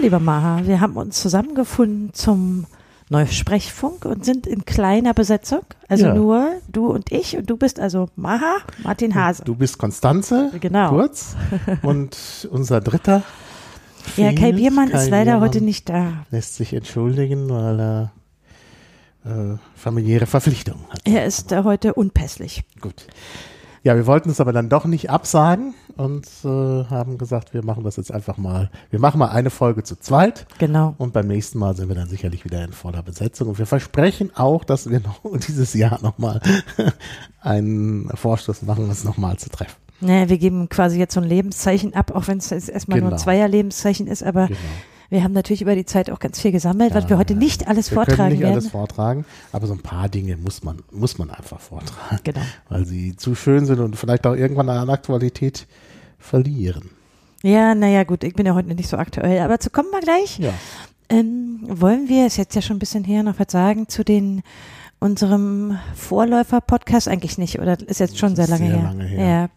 lieber Maha, wir haben uns zusammengefunden zum Neusprechfunk und sind in kleiner Besetzung. Also Ja. nur du und ich und du bist also Maha, Martin Hase. Du bist Konstanze, Genau. kurz. Und unser dritter. ja, Kai. Biermann Kai ist leider Biermann heute nicht da. Lässt sich entschuldigen, weil er äh, familiäre Verpflichtungen hat. Er ist äh, heute unpässlich. Gut. Ja, wir wollten es aber dann doch nicht absagen und äh, haben gesagt, wir machen das jetzt einfach mal. Wir machen mal eine Folge zu zweit Genau. und beim nächsten Mal sind wir dann sicherlich wieder in voller Besetzung. Und wir versprechen auch, dass wir noch dieses Jahr nochmal einen Vorstoß machen, uns nochmal zu treffen. Naja, wir geben quasi jetzt so ein Lebenszeichen ab, auch wenn es erstmal nur ein Genau. Zweier-Lebenszeichen ist, aber Genau. Wir haben natürlich über die Zeit auch ganz viel gesammelt, was Ja, wir heute nicht alles wir vortragen können nicht werden. alles vortragen, aber so ein paar Dinge muss man, muss man einfach vortragen, Genau. weil sie zu schön sind und vielleicht auch irgendwann an Aktualität verlieren. Ja, naja, gut, ich bin ja heute nicht so aktuell, aber zu kommen wir gleich. Ja. Ähm, wollen wir, ist jetzt ja schon ein bisschen her, noch was sagen zu den unserem Vorläufer-Podcast? Eigentlich nicht, oder ist jetzt schon sehr lange sehr her. lange her. Ja.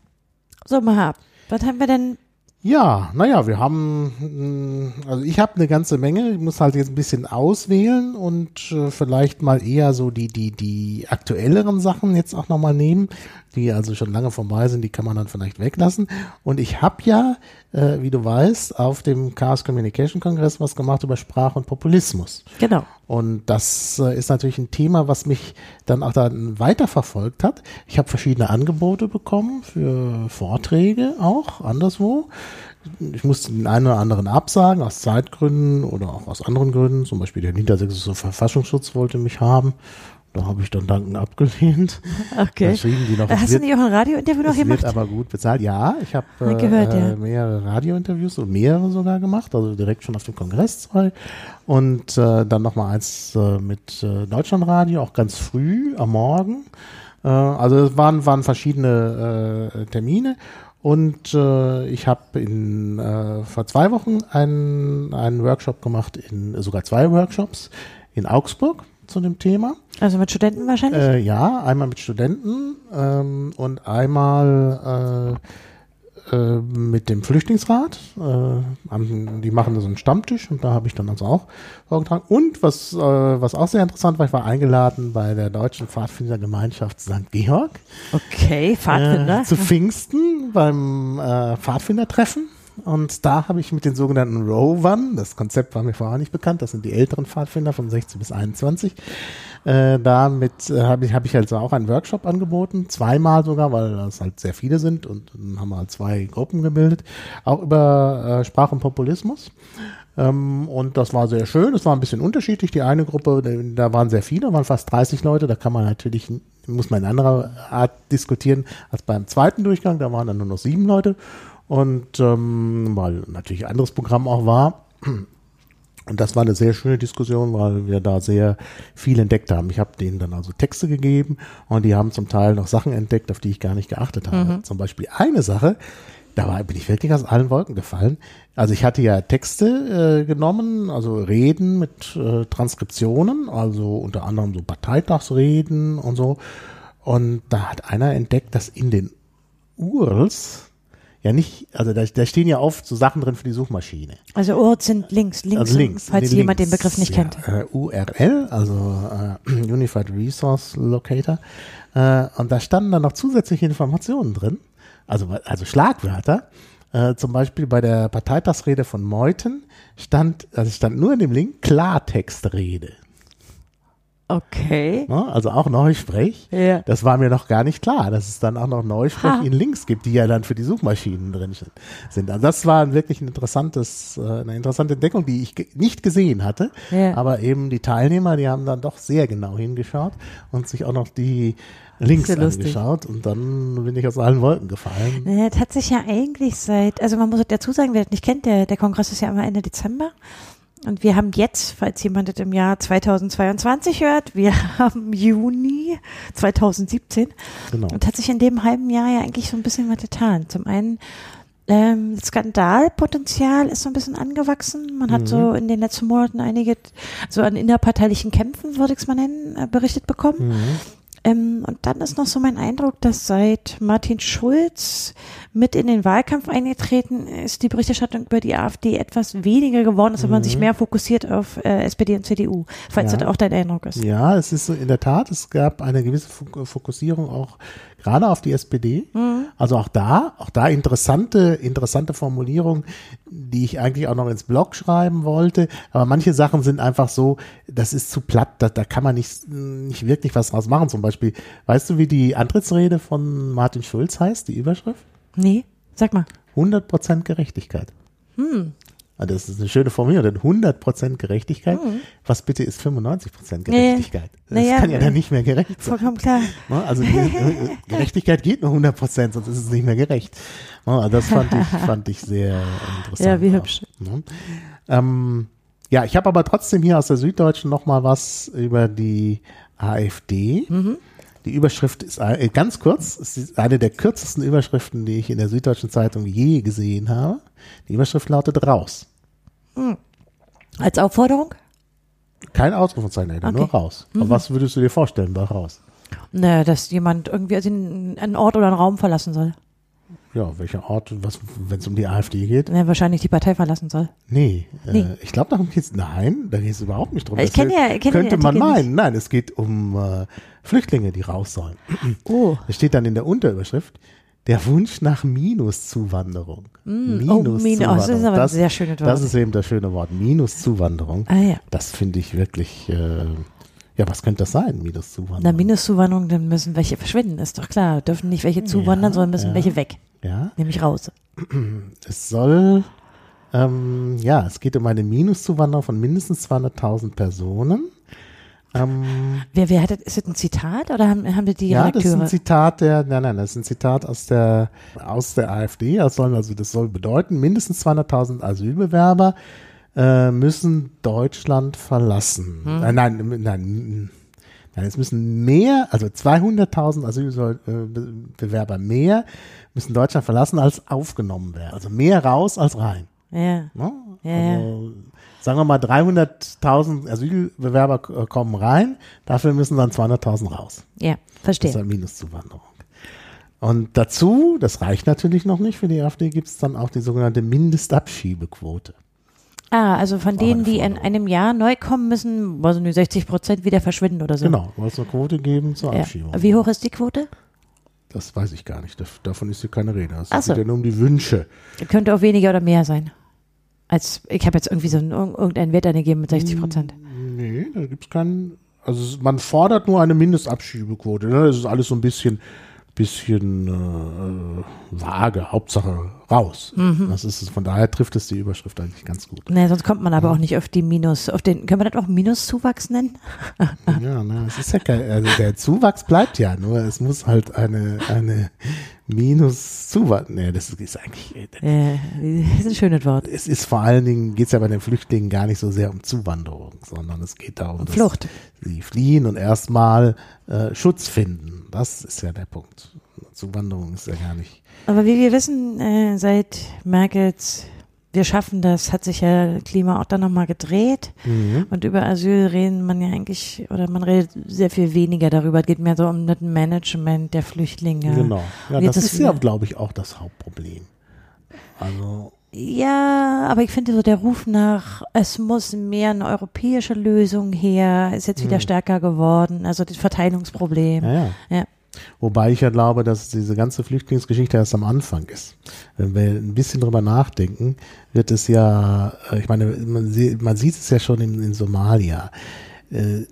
So, mal Was haben wir denn? Ja, naja, wir haben, mh, also ich habe eine ganze Menge, ich muss halt jetzt ein bisschen auswählen und äh, vielleicht mal eher so die, die, die aktuelleren Sachen jetzt auch nochmal nehmen, die also schon lange vorbei sind, die kann man dann vielleicht weglassen. Und ich habe ja, äh, wie du weißt, auf dem Chaos Communication Kongress was gemacht über Sprache und Populismus. Genau. Und das äh, ist natürlich ein Thema, was mich dann auch dann weiterverfolgt hat. Ich habe verschiedene Angebote bekommen für Vorträge auch anderswo. Ich musste den einen oder anderen absagen, aus Zeitgründen oder auch aus anderen Gründen. Zum Beispiel der Niedersächsische Verfassungsschutz wollte mich haben. Da habe ich dann dankend abgelehnt. Okay. Da schrieben die noch, Hast wird- du nicht auch ein Radiointerview noch es wird gemacht? aber gut bezahlt. Ja, ich habe Hab äh, gehört, äh, ja. mehrere Radiointerviews und mehrere sogar gemacht, also direkt schon auf dem Kongress zwei. Und äh, dann nochmal eins äh, mit äh, Deutschlandradio, auch ganz früh am Morgen. Äh, also es waren, waren verschiedene äh, Termine. Und äh, ich habe in äh, vor zwei Wochen einen, einen Workshop gemacht, in sogar zwei Workshops in Augsburg zu dem Thema. Also mit Studenten wahrscheinlich? Äh, ja, einmal mit Studenten ähm, und einmal äh, äh, mit dem Flüchtlingsrat. Äh, haben- die machen da so einen Stammtisch und da habe ich dann also auch vorgetragen. Und was, äh, was auch sehr interessant war, ich war eingeladen bei der Deutschen Pfadfindergemeinschaft St. Georg okay, Pfadfinder. äh, zu Pfingsten beim Pfadfindertreffen. Und da habe ich mit den sogenannten Rovern, das Konzept war mir vorher nicht bekannt, das sind die älteren Pfadfinder von 16 bis 21, äh, damit äh, habe ich, hab ich also auch einen Workshop angeboten, zweimal sogar, weil das halt sehr viele sind und dann haben wir halt zwei Gruppen gebildet, auch über äh, Sprache und Populismus. Ähm, und das war sehr schön. Es war ein bisschen unterschiedlich. Die eine Gruppe, da- da waren sehr viele, waren fast 30 Leute. Da kann man natürlich, muss man in anderer Art diskutieren als beim zweiten Durchgang. Da waren dann nur noch sieben Leute. Und ähm, weil natürlich ein anderes Programm auch war. Und das war eine sehr schöne Diskussion, weil wir da sehr viel entdeckt haben. Ich habe denen dann also Texte gegeben und die haben zum Teil noch Sachen entdeckt, auf die ich gar nicht geachtet habe. Zum Beispiel eine Sache, da war, bin ich wirklich aus allen Wolken gefallen. Also ich hatte ja Texte äh, genommen, also Reden mit äh, Transkriptionen, also unter anderem so Parteitagsreden und so. Und da hat einer entdeckt, dass in den URLs ja nicht, also da, da stehen ja oft so Sachen drin für die Suchmaschine. Also Ort sind links, links, Also links. falls in jemand Links. den Begriff nicht ja, kennt. Äh, URL, also äh, Unified Resource Locator. Äh, und da standen dann noch zusätzliche Informationen drin, also, also Schlagwörter. Äh, zum Beispiel bei der Parteitagsrede von Meuthen stand, also stand nur in dem Link Klartextrede. Okay. Ne? Also auch Neusprech. Ja. Das war mir noch gar nicht klar, dass es dann auch noch Neusprech Ha. in Links gibt, die ja dann für die Suchmaschinen drin sind. Also das war wirklich ein interessantes, äh, eine interessante Entdeckung, die ich nicht gesehen hatte. Ja. Aber eben die Teilnehmer, die haben dann doch sehr genau hingeschaut und sich auch noch die Links lustig. angeschaut und dann bin ich aus allen Wolken gefallen. Das hat sich ja eigentlich seit, also man muss dazu sagen, wer das nicht kennt, der, der Kongress ist ja immer Ende Dezember. Und wir haben jetzt, falls jemand das im Jahr 2022 hört, wir haben Juni 2017. Genau. Und hat sich in dem halben Jahr ja eigentlich so ein bisschen was getan. Zum einen, ähm, Skandalpotenzial ist so ein bisschen angewachsen. Man hat so in den letzten Monaten einige, so an innerparteilichen Kämpfen, würde ich es mal nennen, äh, berichtet bekommen. Mhm. Ähm, und dann ist noch so mein Eindruck, dass seit Martin Schulz mit in den Wahlkampf eingetreten ist, die Berichterstattung über die AfD etwas weniger geworden ist, wenn man sich mehr fokussiert auf äh, SPD und CDU, falls Ja. das auch dein Eindruck ist. Ja, es ist so in der Tat, es gab eine gewisse Fok- Fokussierung auch gerade auf die SPD. Also auch da, auch da interessante, interessante Formulierung, die ich eigentlich auch noch ins Blog schreiben wollte. Aber manche Sachen sind einfach so, das ist zu platt, da, da kann man nicht, nicht wirklich was draus machen. Zum Beispiel, weißt du, wie die Antrittsrede von Martin Schulz heißt, die Überschrift? Nee, sag mal. 100% Gerechtigkeit. Ah, Das ist eine schöne Formulierung, denn 100% Gerechtigkeit. Was bitte ist 95% Gerechtigkeit? Das Naja, kann ja äh, dann nicht mehr gerecht sein. Vollkommen klar. Also äh, Gerechtigkeit geht nur 100%, sonst ist es nicht mehr gerecht. Also das fand ich, fand ich sehr interessant. Ja, wie auch, hübsch. ne? Ähm, ja, ich habe aber trotzdem hier aus der Süddeutschen noch mal was über die AfD. Mhm. Die Überschrift ist äh, ganz kurz, es ist eine der kürzesten Überschriften, die ich in der Süddeutschen Zeitung je gesehen habe. Die Überschrift lautet raus. Als Aufforderung? Kein Ausrufezeichen, dahinter, nur Okay. raus. Aber was würdest du dir vorstellen bei raus? Na, dass jemand irgendwie also einen Ort oder einen Raum verlassen soll. Ja, welcher Ort, was, wenn es um die AfD geht? Na, wahrscheinlich die Partei verlassen soll. Nee, Nee. Äh, ich glaube, darum geht's. Nein, da geht es überhaupt nicht drum. Ich Das kenn ja- ich kenn könnte man meinen. Nein, es geht um äh, Flüchtlinge, die raus sollen. Oh. Das steht dann in der Unterüberschrift. Der Wunsch nach Minuszuwanderung. oh, Minus. Oh, das ist aber ein sehr schönes Wort. Das ist eben das schöne Wort. Minuszuwanderung. Ah ja. Das finde ich wirklich, äh, ja, was könnte das sein, Minuszuwanderung? Na, Minuszuwanderung, dann müssen welche verschwinden, ist doch klar. Dürfen nicht welche zuwandern, sondern müssen ja. welche weg. ja, Nämlich raus. es soll, ähm, ja, es geht um eine Minuszuwanderung von mindestens 200.000 Personen. Ähm, Wer, wer hat das, ist das ein Zitat oder haben, haben die Ja, das ist Redakteure? ein Zitat der, nein, nein, das ist ein Zitat aus der, aus der AfD. Das soll, also, das soll bedeuten, mindestens 200.000 Asylbewerber äh, müssen Deutschland verlassen. Hm. Äh, nein, nein, nein, es müssen mehr, also 200.000 Asylbewerber mehr müssen Deutschland verlassen, als aufgenommen werden. Also mehr raus als rein. ja. Ne? Ja, ja. also, sagen wir mal, 300.000 Asylbewerber k- kommen rein, dafür müssen dann 200.000 raus. ja, Das verstehe. ist eine Minuszuwanderung. Und dazu, das reicht natürlich noch nicht für die AfD, gibt es dann auch die sogenannte Mindestabschiebequote. Ah, also von denen, die in einem Jahr neu kommen müssen, also nur 60 Prozent wieder verschwinden oder so. Genau, es eine Quote geben zur Ja. Abschiebung. Wie hoch ist die Quote? Das weiß ich gar nicht. Das, davon ist hier keine Rede. Es geht ja nur um die Wünsche. Könnte auch weniger oder mehr sein. Als, ich habe jetzt irgendwie so einen, irg- irgendeinen Wert angegeben mit 60 Prozent. Nee, da gibt es keinen. Also man fordert nur eine Mindestabschiebequote. Ne? Das ist alles so ein bisschen, bisschen äh, vage. Hauptsache raus. Mhm. Das ist es. Von daher trifft es die Überschrift eigentlich ganz gut. Nee, sonst kommt man aber auch nicht auf die Minus, auf den, können wir das auch Minuszuwachs nennen? Ja, ne, es ist ja kein, also der Zuwachs bleibt ja, nur es muss halt eine, eine Minus-Zuwachs, ne, das ist eigentlich, Äh, das ist ein schönes Wort. es ist vor allen Dingen, geht es ja bei den Flüchtlingen gar nicht so sehr um Zuwanderung, sondern es geht darum, dass Flucht. sie fliehen und erstmal äh, Schutz finden. Das ist ja der Punkt. Zuwanderung ist ja gar nicht. Aber wie wir wissen, äh, seit Merkels Wir schaffen das, hat sich ja Klima auch dann nochmal gedreht. Mhm. Und über Asyl reden man ja eigentlich, oder man redet sehr viel weniger darüber. Es geht mehr so um das Management der Flüchtlinge. Genau. Ja, das ist ja, glaube ich, auch das Hauptproblem. Also, Ja, aber ich finde so der Ruf nach, es muss mehr eine europäische Lösung her, ist jetzt wieder stärker geworden. Also das Verteilungsproblem. Ja, ja. Ja. Wobei ich ja glaube, dass diese ganze Flüchtlingsgeschichte erst am Anfang ist. Wenn wir ein bisschen drüber nachdenken, wird es ja, äh, ich meine, man, sie- man sieht es ja schon in, in Somalia. Äh,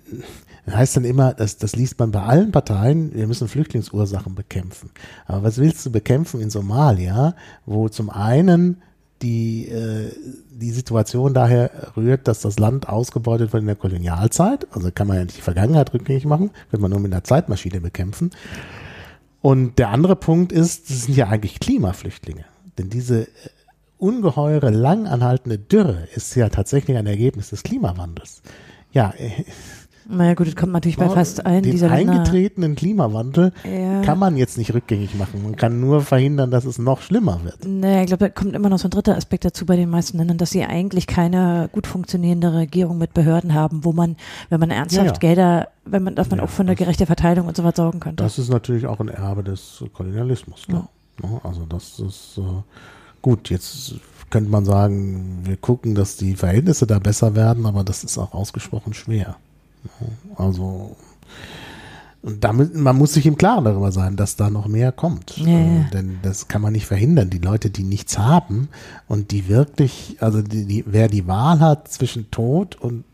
heißt dann immer, das, das liest man bei allen Parteien, wir müssen Flüchtlingsursachen bekämpfen. Aber was willst du bekämpfen in Somalia, wo zum einen die, äh, die Situation daher rührt, dass das Land ausgebeutet wird in der Kolonialzeit. Also kann man ja nicht die Vergangenheit rückgängig machen, könnte man nur mit einer Zeitmaschine bekämpfen. Und der andere Punkt ist, das sind ja eigentlich Klimaflüchtlinge. Denn diese äh, ungeheure, lang anhaltende Dürre ist ja tatsächlich ein Ergebnis des Klimawandels. Ja, äh, Naja gut, das kommt natürlich bei Ja, fast allen den dieser Länder. eingetretenen Klimawandel Ja. kann man jetzt nicht rückgängig machen. Man kann nur verhindern, dass es noch schlimmer wird. Naja, ich glaube, da kommt immer noch so ein dritter Aspekt dazu bei den meisten Ländern, dass sie eigentlich keine gut funktionierende Regierung mit Behörden haben, wo man, wenn man ernsthaft Ja, ja. Gelder, wenn man, dass man Ja, auch für eine gerechte Verteilung und so was sorgen könnte. Das ist natürlich auch ein Erbe des Kolonialismus. klar. Ne? Also das ist äh, gut. Jetzt könnte man sagen, wir gucken, dass die Verhältnisse da besser werden, aber das ist auch ausgesprochen schwer. Also und damit, man muss sich im Klaren darüber sein, dass da noch mehr kommt. Ja, ja. Äh, denn das kann man nicht verhindern. Die Leute, die nichts haben und die wirklich, also die, die, wer die Wahl hat zwischen Tod und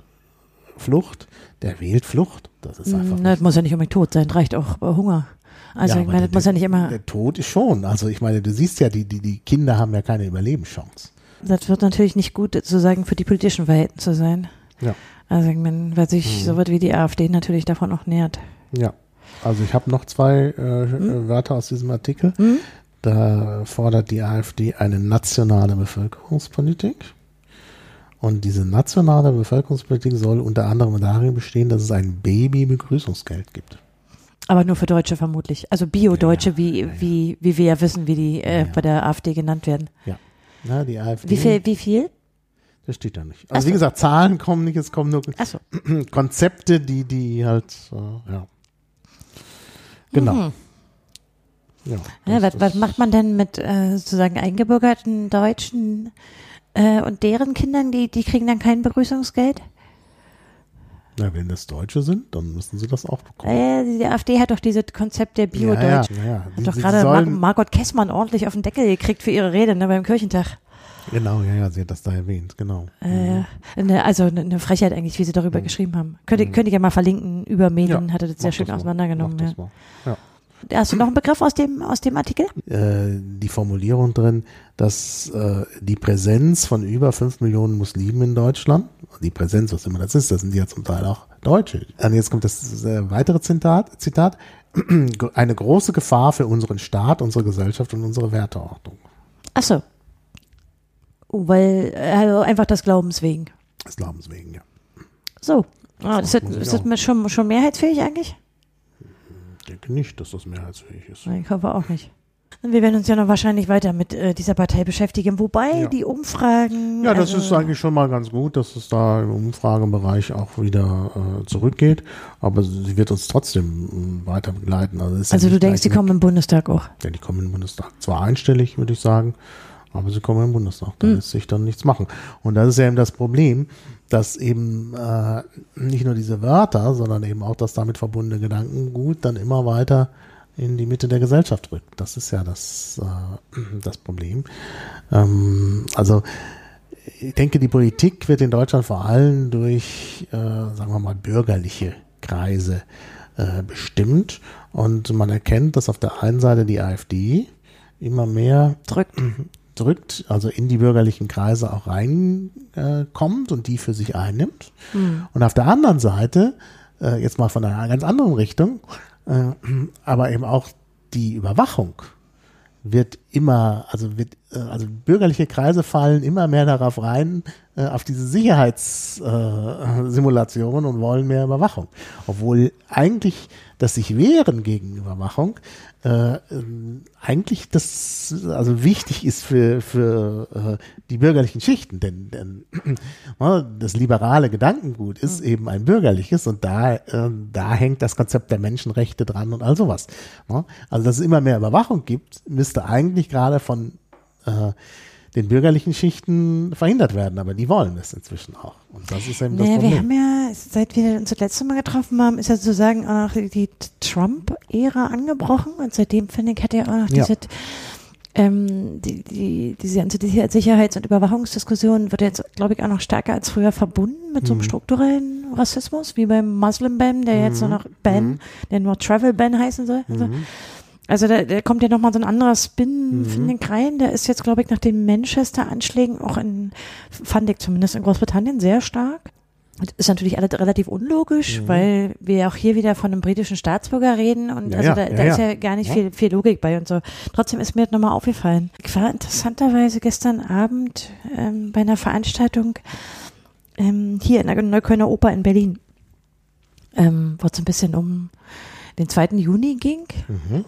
Flucht, der wählt Flucht. Das ist einfach Na, das muss ja nicht unbedingt tot sein, reicht auch äh, Hunger. Also Ja, ich meine, das muss ja nicht immer, Der Tod ist schon. Also ich meine, du siehst ja, die, die, die Kinder haben ja keine Überlebenschance. das wird natürlich nicht gut sozusagen für die politischen Verhältnisse sein. Ja. Also ich meine, weil sich Mhm. so was wie die AfD natürlich davon auch nähert. Ja. Also ich habe noch zwei äh, Hm? äh, Wörter aus diesem Artikel. Hm? Da fordert die AfD eine nationale Bevölkerungspolitik. Und diese nationale Bevölkerungspolitik soll unter anderem darin bestehen, dass es ein Baby-Begrüßungsgeld gibt. Aber nur für Deutsche vermutlich. Also Bio-Deutsche, Ja, wie, ja, ja. wie, wie wir ja wissen, wie die äh, Ja, ja. bei der AfD genannt werden. Na, die AfD. Wie viel, wie viel? Das steht da nicht. Also so. wie gesagt, Zahlen kommen nicht, es kommen nur Achso. Konzepte, die, die halt, äh, ja. Genau. Mhm. Ja, Ja, was, was macht man denn mit äh, sozusagen eingebürgerten Deutschen äh, und deren Kindern, die, die kriegen dann kein Begrüßungsgeld? Na, wenn das Deutsche sind, dann müssen sie das auch bekommen. Äh, die AfD hat doch dieses Konzept der Bio-Deutschen. Ja, ja, ja. Hat Die- doch gerade Mar Margot Kessmann ordentlich auf den Deckel gekriegt für ihre Rede ne, beim Kirchentag. Genau, ja, ja, sie hat das da erwähnt, genau. Äh, ne, also eine ne Frechheit eigentlich, wie sie darüber Mhm. geschrieben haben. Könnte, Mhm. könnte ich ja mal verlinken. Über Medien Ja, hatte das sehr schön das auseinandergenommen. Ja. Ja. Hast du noch einen Begriff aus dem, aus dem Artikel? Äh, die Formulierung drin, dass äh, die Präsenz von über fünf Millionen Muslimen in Deutschland, die Präsenz, was immer das ist, das sind ja zum Teil auch Deutsche. Und jetzt kommt das äh, weitere Zitat, Zitat, eine große Gefahr für unseren Staat, unsere Gesellschaft und unsere Werteordnung. Achso. Oh, weil, also einfach des Glaubens wegen. Des Glaubens wegen, ja. So. Ah, Das das ist, das schon, schon mehrheitsfähig eigentlich? Ich denke nicht, dass das mehrheitsfähig ist. Nein, Ich hoffe auch nicht. Und wir werden uns ja noch wahrscheinlich weiter mit äh, dieser Partei beschäftigen. Wobei Ja. die Umfragen. Ja, das also, ist eigentlich schon mal ganz gut, dass es da im Umfragebereich auch wieder äh, zurückgeht. Aber sie wird uns trotzdem äh, weiter begleiten. Also, ist ja Also du denkst, die kommen im Bundestag auch. Ja, die kommen im Bundestag. Zwar einstellig, würde ich sagen, aber sie kommen im Bundestag. Da Hm. lässt sich dann nichts machen. Und das ist ja eben das Problem, dass eben äh, nicht nur diese Wörter, sondern eben auch das damit verbundene Gedankengut dann immer weiter in die Mitte der Gesellschaft rückt. Das ist ja das, äh, das Problem. Ähm, also ich denke, die Politik wird in Deutschland vor allem durch, äh, sagen wir mal, bürgerliche Kreise äh, bestimmt. Und man erkennt, dass auf der einen Seite die AfD immer mehr Drückt. drückt, also in die bürgerlichen Kreise auch reinkommt äh, kommt und die für sich einnimmt. Hm. Und auf der anderen Seite, äh, jetzt mal von einer ganz anderen Richtung, äh, aber eben auch die Überwachung wird immer, also wird, äh, also bürgerliche Kreise fallen immer mehr darauf rein, äh, auf diese Sicherheitssimulation äh, und wollen mehr Überwachung. Obwohl eigentlich das sich wehren gegen Überwachung äh, ähm, eigentlich das also wichtig ist für, für äh, die bürgerlichen Schichten, denn, denn ne, das liberale Gedankengut ist eben ein bürgerliches und da, äh, da hängt das Konzept der Menschenrechte dran und all sowas. Ne? Also dass es immer mehr Überwachung gibt, müsste eigentlich gerade von äh, den bürgerlichen Schichten verhindert werden, aber die wollen es inzwischen auch. Und das ist eben das Naja, wir Problem. haben ja, seit wir uns das letzte Mal getroffen haben, ist ja sozusagen auch noch die, Trump-Ära angebrochen und seitdem, finde ich, hat er auch noch Ja. diese, ähm, die, die, diese ganze Sicherheits- und Überwachungsdiskussion wird jetzt, glaube ich, auch noch stärker als früher verbunden mit so einem Mhm. strukturellen Rassismus, wie beim Muslim-Ban, der jetzt nur Mhm. noch Ban, Mhm. der nur Travel-Ban heißen soll. Also, Mhm. Also da, da kommt ja nochmal so ein anderer Spin, Mhm. ich, rein. Der ist jetzt, glaube ich, nach den Manchester-Anschlägen auch in, fand ich zumindest in Großbritannien sehr stark. Das ist natürlich alles relativ unlogisch, Mhm. weil wir auch hier wieder von einem britischen Staatsbürger reden und Ja, also ja, da, ja, da ist ja. ja gar nicht Ja. viel, viel Logik bei und so. Trotzdem ist mir das nochmal aufgefallen. Ich war interessanterweise gestern Abend ähm, bei einer Veranstaltung ähm, hier in der Neuköllner Oper in Berlin. ähm, wo es ein bisschen um den 2. Juni ging. Mhm.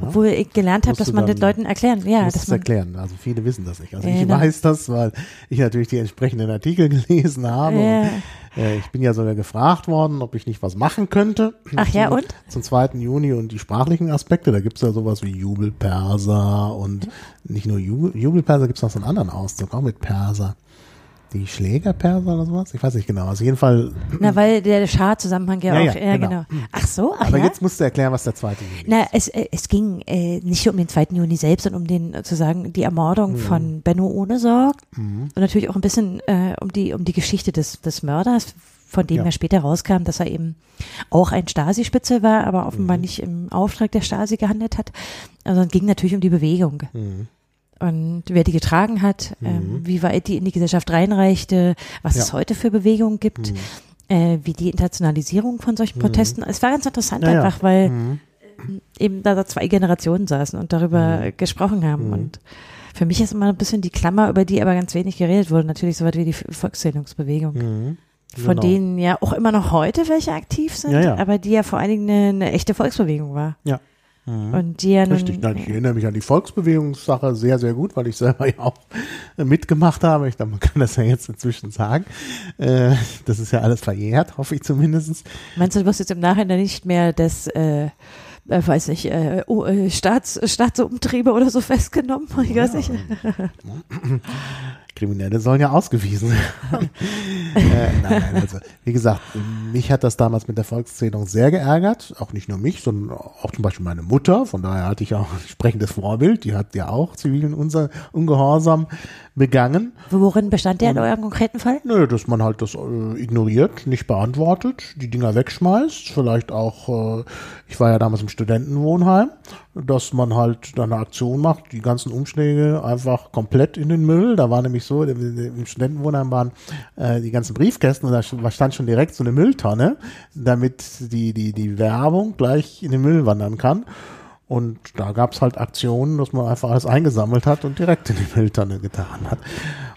Obwohl ich gelernt habe, Musst dass man den Leuten erklären, ja, muss dass es man, erklären. Also viele wissen das nicht. Also Ja, ich genau. weiß das, weil ich natürlich die entsprechenden Artikel gelesen habe. Ja. Und, äh, ich bin ja sogar gefragt worden, ob ich nicht was machen könnte. Ach ja, und? Zum 2. Juni und die sprachlichen Aspekte. Da gibt's ja sowas wie Jubelperser und nicht nur Jubel, Jubelperser, gibt's noch so einen anderen Ausdruck, auch mit Perser. Die Schlägerperser oder sowas? Ich weiß nicht genau. Also jeden Fall. na, weil der Schar-Zusammenhang ja, Ja, auch, ja, ja, genau. genau. Ach so, ach Aber ja. jetzt musst du erklären, was der 2. Juni ist. Na, es, äh, es ging äh, nicht um den 2. Juni selbst, sondern um den, sozusagen, die Ermordung Mhm. von Benno Ohnesorg und natürlich auch ein bisschen äh, um die, um die Geschichte des, des Mörders, von dem Ja. ja später rauskam, dass er eben auch ein Stasi-Spitze war, aber Mhm. offenbar nicht im Auftrag der Stasi gehandelt hat. Also es ging natürlich um die Bewegung. Mhm. Und wer die getragen hat, ähm, wie weit die in die Gesellschaft reinreichte, was Ja. es heute für Bewegungen gibt, Mhm. äh, wie die Internationalisierung von solchen Protesten. Es war ganz interessant Ja, einfach, weil Mhm. eben da, da zwei Generationen saßen und darüber Mhm. gesprochen haben. Und für mich ist immer ein bisschen die Klammer, über die aber ganz wenig geredet wurde, natürlich so weit wie die Volkszählungsbewegung. Mhm. Von Genau. denen ja auch immer noch heute welche aktiv sind, ja. aber die ja vor allen Dingen eine, eine echte Volksbewegung war. Ja. Mhm. Und die ja Richtig, nein, ich erinnere mich an die Volksbewegungssache sehr, sehr gut, weil ich selber ja auch äh, mitgemacht habe. Ich glaube, man kann das ja jetzt inzwischen sagen. Äh, das ist ja alles verjährt, hoffe ich zumindest. Meinst du, du wirst jetzt im Nachhinein nicht mehr das, äh, äh, weiß nicht, äh, oh, äh, Staats, Staatsumtriebe oder so festgenommen? Ich weiß nicht. Kriminelle sollen ja ausgewiesen werden. äh, nein, also wie gesagt, mich hat das damals mit der Volkszählung sehr geärgert. Auch nicht nur mich, sondern auch zum Beispiel meine Mutter. Von daher hatte ich auch ein entsprechendes Vorbild. Die hat ja auch zivilen Ungehorsam begangen. Worin bestand der in eurem konkreten Fall? Nö, dass man halt das äh, ignoriert, nicht beantwortet, die Dinger wegschmeißt, vielleicht auch, äh, ich war ja damals im Studentenwohnheim, dass man halt dann eine Aktion macht, die ganzen Umschläge einfach komplett in den Müll. Da war nämlich so, im im Studentenwohnheim waren äh, die ganzen Briefkästen und da stand schon direkt so eine Mülltonne, damit die, die, die Werbung gleich in den Müll wandern kann. Und da gab's halt Aktionen, dass man einfach alles eingesammelt hat und direkt in die Mülltonne getan hat.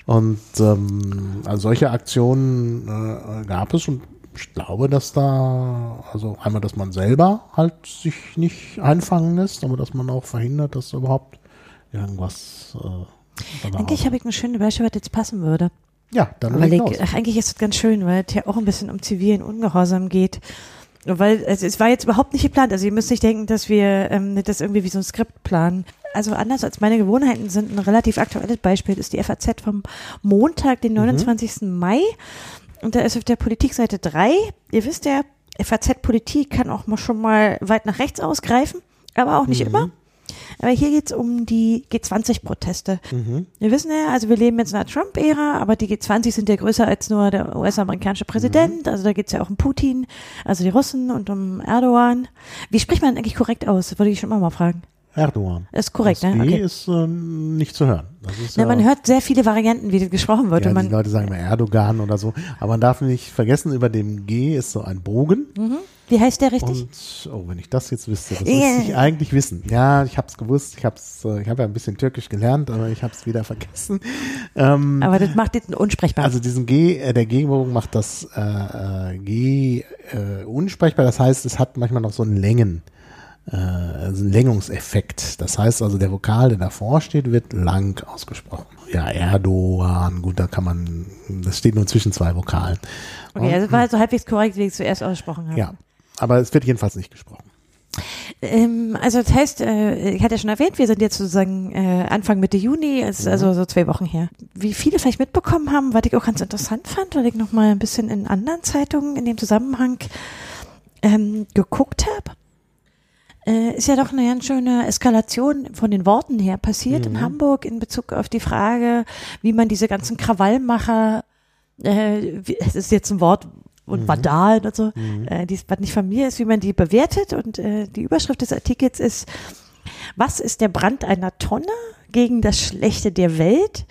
Und ähm, also solche Aktionen äh, gab es und ich glaube, dass da, also einmal, dass man selber halt sich nicht einfangen lässt, aber dass man auch verhindert, dass überhaupt irgendwas äh, Eigentlich habe ich eine schöne Beispiel, was jetzt passen würde. Ja, dann Weil ich, los. ach, eigentlich ist es ganz schön, weil es ja auch ein bisschen um zivilen Ungehorsam geht. Weil es, es war jetzt überhaupt nicht geplant. Also ihr müsst nicht denken, dass wir ähm, das irgendwie wie so ein Skript planen. Also anders als meine Gewohnheiten sind ein relativ aktuelles Beispiel ist die FAZ vom Montag, den 29. Mai. Und da ist auf der Politikseite 3, ihr wisst ja, FAZ Politik kann auch mal schon mal weit nach rechts ausgreifen, aber auch nicht immer. Aber hier geht's um die G20-Proteste. Wir wissen ja, also wir leben jetzt in einer Trump-Ära, aber die G20 sind ja größer als nur der US-amerikanische Präsident. Also da geht's ja auch um Putin, also die Russen und um Erdogan. Wie spricht man eigentlich korrekt aus? Wollte ich schon immer mal fragen. Erdogan. Ist korrekt, das ne? G Okay. ist äh, nicht zu hören. Na, ja, man hört sehr viele Varianten, wie das gesprochen wird. ja, und die man, Leute sagen immer Erdogan oder so. Aber man darf nicht vergessen, über dem G ist so ein Bogen. wie heißt der richtig? Und oh, wenn ich das jetzt wüsste, das müsste ich eigentlich wissen. Ja, ich habe es gewusst. Ich habe äh, ich habe ja ein bisschen Türkisch gelernt, aber ich habe es wieder vergessen. Ähm, aber das macht den unsprechbar. also diesen G, äh, der G-Bogen macht das äh, äh, G äh, unsprechbar. Das heißt, es hat manchmal noch so einen Längen, also einen Längungseffekt. Das heißt also, der Vokal, der davor steht, wird lang ausgesprochen. Ja, Erdogan, gut, da kann man, das steht nur zwischen zwei Vokalen. okay, also war so halbwegs korrekt, wie ich es zuerst ausgesprochen habe. Ja, aber es wird jedenfalls nicht gesprochen. Ähm, also das heißt, äh, ich hatte ja schon erwähnt, wir sind jetzt sozusagen äh, Anfang Mitte Juni, ist also so zwei Wochen her. Wie viele vielleicht mitbekommen haben, was ich auch ganz interessant fand, weil ich noch mal ein bisschen in anderen Zeitungen in dem Zusammenhang ähm, geguckt habe, äh, ist ja doch eine ganz schöne Eskalation von den Worten her passiert in Hamburg in Bezug auf die Frage, wie man diese ganzen Krawallmacher, äh, wie- es ist jetzt ein Wort, und Vandalen und so, äh, die, was nicht von mir ist, wie man die bewertet. Und äh, die Überschrift des Artikels ist, was ist der Brand einer Tonne gegen das Schlechte der Welt?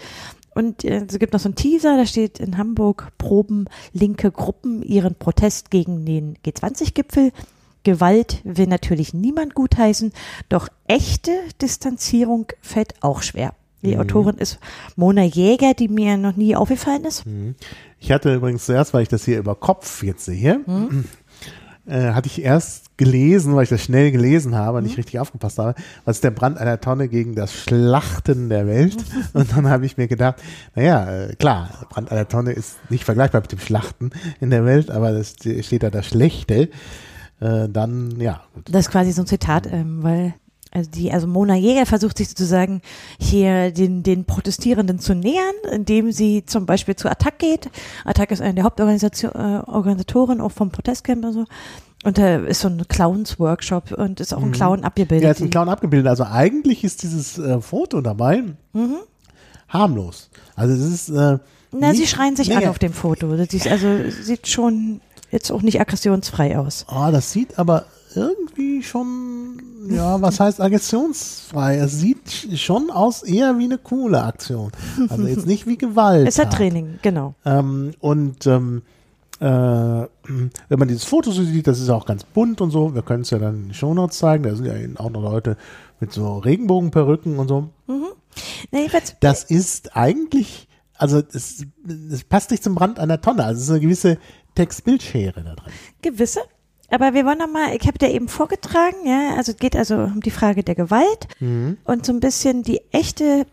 Und äh, es gibt noch so einen Teaser, da steht in Hamburg proben linke Gruppen ihren Protest gegen den G20-Gipfel. Gewalt will natürlich niemand gutheißen, doch echte Distanzierung fällt auch schwer. Die Autorin ist Mona Jäger, die mir noch nie aufgefallen ist. Ich hatte übrigens zuerst, weil ich das hier über Kopf jetzt sehe, äh, hatte ich erst gelesen, weil ich das schnell gelesen habe und nicht richtig aufgepasst habe, was ist der Brand einer Tonne gegen das Schlachten der Welt? Und dann habe ich mir gedacht, naja, äh, klar, Brand einer Tonne ist nicht vergleichbar mit dem Schlachten in der Welt, aber das steht da das Schlechte. Äh, dann, ja. Gut. Das ist quasi so ein Zitat, ähm, weil also die, also Mona Jäger versucht sich sozusagen hier den, den Protestierenden zu nähern, indem sie zum Beispiel zu Attac geht. Attac ist eine der Hauptorganisatoren äh, auch vom Protestcamp und so. Und da ist so ein Clowns-Workshop und ist auch ein Mhm. Clown abgebildet. Ja, ist ein Clown abgebildet. Also eigentlich ist dieses äh, Foto dabei Mhm. harmlos. Also es ist äh, Na, sie schreien sich Nee, an auf dem Foto. Das ist also sieht schon jetzt auch nicht aggressionsfrei aus. Oh, das sieht aber irgendwie schon, ja, was heißt aggressionsfrei? Es sieht schon aus eher wie eine coole Aktion. Also jetzt nicht wie Gewalt. Es hat Training, genau. Ähm, und ähm, äh, wenn man dieses Foto so sieht, das ist auch ganz bunt und so. Wir können es ja dann in den Shownotes zeigen. Da sind ja eben auch noch Leute mit so Regenbogenperücken und so. Na, jedenfalls, Das ist eigentlich, also es, es passt nicht zum Brand einer Tonne. Also es ist eine gewisse Textbildschere da drin. gewisse. Aber wir wollen nochmal, ich habe dir eben vorgetragen, ja, also es geht also um die Frage der Gewalt und so ein bisschen die echte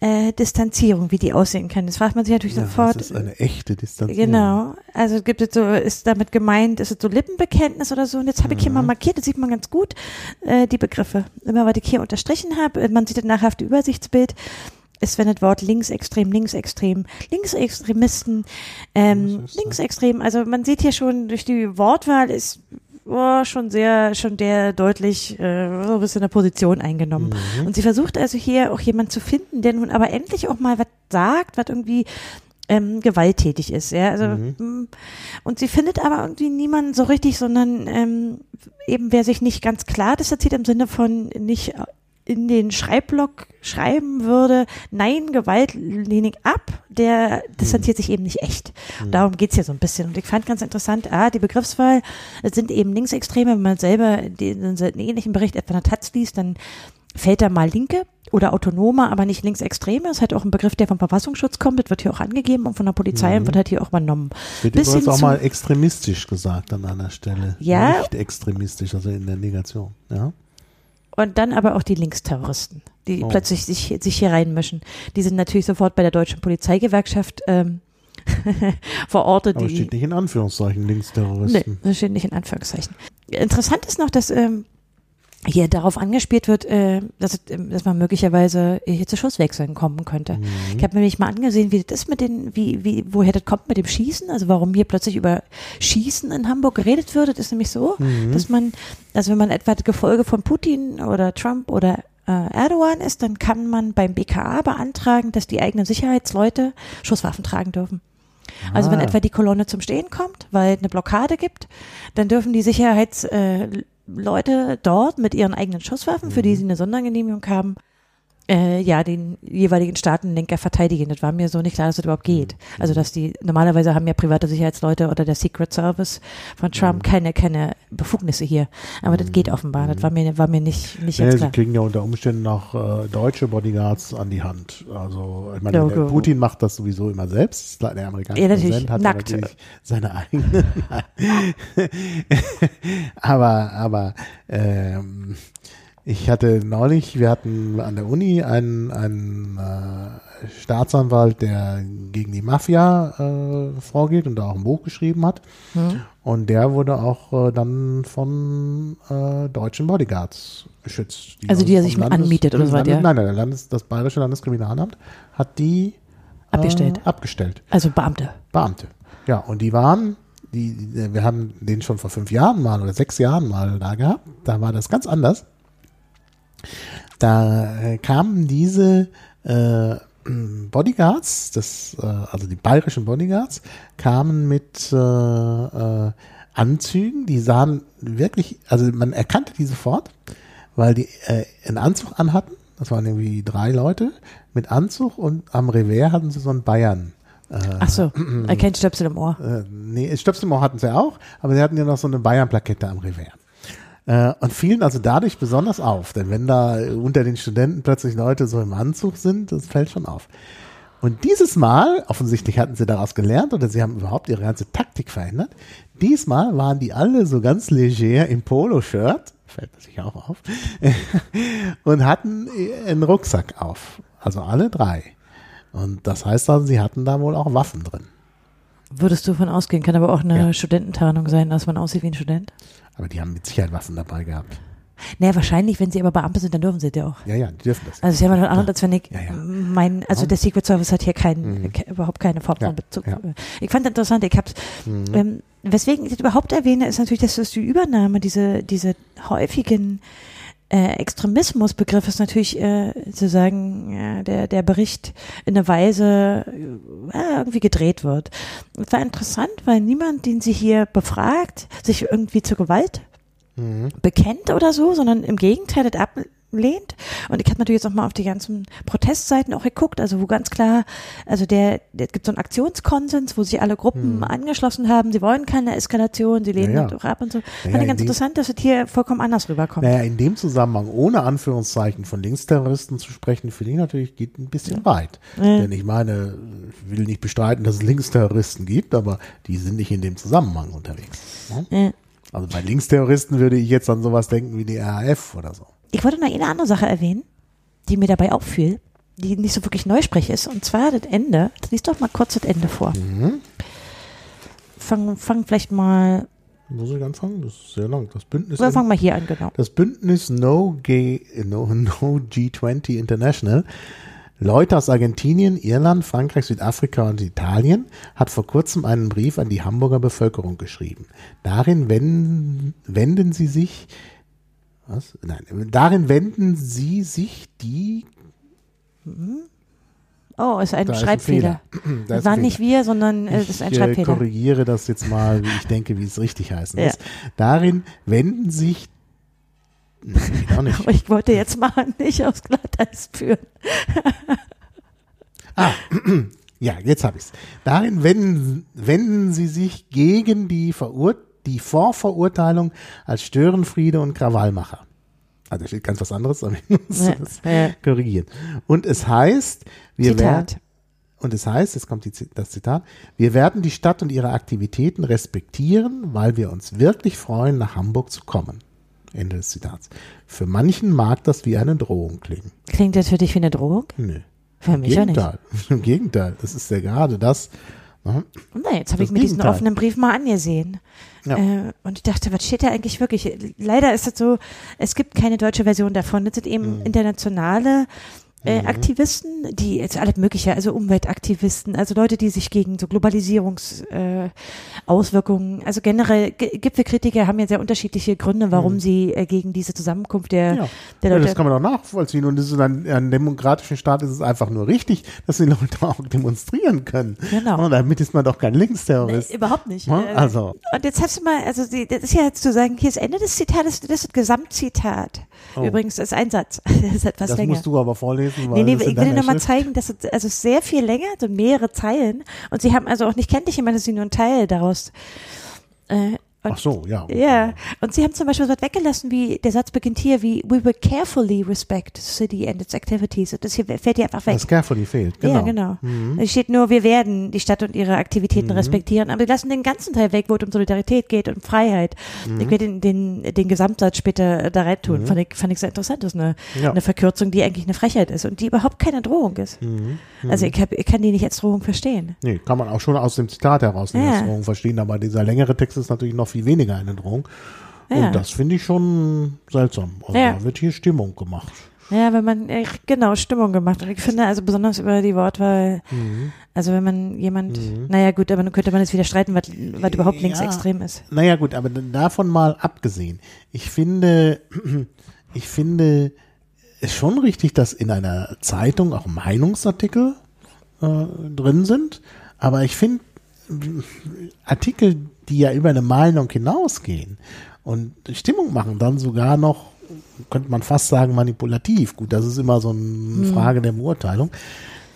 äh, Distanzierung, wie die aussehen kann. Das fragt man sich natürlich Ja, sofort. das ist eine echte Distanzierung. Genau. Also gibt es so, ist damit gemeint, ist es so Lippenbekenntnis oder so? Und jetzt habe ich hier mal markiert, das sieht man ganz gut, äh, die Begriffe. Immer was ich hier unterstrichen habe, man sieht das nachher auf dem Übersichtsbild, ist, wenn das Wort linksextrem, linksextrem, Linksextremisten, ähm, Linksextrem. also man sieht hier schon durch die Wortwahl ist oh, schon sehr, schon der deutlich äh, so ein bisschen eine Position eingenommen. Und sie versucht also hier auch jemanden zu finden, der nun aber endlich auch mal was sagt, was irgendwie ähm, gewalttätig ist. Ja? Also, mm, Und sie findet aber irgendwie niemanden so richtig, sondern ähm, eben wer sich nicht ganz klar distanziert im Sinne von nicht in den Schreibblock schreiben würde, nein, Gewalt lehne ich ab, der distanziert sich eben nicht echt. Und darum geht's ja so ein bisschen. Und ich fand ganz interessant, ah, die Begriffswahl, es sind eben Linksextreme, wenn man selber den, den ähnlichen Bericht etwa in der Taz liest, dann fällt da mal Linke oder Autonome, aber nicht Linksextreme. Das ist halt auch ein Begriff, der vom Verfassungsschutz kommt. Das wird hier auch angegeben und von der Polizei und wird halt hier auch übernommen. Wird Bis übrigens auch mal extremistisch gesagt an einer Stelle. Ja. Nicht extremistisch, also in der Negation. Ja. Und dann aber auch die Linksterroristen, die Oh. plötzlich sich, sich hier reinmischen. Die sind natürlich sofort bei der deutschen Polizeigewerkschaft ähm, verortet. Aber die, steht nicht in Anführungszeichen Nee, Linksterroristen. das steht nicht in Anführungszeichen. Interessant ist noch, dass ähm, hier darauf angespielt wird, äh, dass, ähm, dass man möglicherweise hier zu Schusswechseln kommen könnte. Ich habe mir nämlich mal angesehen, wie das ist mit den, wie, wie, woher das kommt mit dem Schießen, also warum hier plötzlich über Schießen in Hamburg geredet wird. Das ist nämlich so, dass man, also wenn man etwa das Gefolge von Putin oder Trump oder äh, Erdogan ist, dann kann man beim BKA beantragen, dass die eigenen Sicherheitsleute Schusswaffen tragen dürfen. Also wenn Ah. etwa die Kolonne zum Stehen kommt, weil es eine Blockade gibt, dann dürfen die Sicherheitsleute äh, Leute dort mit ihren eigenen Schusswaffen, für die Mhm. sie eine Sondergenehmigung haben, äh, ja, den jeweiligen Staatenlenker verteidigen. Das war mir so nicht klar, dass das überhaupt geht. Mhm. Also, dass die, normalerweise haben ja private Sicherheitsleute oder der Secret Service von Mhm. Trump keine, keine Befugnisse hier. Aber das geht offenbar. Das war mir, war mir nicht, nicht ganz sie klar. kriegen ja unter Umständen auch äh, deutsche Bodyguards an die Hand. Also, ich meine, okay. Putin macht das sowieso immer selbst. Der amerikanische Ja, natürlich. Präsident hat Nackt. natürlich seine eigenen. aber, aber, ähm, ich hatte neulich, wir hatten an der Uni einen, einen äh, Staatsanwalt, der gegen die Mafia äh, vorgeht und da auch ein Buch geschrieben hat. Hm. Und der wurde auch äh, dann von äh, deutschen Bodyguards geschützt. Also die er sich anmietet oder so was, Landes, ja? Nein, nein, der Landes, das Bayerische Landeskriminalamt hat die Abgestellt. Äh, abgestellt. Also Beamte. Beamte. Ja, und die waren, die, die, wir haben den schon vor fünf Jahren mal oder sechs Jahren mal da gehabt. Da war das ganz anders. Da äh, kamen diese äh, Bodyguards, das, äh, also die bayerischen Bodyguards, kamen mit äh, äh, Anzügen, die sahen wirklich, also man erkannte die sofort, weil die äh, einen Anzug anhatten. Das waren irgendwie drei Leute mit Anzug und am Revers hatten sie so einen Bayern. Äh, Ach so, äh, kein Stöpsel im Ohr. äh, nee, Stöpsel im Ohr hatten sie auch, aber sie hatten ja noch so eine Bayern-Plakette am Revers. Äh, und fielen also dadurch besonders auf, denn wenn da unter den Studenten plötzlich Leute so im Anzug sind, das fällt schon auf. Und dieses Mal, offensichtlich hatten sie daraus gelernt oder sie haben überhaupt ihre ganze Taktik verändert. Diesmal waren die alle so ganz leger im Poloshirt, fällt sich auch auf, und hatten einen Rucksack auf. Also alle drei. Und das heißt also, sie hatten da wohl auch Waffen drin. Würdest du davon ausgehen, kann aber auch eine Ja. Studententarnung sein, dass man aussieht wie ein Student? Aber die haben mit Sicherheit Waffen dabei gehabt. Naja, wahrscheinlich, wenn sie aber Beamte sind, dann dürfen sie ja auch. Ja, ja, die dürfen das. Also ist ja mal was anderes, als wenn ich Ja, ja. mein, also der Secret Service hat hier keinen, Mhm. ke- überhaupt keine Form Ja, von Bezug. ja. Ich fand interessant, ich hab's, Mhm. ähm, weswegen ich das überhaupt erwähne, ist natürlich, dass das die Übernahme, diese, diese häufigen äh, Extremismusbegriff ist natürlich äh, sozusagen äh, der, der Bericht in einer Weise äh, irgendwie gedreht wird. Es war interessant, weil niemand, den sie hier befragt, sich irgendwie zur Gewalt Mhm. bekennt oder so, sondern im Gegenteil das ablehnt. Und ich habe natürlich jetzt auch mal auf die ganzen Protestseiten auch geguckt, also wo ganz klar, also der, es gibt so einen Aktionskonsens, wo sich alle Gruppen Hm. angeschlossen haben, sie wollen keine Eskalation, sie lehnen Ja, ja. das auch ab und so. Ja, Fand ja, ich ganz interessant, dass es hier vollkommen anders rüberkommt. Naja, in dem Zusammenhang, ohne Anführungszeichen von Linksterroristen zu sprechen, finde ich natürlich, geht ein bisschen weit. Ja. Denn ich meine, ich will nicht bestreiten, dass es Linksterroristen gibt, aber die sind nicht in dem Zusammenhang unterwegs. Ne? Ja. Also bei Linksterroristen würde ich jetzt an sowas denken wie die RAF oder so. Ich wollte noch eine andere Sache erwähnen, die mir dabei auffiel, die nicht so wirklich Neusprech ist, und zwar das Ende. Lies doch mal kurz das Ende vor. Mhm. Fang, fang vielleicht mal, Muss ich anfangen? Das ist sehr lang. Das Bündnis, oder fang mal hier an, genau. das Bündnis No, G, no, no G20 International Leute aus Argentinien, Irland, Frankreich, Südafrika und Italien hat vor kurzem einen Brief an die Hamburger Bevölkerung geschrieben. Darin wenden, wenden sie sich, was? Nein, darin wenden sie sich die, Oh, ist ein da ist ein Schreibfehler. Ist War ein nicht Fehler. wir, sondern das ist ein ich äh, Schreibfehler. korrigiere das jetzt mal, wie ich denke, wie es richtig heißen Ja. Darin wenden sich, nee, nicht. Ich wollte jetzt mal nicht aufs Glatteis führen. Ja, jetzt habe ich's. Darin wenden, wenden sie sich gegen die, Verur die Vorverurteilung als Störenfriede und Krawallmacher. Also da steht ganz was anderes, aber ich muss Ja, das ja. korrigieren. Und es heißt, wir werden, Zitat. und es heißt, jetzt kommt die, das Zitat, wir werden die Stadt und ihre Aktivitäten respektieren, weil wir uns wirklich freuen, nach Hamburg zu kommen. Ende des Zitats. Für manchen mag das wie eine Drohung klingen. Klingt das für dich wie eine Drohung? Nö. Für mich ja nicht. Gegenteil. Im Gegenteil. Das ist ja gerade das. Ne? Nein, jetzt habe ich mir diesen Gegenteil. offenen Brief mal angesehen. Ja. Äh, und ich dachte, was steht da eigentlich wirklich? Leider ist es so, es gibt keine deutsche Version davon. Das sind eben Mhm. internationale äh, Aktivisten, die jetzt alles Mögliche, also Umweltaktivisten, also Leute, die sich gegen so Globalisierungsauswirkungen, äh, also generell G Gipfelkritiker haben ja sehr unterschiedliche Gründe, warum sie äh, gegen diese Zusammenkunft der, Mhm. Ja. der Ja, Leute das kann man auch nachvollziehen. Und das ist ein, ein demokratischen Staat ist es einfach nur richtig, dass die Leute auch demonstrieren können. Genau. Und damit ist man doch kein Linksterrorist. Nee, überhaupt nicht. Ja, Äh, also. Und jetzt hast du mal, also die, das ist ja jetzt zu sagen, hier ist Ende des Zitates, das ist das Gesamtzitat. Oh. Übrigens, das ist ein Satz. Das ist etwas Das länger. musst du aber vorlesen, weil Nee, nee, in ich will dir deiner nur mal Schrift- zeigen, dass es also sehr viel länger, so mehrere Zeilen. Und sie haben also auch nicht kenntlich jemand, dass sie nur einen Teil daraus. Äh, und, Ach so, ja. Ja, und sie haben zum Beispiel so was weggelassen, wie der Satz beginnt hier, wie We will carefully respect the city and its activities. Und das hier fällt hier einfach weg. Das Carefully fehlt, genau. Ja, genau. Mhm. Es steht nur, wir werden die Stadt und ihre Aktivitäten respektieren, aber wir lassen den ganzen Teil weg, wo es um Solidarität geht und Freiheit. Mhm. Ich werde den, den, den Gesamtsatz später da rein tun. Fand, ich, fand ich sehr interessant. Das ist eine, Ja. eine Verkürzung, die eigentlich eine Frechheit ist und die überhaupt keine Drohung ist. Mhm. Also ich, hab, ich kann die nicht als Drohung verstehen. Nee, kann man auch schon aus dem Zitat herausnehmen, Ja. als Drohung verstehen, aber dieser längere Text ist natürlich noch viel weniger eine Drohung. Ja. Und das finde ich schon seltsam. Also Ja. da wird hier Stimmung gemacht. Ja, wenn man, genau, Stimmung gemacht. Und ich finde also besonders über die Wortwahl, Mhm. also wenn man jemand, naja gut, aber dann könnte man jetzt wieder streiten, was, was überhaupt Ja. linksextrem ist. Naja gut, aber davon mal abgesehen. Ich finde, ich finde es schon richtig, dass in einer Zeitung auch Meinungsartikel äh, drin sind. Aber ich finde Artikel, die ja über eine Meinung hinausgehen und Stimmung machen, dann sogar noch, könnte man fast sagen, manipulativ. Gut, das ist immer so eine Frage der Beurteilung.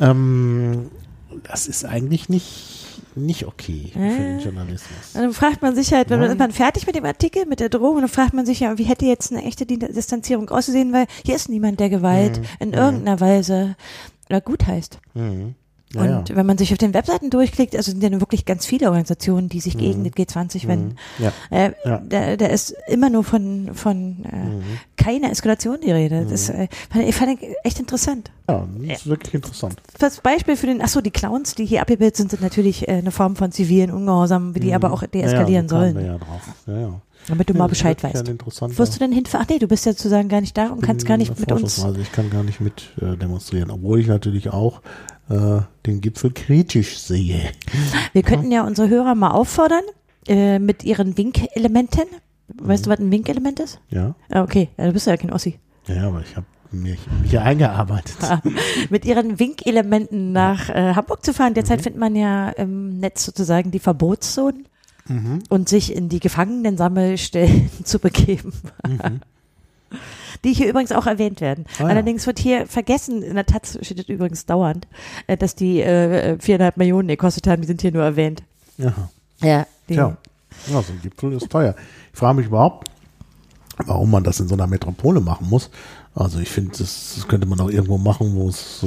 Ähm, das ist eigentlich nicht, nicht okay für den Journalismus. Und dann fragt man sich halt, wenn man man fertig mit dem Artikel, mit der Drohung, dann fragt man sich ja, wie hätte jetzt eine echte Di- Distanzierung ausgesehen, weil hier ist niemand, der Gewalt Mhm. in irgendeiner Weise oder gut heißt. Mhm. Und ja. wenn man sich auf den Webseiten durchklickt, also sind ja nun wirklich ganz viele Organisationen, die sich gegen den G20 wenden. Mhm. Ja. Äh, da, da ist immer nur von, von äh, Mhm. keiner Eskalation die Rede. Das äh, fand, ich fand ich echt interessant. Ja, das ist wirklich interessant. Das Beispiel für den, ach so, die Clowns, die hier abgebildet sind, sind natürlich äh, eine Form von zivilen Ungehorsam, die aber auch deeskalieren Mhm. sollen. Ja drauf. Ja, ja. Damit du mal Bescheid weißt. Wirst du denn hinfahren? Ach nee, du bist ja sozusagen gar nicht da und kannst gar nicht mit uns. Ich kann gar nicht mit äh, demonstrieren, obwohl ich natürlich auch äh, den Gipfel kritisch sehe. Wir könnten ja unsere Hörer mal auffordern äh, mit ihren Winkelementen. Weißt du, was ein Winkelement ist? Ja, Ah, okay, ja, du bist ja kein Ossi. ja, aber ich habe mich, hier eingearbeitet. mit ihren Winkelementen nach äh, Hamburg zu fahren. Derzeit findet man ja im Netz sozusagen die Verbotszonen Mhm. und sich in die Gefangenensammelstellen zu begeben. Die hier übrigens auch erwähnt werden. Ah, ja. Allerdings wird hier vergessen, in der Taz steht übrigens dauernd, äh, dass die äh, viereinhalb Millionen gekostet haben, die sind hier nur erwähnt. Ja. Ja. Tja, ja, so ein Gipfel ist teuer. Ich frage mich überhaupt, warum man das in so einer Metropole machen muss. Also ich finde, das, das könnte man auch irgendwo machen, wo es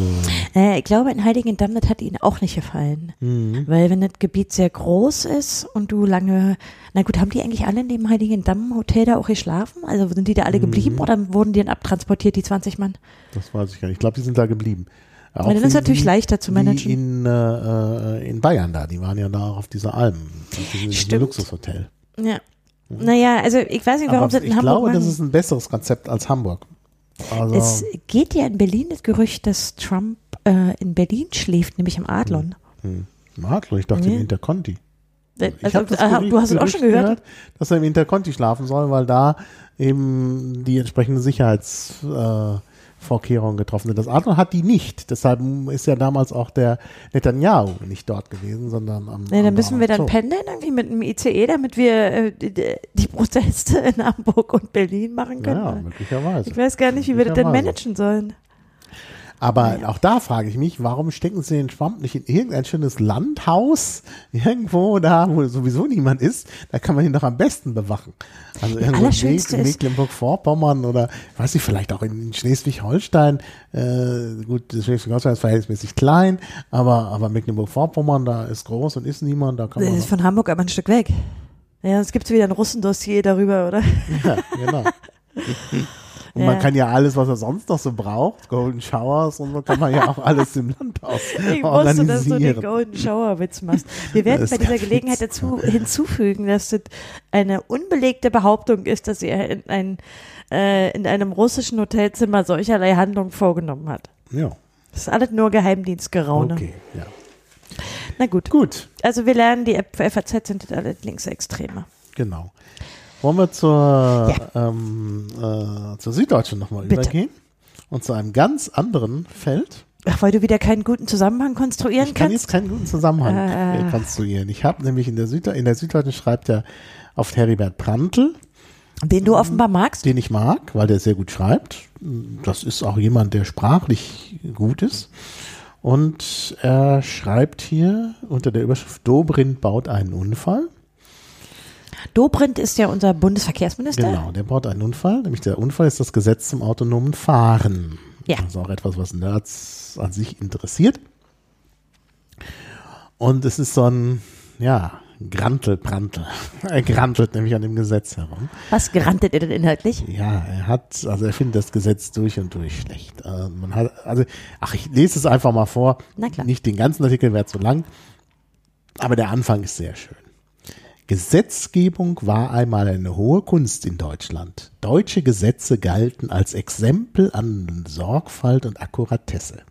äh, Äh, ich glaube, in Heiligendamm, das hat ihnen auch nicht gefallen. Mhm. Weil wenn das Gebiet sehr groß ist und du lange, na gut, haben die eigentlich alle in dem Heiligendamm Hotel da auch geschlafen? Also sind die da alle Mhm. geblieben oder wurden die dann abtransportiert, die 20 Mann? das weiß ich gar nicht. Ich glaube, die sind da geblieben. Auch dann ist wie- natürlich leichter zu managen. Wie in, äh, äh, in Bayern da, die waren ja da auf dieser Alm. Das ist ein. Luxushotel. Ja. Naja, also ich weiß nicht, warum Mhm. Aber sie das ich in Hamburg glaube, das machen. ist ein besseres Konzept als Hamburg. Also, Es geht ja in Berlin das Gerücht, dass Trump äh, in Berlin schläft, nämlich im Adlon. hm, Adler, ich dachte Nee. im Interconti. Äh, Also, aha, Gerücht- du hast es auch schon Gerücht gehört? dass er im Interconti schlafen soll, weil da eben die entsprechenden Sicherheitsvorkehrungen äh, Vorkehrungen getroffen sind. Das Adler hat die nicht. Deshalb ist ja damals auch der Netanyahu nicht dort gewesen, sondern am. Nee, dann müssen wir dann Zoo. pendeln irgendwie mit dem ICE, damit wir äh, die, die Proteste in Hamburg und Berlin machen können. ja, möglicherweise. Ich weiß gar nicht, wie wir das denn managen sollen. Aber auch da frage ich mich, warum stecken sie den Schwamm nicht in irgendein schönes Landhaus, irgendwo da, wo sowieso niemand ist, da kann man ihn doch am besten bewachen. Also irgendwo in Mecklenburg-Vorpommern oder, weiß ich, vielleicht auch in Schleswig-Holstein. Äh, gut, Schleswig-Holstein ist verhältnismäßig klein, aber, aber Mecklenburg-Vorpommern, da ist groß und ist niemand, da kann Das man. ist von Hamburg aber ein Stück weg. Ja, es gibt wieder ein Russendossier darüber, oder? ja, genau. Und man kann ja alles, was er sonst noch so braucht, Golden Showers und so, kann man ja auch alles im Landhaus Ich wusste, organisieren. dass du den Golden Shower Witz machst. Wir werden bei dieser Gelegenheit Witz. dazu hinzufügen, dass das eine unbelegte Behauptung ist, dass er in, ein, äh, in einem russischen Hotelzimmer solcherlei Handlungen vorgenommen hat. Ja, Das ist alles nur Geheimdienstgeraune. okay, ja. Na gut. Gut, Also wir lernen, die FAZ sind alle Linksextreme. genau. Wollen wir zur, ähm, äh, zur Süddeutschen nochmal übergehen? Und zu einem ganz anderen Feld. Ach, weil du wieder keinen guten Zusammenhang konstruieren Ich kann kannst? jetzt keinen guten Zusammenhang äh, konstruieren. Ich habe nämlich in der, Süd in der Süddeutschen schreibt ja oft Heribert Prantl, Den du offenbar magst? den ich mag, weil der sehr gut schreibt. Das ist auch jemand, der sprachlich gut ist. Und er schreibt hier unter der Überschrift Dobrindt baut einen Unfall. Dobrindt ist ja unser Bundesverkehrsminister. Genau, der baut einen Unfall. Nämlich der Unfall ist das Gesetz zum autonomen Fahren. Ja. Das ist auch etwas, was Nerds an sich interessiert. Und es ist so ein, ja, Grantel-Prantel. Er grantelt nämlich an dem Gesetz herum. Was gerantet er denn inhaltlich? Ja, er hat, also er findet das Gesetz durch und durch schlecht. Äh, man hat, also, ach, ich lese es einfach mal vor. Na klar. Nicht den ganzen Artikel, wäre zu lang. Aber der Anfang ist sehr schön. Gesetzgebung war einmal eine hohe Kunst in Deutschland. Deutsche Gesetze galten als Exempel an Sorgfalt und Akkuratesse.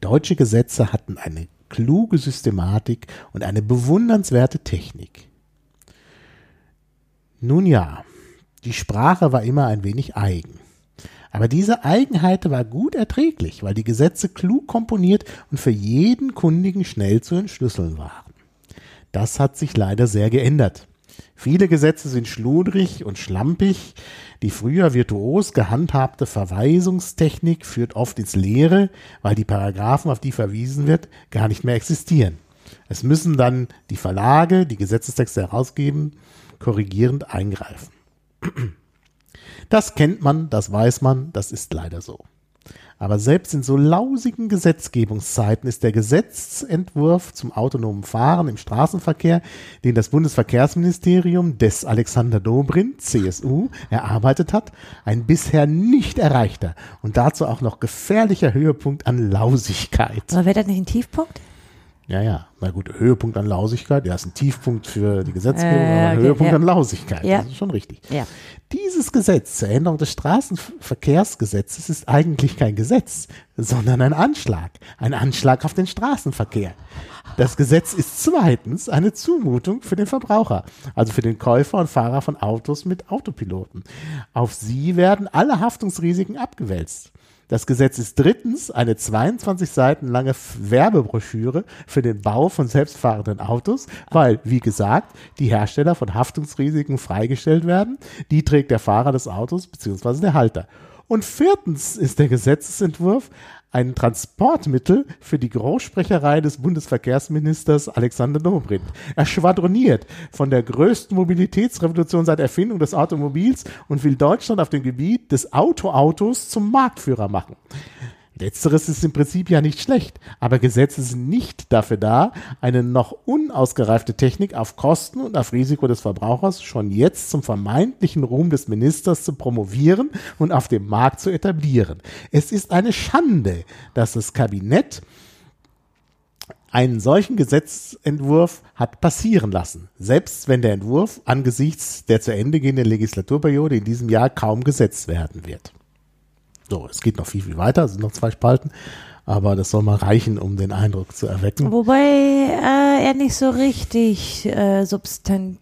Deutsche Gesetze hatten eine kluge Systematik und eine bewundernswerte Technik. Nun ja, die Sprache war immer ein wenig eigen. Aber diese Eigenheit war gut erträglich, weil die Gesetze klug komponiert und für jeden Kundigen schnell zu entschlüsseln waren. Das hat sich leider sehr geändert. Viele Gesetze sind schludrig und schlampig. Die früher virtuos gehandhabte Verweisungstechnik führt oft ins Leere, weil die Paragraphen, auf die verwiesen wird, gar nicht mehr existieren. Es müssen dann die Verlage, die Gesetzestexte herausgeben, korrigierend eingreifen. Das kennt man, das weiß man, das ist leider so. Aber selbst in so lausigen Gesetzgebungszeiten ist der Gesetzentwurf zum autonomen Fahren im Straßenverkehr, den das Bundesverkehrsministerium des Alexander Dobrindt, CSU, erarbeitet hat, ein bisher nicht erreichter und dazu auch noch gefährlicher Höhepunkt an Lausigkeit. Aber wäre das nicht ein Tiefpunkt? Ja, ja. Na gut, Höhepunkt an Lausigkeit. Ja, ist ein Tiefpunkt für die Gesetzgebung, Äh, aber okay, Höhepunkt ja. an Lausigkeit. Ja. Das ist schon richtig. Ja. Dieses Gesetz zur Änderung des Straßenverkehrsgesetzes ist eigentlich kein Gesetz, sondern ein Anschlag. Ein Anschlag auf den Straßenverkehr. Das Gesetz ist zweitens eine Zumutung für den Verbraucher, also für den Käufer und Fahrer von Autos mit Autopiloten. Auf sie werden alle Haftungsrisiken abgewälzt. Das Gesetz ist drittens eine 22 Seiten lange Werbebroschüre für den Bau von selbstfahrenden Autos, weil, wie gesagt, die Hersteller von Haftungsrisiken freigestellt werden. Die trägt der Fahrer des Autos bzw. der Halter. Und viertens ist der Gesetzesentwurf ein Transportmittel für die Großsprecherei des Bundesverkehrsministers Alexander Dobrindt. Er schwadroniert von der größten Mobilitätsrevolution seit Erfindung des Automobils und will Deutschland auf dem Gebiet des Autoautos zum Marktführer machen. Letzteres ist im Prinzip ja nicht schlecht, aber Gesetze sind nicht dafür da, eine noch unausgereifte Technik auf Kosten und auf Risiko des Verbrauchers schon jetzt zum vermeintlichen Ruhm des Ministers zu promovieren und auf dem Markt zu etablieren. Es ist eine Schande, dass das Kabinett einen solchen Gesetzentwurf hat passieren lassen, selbst wenn der Entwurf angesichts der zu Ende gehenden Legislaturperiode in diesem Jahr kaum gesetzt werden wird. So, es geht noch viel, viel weiter, es sind noch zwei Spalten, aber das soll mal reichen, um den Eindruck zu erwecken. Wobei äh, er nicht so richtig äh, substanziert,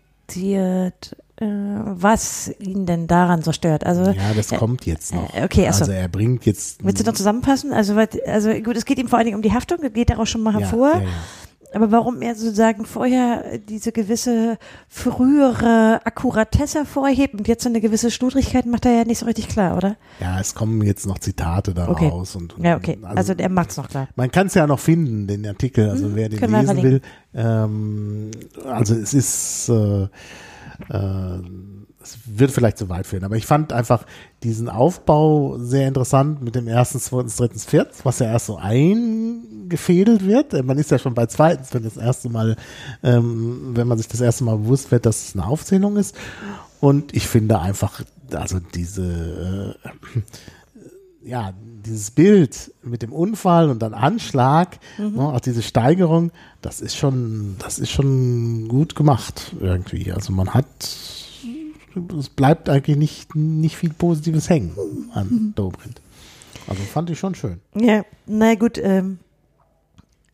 äh, was ihn denn daran so stört. Also Ja, das kommt jetzt noch. äh, okay, ach so. also er bringt jetzt. willst du noch zusammenfassen? Also, also gut, es geht ihm vor allen Dingen um die Haftung, geht daraus schon mal ja, hervor. ja, ja. Aber warum er sozusagen vorher diese gewisse frühere Akkuratesse vorhebt und jetzt so eine gewisse Schludrigkeit macht er ja nicht so richtig klar, oder? ja, es kommen jetzt noch Zitate Okay. daraus. Und, und, Ja, okay. Also, er macht's noch klar. Man kann es ja noch finden, den Artikel, also Mhm, wer den lesen will. Ähm, also es ist, äh, äh, es wird vielleicht zu weit führen, aber ich fand einfach diesen Aufbau sehr interessant mit dem ersten, zweiten, dritten, vierten, was ja erst so eingefädelt wird. Äh, Man ist ja schon bei zweitens, wenn das erste Mal, ähm, wenn man sich das erste Mal bewusst wird, dass es eine Aufzählung ist. Und ich finde einfach, also diese, äh, ja, dieses Bild mit dem Unfall und dann Anschlag, ne, auch diese Steigerung, das ist schon, das ist schon gut gemacht irgendwie. Also man hat, es bleibt eigentlich nicht, nicht viel Positives hängen an Dobrindt. Also fand ich schon schön. Ja, na gut, ähm,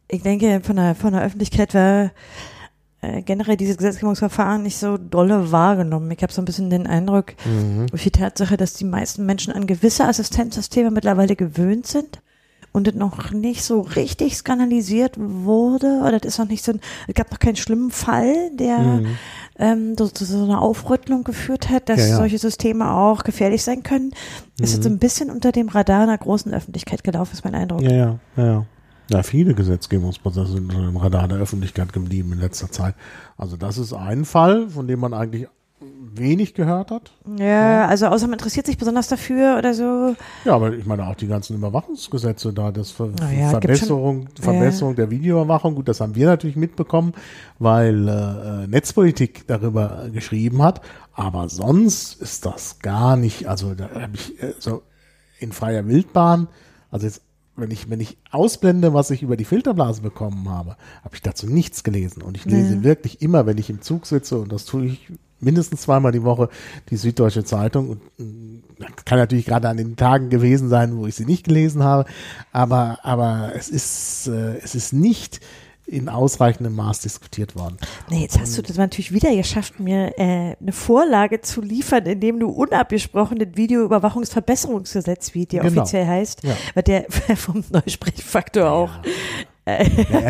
ich denke, von der, von der Öffentlichkeit war äh, generell dieses Gesetzgebungsverfahren nicht so dolle wahrgenommen. Ich habe so ein bisschen den Eindruck, durch die Tatsache, dass die meisten Menschen an gewisse Assistenzsysteme mittlerweile gewöhnt sind und es noch nicht so richtig skandalisiert wurde oder das ist noch nicht so ein, es gab noch keinen schlimmen Fall, der ähm, so, zu so einer Aufrüttelung geführt hat, dass Ja, ja. solche Systeme auch gefährlich sein können. Ist jetzt so ein bisschen unter dem Radar einer großen Öffentlichkeit gelaufen, ist mein Eindruck. Ja, ja, ja, ja. Ja, viele Gesetzgebungsprozesse sind unter dem Radar der Öffentlichkeit geblieben in letzter Zeit. Also das ist ein Fall, von dem man eigentlich wenig gehört hat. Ja, also außer man interessiert sich besonders dafür oder so. Ja, aber ich meine auch die ganzen Überwachungsgesetze da, das Ver ja, Verbesserung, Verbesserung der Videoüberwachung, gut, das haben wir natürlich mitbekommen, weil äh, Netzpolitik darüber geschrieben hat, aber sonst ist das gar nicht, also da habe ich äh, so in freier Wildbahn, also jetzt wenn ich, wenn ich ausblende, was ich über die Filterblase bekommen habe, habe ich dazu nichts gelesen. Und ich lese wirklich immer, wenn ich im Zug sitze, und das tue ich mindestens zweimal die Woche, die Süddeutsche Zeitung. Und mh, kann natürlich gerade an den Tagen gewesen sein, wo ich sie nicht gelesen habe. Aber, aber es ist, äh, es ist nicht in ausreichendem Maß diskutiert worden. Nee, jetzt hast du das natürlich wieder geschafft, mir äh, eine Vorlage zu liefern, indem du unabgesprochen das Videoüberwachungsverbesserungsgesetz, wie die Genau. offiziell heißt, Ja. weil der vom Neusprechfaktor auch. Ja,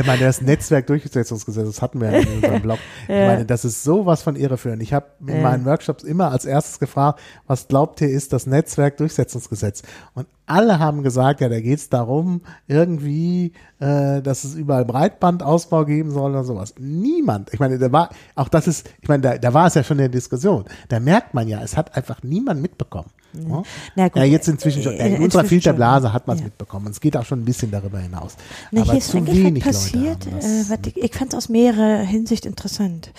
ich meine, das Netzwerkdurchsetzungsgesetz, das hatten wir ja in unserem Blog. Ich meine, das ist sowas von irreführend. Ich habe in Ja. meinen Workshops immer als erstes gefragt, was glaubt ihr ist das Netzwerkdurchsetzungsgesetz? Und alle haben gesagt, ja, da geht es darum, irgendwie, äh, dass es überall Breitbandausbau geben soll oder sowas. Niemand, ich meine, da war, auch das ist, ich meine, da, da war es ja schon in der Diskussion. Da merkt man ja, es hat einfach niemand mitbekommen. Ja, Na gut, ja jetzt inzwischen schon. äh, In unserer Filterblase hat man es ja. mitbekommen. Es geht auch schon ein bisschen darüber hinaus. Na, Aber hier ist zu wenig passiert. Leute äh, ich ich fand es aus mehrerer Hinsicht interessant.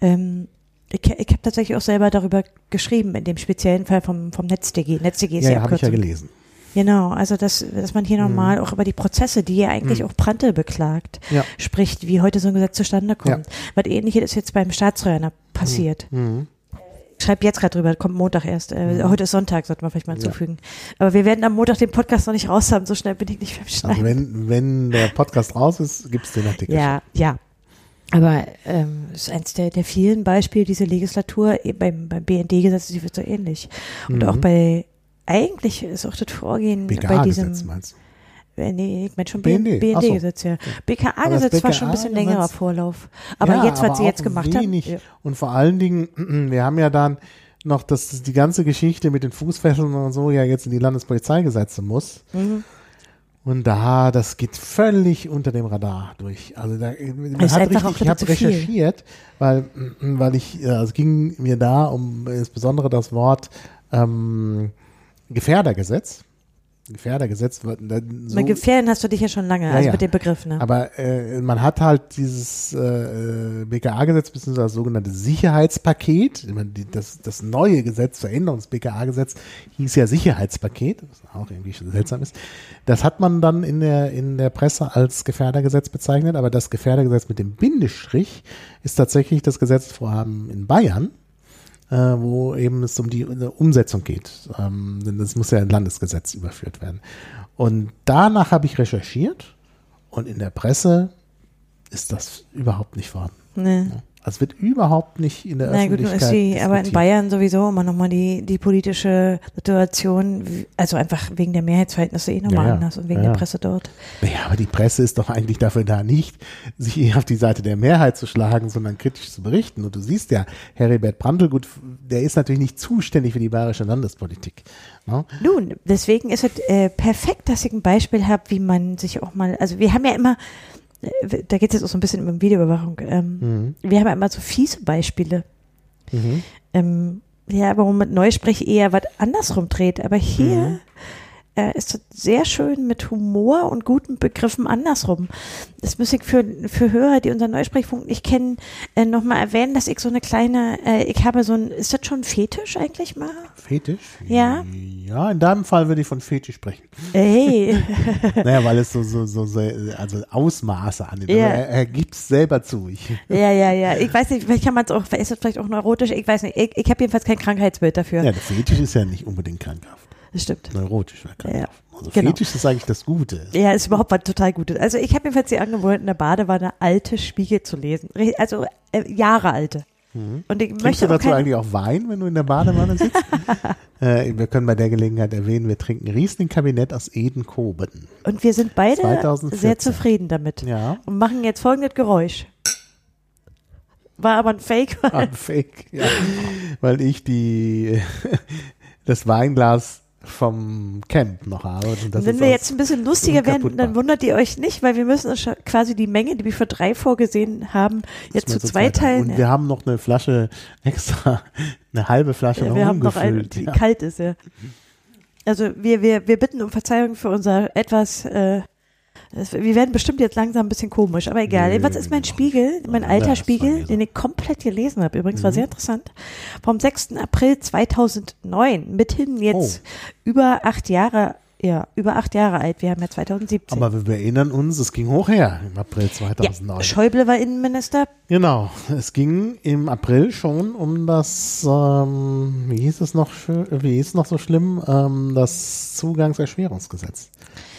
Ähm, ich ich habe tatsächlich auch selber darüber geschrieben, in dem speziellen Fall vom, vom NetzDG. NetzDG ist ja, ja, habe ich ja gelesen. Genau, also dass, dass man hier nochmal auch über die Prozesse, die ja eigentlich auch Prante beklagt, Ja. spricht, wie heute so ein Gesetz zustande kommt. Was ähnliches ist jetzt beim Staatstrojaner passiert. Mhm. Ich schreibe jetzt gerade drüber, kommt Montag erst. Äh, Heute ist Sonntag, sollte man vielleicht mal Ja. hinzufügen. Aber wir werden am Montag den Podcast noch nicht raus haben, so schnell bin ich nicht beim Also Schneiden. wenn, wenn der Podcast raus ist, gibt es den Artikel. Ja, ja. Aber ähm, es ist eins der, der vielen Beispiele dieser Legislatur eh, beim, beim BND-Gesetz, die wird so ähnlich. Und Mhm. auch bei, eigentlich ist auch das Vorgehen bei diesem, BKA-Gesetz meinst du? äh, nee, ich meine schon BND, ach so. BND-Gesetz, ja. BKA-Gesetz war schon ein bisschen längerer Vorlauf. Aber ja, jetzt, was aber sie jetzt gemacht wenig. haben. Und vor allen Dingen, wir haben ja dann noch, dass die ganze Geschichte mit den Fußfesseln und so ja jetzt in die Landespolizeigesetze muss. Mhm. Und da, das geht völlig unter dem Radar durch. Also da, man hat richtig, auch ich habe recherchiert, weil, weil ich, äh, es ging mir da um insbesondere das Wort ähm, Gefährdergesetz. Gefährdergesetz. So, Mit Gefährden hast du dich ja schon lange, Ja, also ja. mit dem Begriff, ne? aber äh, man hat halt dieses äh, BKA-Gesetz beziehungsweise das sogenannte Sicherheitspaket. Das, das neue Gesetz zur Änderung des BKA-Gesetz hieß ja Sicherheitspaket, was auch irgendwie schon seltsam ist. Das hat man dann in der, in der Presse als Gefährdergesetz bezeichnet, aber das Gefährdergesetz mit dem Bindestrich ist tatsächlich das Gesetzesvorhaben in Bayern, äh, wo eben es um die Umsetzung geht. Ähm, denn das muss ja in Landesgesetz überführt werden. Und danach habe ich recherchiert und in der Presse ist das überhaupt nicht vorhanden. ne. Also es wird überhaupt nicht in der Na gut, Öffentlichkeit ist die, aber in. Bayern sowieso immer nochmal die, die politische Situation, also einfach wegen der Mehrheitsverhältnisse eh nochmal Ja, anders und wegen Ja, der. Presse dort. Naja, aber die Presse ist doch eigentlich dafür da, nicht sich eher auf die Seite der Mehrheit zu schlagen, sondern kritisch zu berichten. Und du siehst ja, Heribert Brandelgut, der ist natürlich nicht zuständig für die bayerische Landespolitik. Ne? Nun, deswegen ist es äh, perfekt, dass ich ein Beispiel habe, wie man sich auch mal, also wir haben ja immer, da geht es jetzt auch so ein bisschen um Videoüberwachung, ähm, Mhm. wir haben ja immer so fiese Beispiele. Mhm. Ähm, ja, warum mit Neusprech eher was andersrum dreht, aber hier Mhm. Äh, ist sehr schön mit Humor und guten Begriffen andersrum. Das muss ich für, für Hörer, die unseren Neusprechfunk nicht kennen, äh, nochmal erwähnen, dass ich so eine kleine, äh, ich habe so ein, ist das schon Fetisch eigentlich mal? Fetisch? Ja. Ja, in deinem Fall würde ich von Fetisch sprechen. Ey, Naja, weil es so, so, so, so also Ausmaße annimmt. Ja. Aber Er, er gibt es selber zu. Ich, ja, ja, ja. Ich weiß nicht, vielleicht kann man es auch, ist das vielleicht auch neurotisch? Ich weiß nicht. Ich, ich habe jedenfalls kein Krankheitsbild dafür. ja, der Fetisch ist ja nicht unbedingt krankhaft. Das stimmt. Neurotisch krankhaft. Also genau. Fetisch ist eigentlich das Gute. Ja, ist überhaupt was total Gutes. Also ich habe jedenfalls die Angewohnheit, in der Badewanne alte Spiegel zu lesen. Also äh, Jahre alte. Und ich Trinkst möchte du dazu eigentlich auch Wein, wenn du in der Badewanne sitzt? äh, wir können bei der Gelegenheit erwähnen, wir trinken Riesling-Kabinett aus Edenkoben. Und wir sind beide 2014. sehr zufrieden damit. Ja, Und machen jetzt folgendes Geräusch. War aber ein Fake. ein Fake. Ja. Weil ich die, das Weinglas vom Camp noch das Wenn wir jetzt ein bisschen lustiger werden, dann wundert ihr euch nicht, weil wir müssen quasi die Menge, die wir für drei vorgesehen haben, jetzt zu wir zwei teilen. Und wir haben noch eine Flasche extra, eine halbe Flasche Ja, noch wir haben noch eine, umgefüllt. die ja. kalt ist, ja. Also wir, wir, wir bitten um Verzeihung für unser etwas, äh, das, wir werden bestimmt jetzt langsam ein bisschen komisch, aber egal. Nö, Was ist mein Spiegel, mein alter Spiegel, war den ich komplett gelesen habe, übrigens, war Mhm. sehr interessant, vom 6. April 2009, mithin jetzt Oh. über acht Jahre, ja, über acht Jahre alt, wir haben ja 2017. Aber wir erinnern uns, es ging hoch her im April ja, 2009. Schäuble war Innenminister, Genau, es ging im April schon um das, ähm, wie hieß es noch, wie hieß es noch so schlimm, ähm, das Zugangserschwerungsgesetz.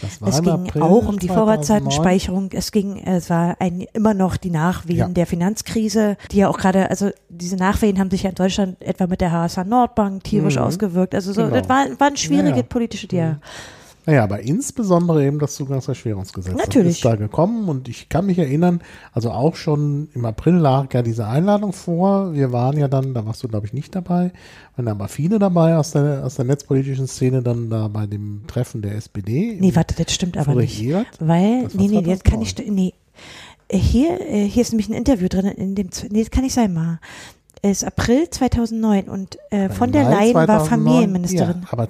Das war Es im ging April auch um die 2009. Vorratsdatenspeicherung. Es ging, es war ein, immer noch die Nachwehen Ja. der Finanzkrise, die ja auch gerade, also diese Nachwehen haben sich ja in Deutschland etwa mit der HSH Nordbank tierisch Mhm. ausgewirkt. Also so, Genau. das war, waren schwierige Ja, ja. politische Jahre. Naja, aber insbesondere eben das Zugangserschwerungsgesetz. Natürlich. Das ist da gekommen und ich kann mich erinnern, also auch schon im April lag ja diese Einladung vor. Wir waren ja dann, da warst du glaube ich nicht dabei, waren aber viele dabei aus der, aus der netzpolitischen Szene dann da bei dem Treffen der SPD. Nee, warte, das stimmt aber nicht. Weil, nee, nee, jetzt kann 2009. ich, nee. Äh, Hier, äh, hier ist nämlich ein Interview drin, in dem, nee, das kann nicht sein, mal. Es ist April 2009 und äh, von der Leyen war 2009, Familienministerin. Ja, aber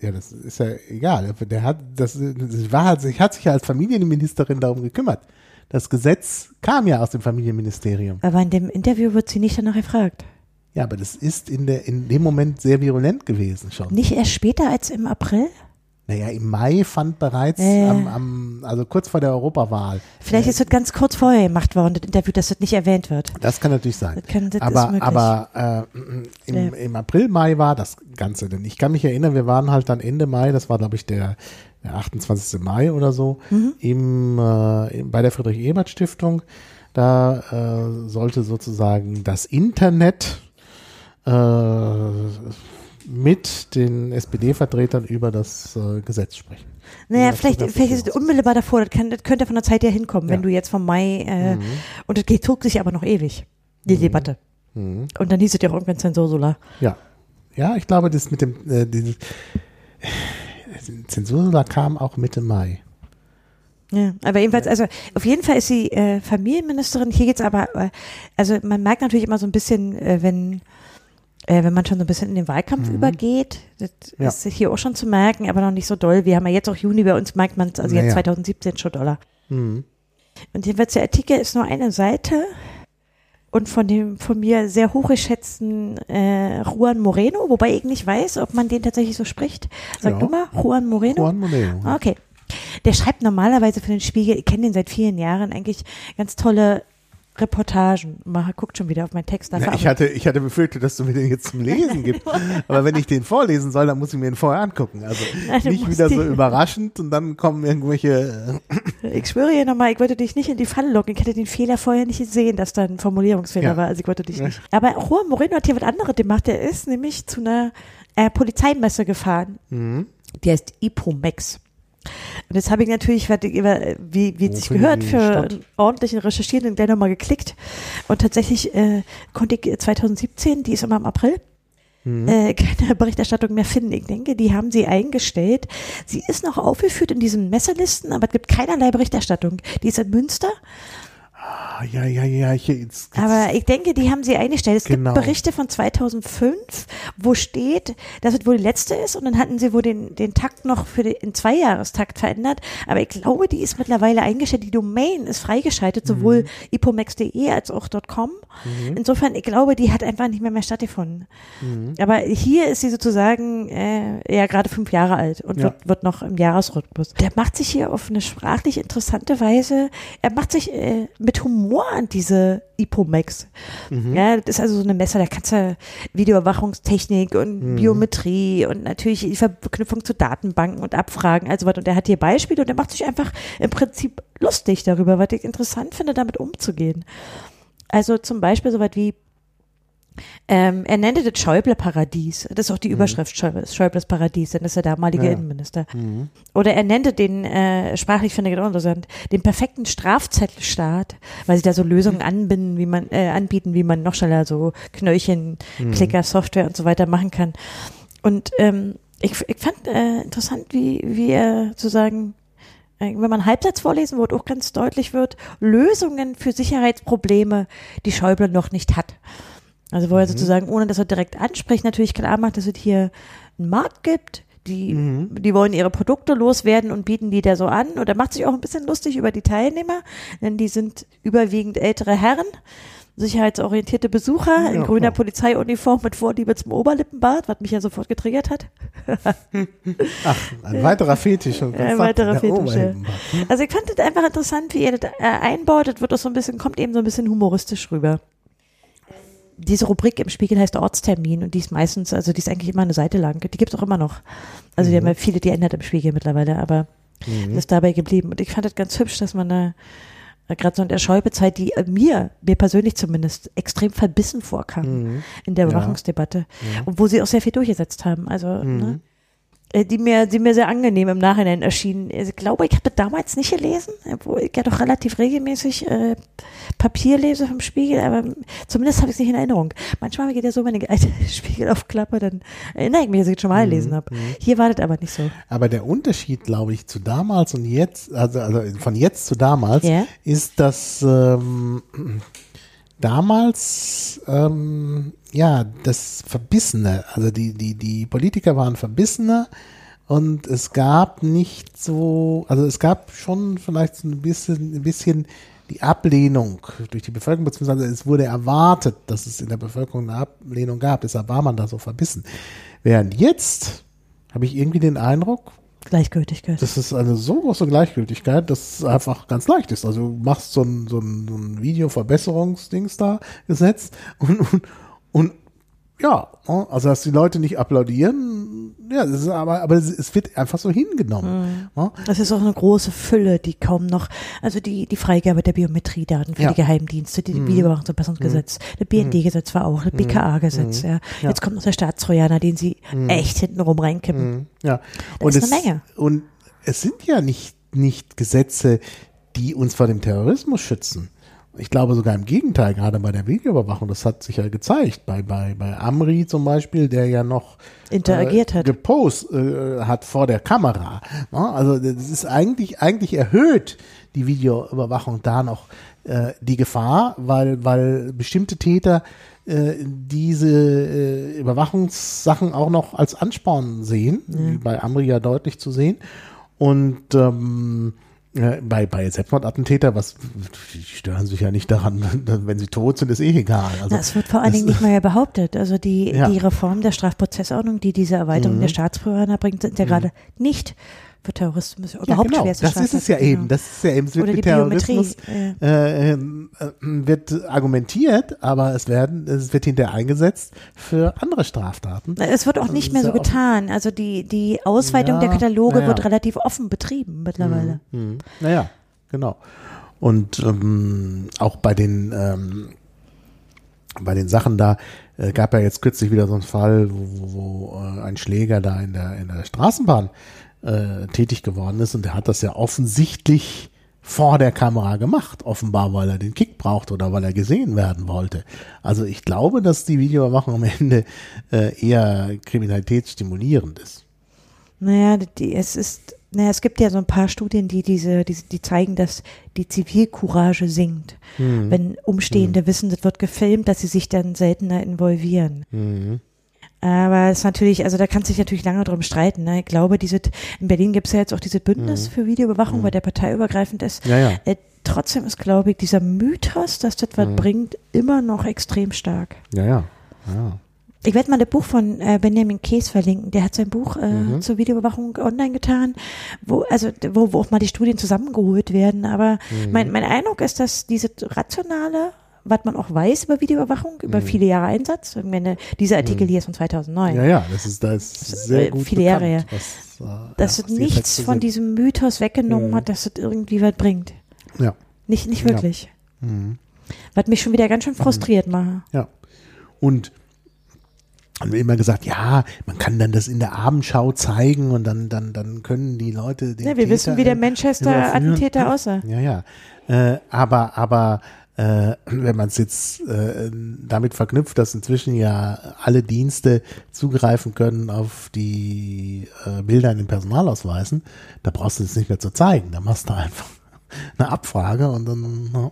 ja, das ist ja egal. Der hat, das, das war halt, ich hat sich ja als Familienministerin darum gekümmert. Das Gesetz kam ja aus dem Familienministerium. Aber in dem Interview wird sie nicht danach gefragt. Ja, aber das ist in der, in dem Moment sehr virulent gewesen schon. Nicht erst später als im April? Naja, im Mai fand bereits Äh. am, am, also kurz vor der Europawahl. Vielleicht ist das ganz kurz vorher gemacht worden, das Interview, dass das nicht erwähnt wird. Das kann natürlich sein. Das kann- das aber aber äh, im, Ja. im April, Mai war das Ganze. Denn ich kann mich erinnern, wir waren halt dann Ende Mai, das war glaube ich der, der 28. Mai oder so, Mhm. im, äh, bei der Friedrich-Ebert-Stiftung. Da äh, sollte sozusagen das Internet äh, mit den SPD-Vertretern über das äh, Gesetz sprechen. Naja, Ja, vielleicht, vielleicht ist es unmittelbar davor, das, kann, das könnte von der Zeit her hinkommen, wenn Ja. du jetzt vom Mai, äh, und das geht, zog sich aber noch ewig, die Debatte. Mhm. Und dann hieß es ja auch irgendwann Zensursula. Ja. Ja, ich glaube, das mit dem äh, dieses, Zensur da kam auch Mitte Mai. Ja, aber jedenfalls, also auf jeden Fall ist sie äh, Familienministerin. Hier geht's aber, äh, also man merkt natürlich immer so ein bisschen, äh, wenn äh, wenn man schon so ein bisschen in den Wahlkampf übergeht, das Ja. ist hier auch schon zu merken, aber noch nicht so doll. Wir haben ja jetzt auch Juni, bei uns merkt man es, also jetzt Naja. 2017 schon doller. Mhm. Und jedenfalls der Artikel ist nur eine Seite und von dem von mir sehr hochgeschätzten äh, Juan Moreno, wobei ich nicht weiß, ob man den tatsächlich so spricht. Sag Ja. du mal, Juan Moreno? Juan Moreno. Okay. Der schreibt normalerweise für den Spiegel, ich kenne den seit vielen Jahren, eigentlich ganz tolle Reportagen. Maha guckt schon wieder auf meinen Text. Ja, ich hatte, ich hatte befürchtet, dass du mir den jetzt zum Lesen gibst. Aber wenn ich den vorlesen soll, dann muss ich mir den vorher angucken. Also Nein, nicht wieder so überraschend und dann kommen irgendwelche. Äh, ich schwöre hier nochmal, ich wollte dich nicht in die Falle locken. Ich hätte den Fehler vorher nicht gesehen, dass da ein Formulierungsfehler Ja. war. Also ich wollte dich nicht. Aber Juan Moreno hat hier was anderes gemacht. Der ist nämlich zu einer äh, Polizeimesse gefahren. mhm. Die heißt Ipomex. Und jetzt habe ich natürlich, wie, wie es gehört, für ordentlichen Recherchieren gleich nochmal geklickt. Und tatsächlich äh, konnte ich 2017, die ist immer im April, Mhm. äh, keine Berichterstattung mehr finden. Ich denke, die haben sie eingestellt. Sie ist noch aufgeführt in diesen Messerlisten, aber es gibt keinerlei Berichterstattung. Die ist in Münster, Ah, ja, ja, ja. Ich, jetzt, jetzt, aber ich denke, die haben sie eingestellt. Es Genau. gibt Berichte von 2005, wo steht, dass es wohl die letzte ist und dann hatten sie wohl den, den Takt noch für den in Zweijahrestakt verändert. Aber ich glaube, die ist mittlerweile eingestellt. Die Domain ist freigeschaltet, sowohl Mhm. ipomax.de als auch .com. Insofern, ich glaube, die hat einfach nicht mehr mehr stattgefunden. Mhm. Aber hier ist sie sozusagen äh, ja gerade fünf Jahre alt und Ja. wird, wird noch im Jahresrhythmus. Der macht sich hier auf eine sprachlich interessante Weise, er macht sich äh, mit Humor an diese Ipomax. Mhm. Ja, das ist also so eine Messe, da kannst du Videoüberwachungstechnik und Mhm. Biometrie und natürlich die Verknüpfung zu Datenbanken und Abfragen, also was. Und er hat hier Beispiele und er macht sich einfach im Prinzip lustig darüber, was ich interessant finde, damit umzugehen. Also zum Beispiel so was wie ähm, er nannte das Schäuble-Paradies. Das ist auch die Überschrift Schäuble, Schäubles Paradies, denn das ist der damalige Ja. Innenminister. Mhm. Oder er nannte den, äh, sprachlich finde ich das auch interessant, den perfekten Strafzettelstaat, weil sie da so Lösungen anbinden, wie man, äh, anbieten, wie man noch schneller so Knöllchen, Klicker, Software und so weiter machen kann. Und ähm, ich, ich fand äh, interessant, wie, wie er sozusagen äh, wenn man einen Halbsatz vorlesen wird, auch ganz deutlich wird, Lösungen für Sicherheitsprobleme, die Schäuble noch nicht hat. Also wo er sozusagen, ohne dass er direkt anspricht, natürlich klar macht, dass es hier einen Markt gibt, die, die wollen ihre Produkte loswerden und bieten die da so an. Und er macht sich auch ein bisschen lustig über die Teilnehmer, denn die sind überwiegend ältere Herren, sicherheitsorientierte Besucher in Ja, grüner klar. Polizeiuniform mit Vorliebe zum Oberlippenbart, was mich ja sofort getriggert hat. Ach, ein weiterer Fetisch. Und Ein weiterer Fetisch, ja. Hm? Also ich fand es einfach interessant, wie er das äh, einbaut. Das wird auch so ein bisschen, kommt eben so ein bisschen humoristisch rüber. Diese Rubrik im Spiegel heißt Ortstermin und die ist meistens, also die ist eigentlich immer eine Seite lang. Die gibt es auch immer noch. Also die haben ja viele, die ändert im Spiegel mittlerweile, aber Mhm. ist dabei geblieben. Und ich fand das ganz hübsch, dass man da äh, gerade so in der Schäubezeit, die äh, mir, mir persönlich zumindest, extrem verbissen vorkam Mhm. in der Ja. Überwachungsdebatte. Und wo sie auch sehr viel durchgesetzt haben. Also, Mhm. ne? Äh, die mir, die mir sehr angenehm im Nachhinein erschienen. Ich glaube, ich habe das damals nicht gelesen, obwohl ich ja doch relativ regelmäßig äh, Papier lese vom Spiegel, aber zumindest habe ich es nicht in Erinnerung. Manchmal geht ja so, wenn ich alte Spiegel aufklappe, dann erinnere ich mich, dass ich es schon mal gelesen habe. Hier war das aber nicht so. Aber der Unterschied, glaube ich, zu damals und jetzt, also, also von jetzt zu damals, Ja. ist, dass ähm, damals ähm, ja das Verbissene, also die, die, die Politiker waren verbissener und es gab nicht so, also es gab schon vielleicht so ein bisschen, ein bisschen die Ablehnung durch die Bevölkerung, beziehungsweise es wurde erwartet, dass es in der Bevölkerung eine Ablehnung gab, deshalb war man da so verbissen. Während jetzt habe ich irgendwie den Eindruck, Gleichgültigkeit. das ist eine so große Gleichgültigkeit, dass es einfach ganz leicht ist. Also du machst so ein, so ein, so ein Videoverbesserungsdings da gesetzt und, und, und ja, ne, also dass die Leute nicht applaudieren, ja, das ist aber, aber es es wird einfach so hingenommen. ne? Das ist auch eine große Fülle, die kaum noch, also die, die Freigabe der Biometriedaten für Ja. die Geheimdienste, die, die Videoüberwachungsgesetz, das BND-Gesetz war auch, das BKA-Gesetz, ja. Ja. Jetzt kommt noch der Staatstrojaner, den sie echt hintenrum reinkippen. Ja. Da ist eine Menge. Und es sind ja nicht, nicht Gesetze, die uns vor dem Terrorismus schützen. Ich glaube sogar im Gegenteil, gerade bei der Videoüberwachung, das hat sich ja gezeigt. Bei, bei, bei Amri zum Beispiel, der ja noch Interagiert äh, hat. gepost äh, hat vor der Kamera. Ne? Also das ist eigentlich, eigentlich erhöht die Videoüberwachung da noch äh, die Gefahr, weil, weil bestimmte Täter äh, diese äh, Überwachungssachen auch noch als Ansporn sehen, wie bei Amri ja deutlich zu sehen. Und ähm, äh, bei, bei Selbstmordattentäter, was die stören sich ja nicht daran, wenn sie tot sind, ist eh egal. Also, Na, es wird vor allen das- Dingen nicht mal ja behauptet. Also die, Ja. Mhm. die Reform der Strafprozessordnung, die diese Erweiterung der Staatstrojaner bringt, sind ja gerade nicht für Terrorismus, Ja, überhaupt genau. schwerste Das ist es ja Straftaten, eben. genau. Das ist ja eben. Es wird Oder mit Terrorismus äh, ähm, äh, wird argumentiert, aber es werden, es wird hinterher eingesetzt für andere Straftaten. Es wird auch nicht mehr so ja auch- getan. Also die, die Ausweitung Ja, der Kataloge naja. wird relativ offen betrieben mittlerweile. Hm. Naja, genau. Und ähm, auch bei den ähm, bei den Sachen da äh, gab ja jetzt kürzlich wieder so einen Fall, wo, wo, wo äh, ein Schläger da in der in der Straßenbahn äh, tätig geworden ist und der hat das ja offensichtlich vor der Kamera gemacht, offenbar weil er den Kick braucht oder weil er gesehen werden wollte. Also ich glaube, dass die Videoüberwachung am Ende äh, eher kriminalitätsstimulierend ist. Naja, die, es ist, naja, es gibt ja so ein paar Studien, die diese, die, die zeigen, dass die Zivilcourage sinkt. Hm. Wenn Umstehende wissen, das wird gefilmt, dass sie sich dann seltener involvieren. Mhm. Aber es ist natürlich, also da kann sich natürlich lange drum streiten. Ne? Ich glaube, diese, in Berlin gibt es ja jetzt auch diese Bündnis für Videoüberwachung, weil der parteiübergreifend ist. Mhm. Ja, ja. Äh, trotzdem ist, glaube ich, dieser Mythos, dass das Mhm. was bringt, immer noch extrem stark. Ja, ja. ja. Ich werde mal das Buch von äh, Benjamin Kees verlinken. Der hat sein Buch äh, Mhm. zur Videoüberwachung online getan, wo also wo, wo auch mal die Studien zusammengeholt werden. Aber Mhm. mein, mein Eindruck ist, dass diese rationale, was man auch weiß über Videoüberwachung, über Mhm. viele Jahre Einsatz, ich meine, dieser Artikel hier ist von 2009, Ja, ja, das ist, das ist sehr äh, gut viele Jahre bekannt, was, äh, dass ja, es nichts von diesem Mythos weggenommen Mhm. hat, dass es irgendwie was bringt. Ja, Nicht, nicht Ja. wirklich. mhm. Was mich schon wieder ganz schön frustriert macht. ja. Und haben wir immer gesagt, ja, man kann dann das in der Abendschau zeigen und dann, dann, dann können die Leute den Ja, wir wissen, Täter wie der überführen. Manchester-Attentäter aussah. Ja, ja. Äh, aber, aber äh, wenn man es jetzt äh, damit verknüpft, dass inzwischen ja alle Dienste zugreifen können auf die äh, Bilder in den Personalausweisen, da brauchst du es nicht mehr zu zeigen. Da machst du einfach eine Abfrage und dann.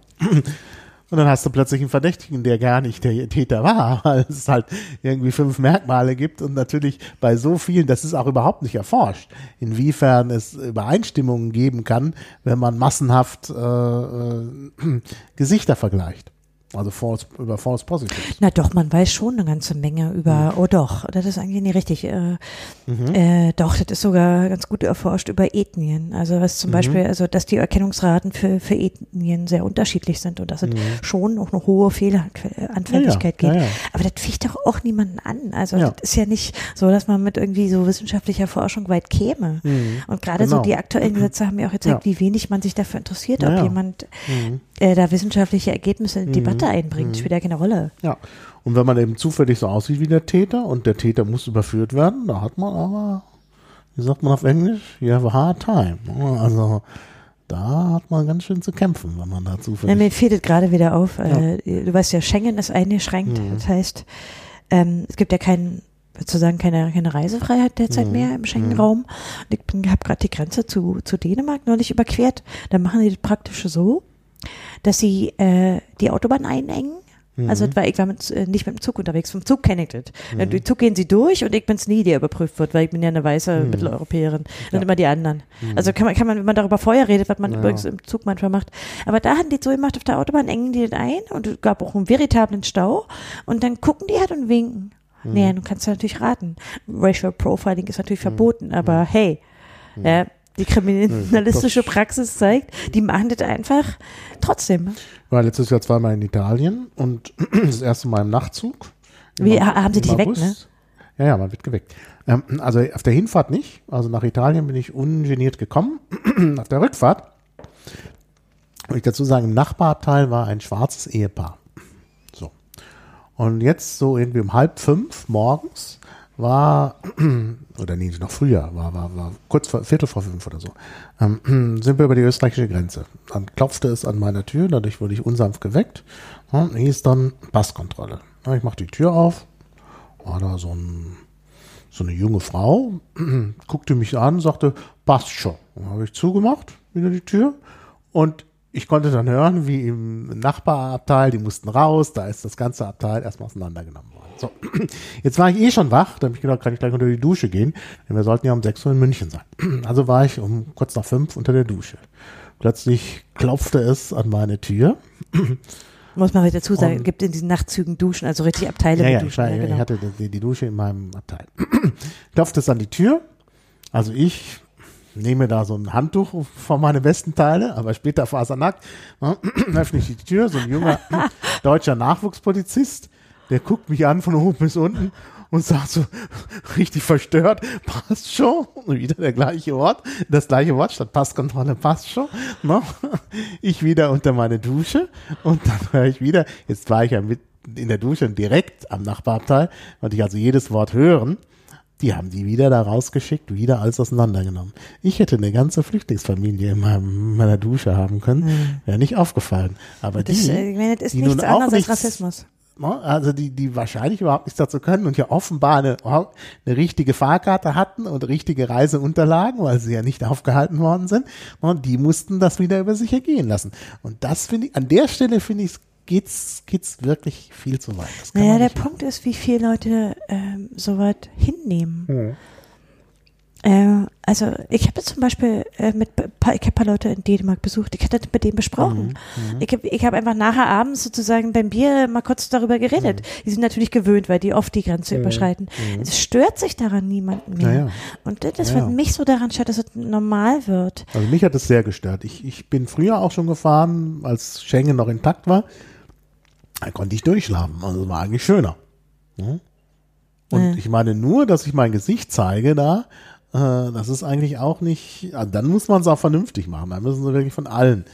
Und dann hast du plötzlich einen Verdächtigen, der gar nicht der Täter war, weil es halt irgendwie fünf Merkmale gibt und natürlich bei so vielen, das ist auch überhaupt nicht erforscht, inwiefern es Übereinstimmungen geben kann, wenn man massenhaft äh, äh, Gesichter vergleicht. Also false, über False Positives. Na doch, man weiß schon eine ganze Menge über, oh doch, das ist eigentlich nicht richtig. Äh, Mhm. äh, doch, das ist sogar ganz gut erforscht über Ethnien. Also was Mhm. zum Beispiel, also dass die Erkennungsraten für, für Ethnien sehr unterschiedlich sind und dass es schon auch eine hohe Fehleranfälligkeit Mhm. Ja, ja, geht. ja. Aber das ficht doch auch niemanden an. Also das ist ja nicht so, dass man mit irgendwie so wissenschaftlicher Forschung weit käme. Und gerade Genau. so die aktuellen Gesetze haben ja auch gezeigt, wie wenig man sich dafür interessiert, ob jemand Mhm. Äh, da wissenschaftliche Ergebnisse in die Debatte einbringt. Spielt ja keine Rolle. Ja. Und wenn man eben zufällig so aussieht wie der Täter und der Täter muss überführt werden, da hat man aber wie sagt man auf Englisch? You have a hard time. Also da hat man ganz schön zu kämpfen, wenn man dazu ja, Mir fiel das gerade wieder auf. Ja. Äh, du weißt ja, Schengen ist eingeschränkt. Mhm. Das heißt, ähm, es gibt ja keinen sozusagen keine, keine Reisefreiheit derzeit mhm. mehr im Schengen-Raum. Und ich habe gerade die Grenze zu, zu Dänemark neulich überquert. Da machen die das praktisch so, dass sie äh, die Autobahn einengen Mhm. Also war, ich war mit, äh, nicht mit dem Zug unterwegs. Vom Zug kenne ich das. Mhm. Durch Zug gehen sie durch und ich bin's nie, der überprüft wird, weil ich bin ja eine weiße mhm. Mitteleuropäerin. Ja. Und immer die anderen. Mhm. Also kann man, kann man, wenn man darüber vorher redet, was man ja. übrigens im Zug manchmal macht. Aber da hatten die so gemacht, auf der Autobahn engen die das ein und es gab auch einen veritablen Stau. Und dann gucken die halt und winken. Mhm. Naja, du kannst natürlich raten. Racial Profiling ist natürlich mhm. verboten, aber mhm. hey, ja, die kriminalistische Praxis zeigt, die machen das einfach trotzdem. Ich war letztes Jahr zweimal in Italien und das erste Mal im Nachtzug. Wie im, haben sie dich weg, ne? Ja, ja, man wird geweckt. Ähm, also auf der Hinfahrt nicht. Also nach Italien bin ich ungeniert gekommen. auf der Rückfahrt, muss ich dazu sagen, im Nachbarabteil war ein schwarzes Ehepaar. So. Und jetzt so irgendwie um halb fünf morgens war, oder nee, noch früher, war, war, war kurz vor, Viertel vor fünf oder so, ähm, sind wir über die österreichische Grenze. Dann klopfte es an meiner Tür, dadurch wurde ich unsanft geweckt und hieß dann Passkontrolle. Ich machte die Tür auf, war da so, ein, so eine junge Frau, guckte mich an, sagte, passt schon. Dann habe ich zugemacht, wieder die Tür und ich konnte dann hören, wie im Nachbarabteil, die mussten raus, da ist das ganze Abteil erstmal auseinandergenommen worden. So, jetzt war ich eh schon wach, da habe ich gedacht, kann ich gleich unter die Dusche gehen, denn wir sollten ja um 6 Uhr in München sein. Also war ich um kurz nach 5 unter der Dusche. Plötzlich klopfte es an meine Tür. Muss man dazu sagen, es gibt in diesen Nachtzügen Duschen, also richtig Abteile ja, ja, Duschen. Ich, war, ja, genau. ich hatte die, die Dusche in meinem Abteil. klopfte es an die Tür. Also ich nehme da so ein Handtuch vor meine besten Teile, aber später fasernackt, öffne ich die Tür, so ein junger deutscher Nachwuchspolizist, der guckt mich an von oben bis unten und sagt so richtig verstört, passt schon. Und wieder der gleiche Wort, das gleiche Wort statt Passkontrolle, passt schon. No? Ne? Ich wieder unter meine Dusche und dann höre ich wieder, jetzt war ich ja mit in der Dusche direkt am Nachbarabteil, konnte ich also jedes Wort hören. Die haben die wieder da rausgeschickt, wieder alles auseinandergenommen. Ich hätte eine ganze Flüchtlingsfamilie in meiner Dusche haben können, hm. wäre nicht aufgefallen. Aber das, die, ich meine, das ist die nichts anderes als Rassismus. Ne? also die, die wahrscheinlich überhaupt nichts dazu können und ja offenbar eine, eine richtige Fahrkarte hatten und richtige Reiseunterlagen, weil sie ja nicht aufgehalten worden sind, und ne? die mussten das wieder über sich ergehen lassen. Und das finde ich, an der Stelle finde ich, geht's, geht's wirklich viel zu weit. Naja, der machen. Punkt ist, wie viele Leute ähm, so weit hinnehmen. Mhm. Äh, also ich habe zum Beispiel äh, mit ich habe ein paar Leute in Dänemark besucht. Ich hatte das mit denen besprochen. Mhm, mhm. ich habe ich hab einfach nachher abends sozusagen beim Bier mal kurz darüber geredet. Mhm. Die sind natürlich gewöhnt, weil die oft die Grenze überschreiten. Mhm. Es stört sich daran niemanden mehr. Ja, Und das ja, wenn mich so daran stört, dass es normal wird. Also mich hat es sehr gestört. Ich, ich bin früher auch schon gefahren, als Schengen noch intakt war. Da konnte ich durchschlafen. Also war eigentlich schöner. Und ich meine nur, dass ich mein Gesicht zeige da, das ist eigentlich auch nicht, also dann muss man es auch vernünftig machen. Dann müssen sie wirklich von allen.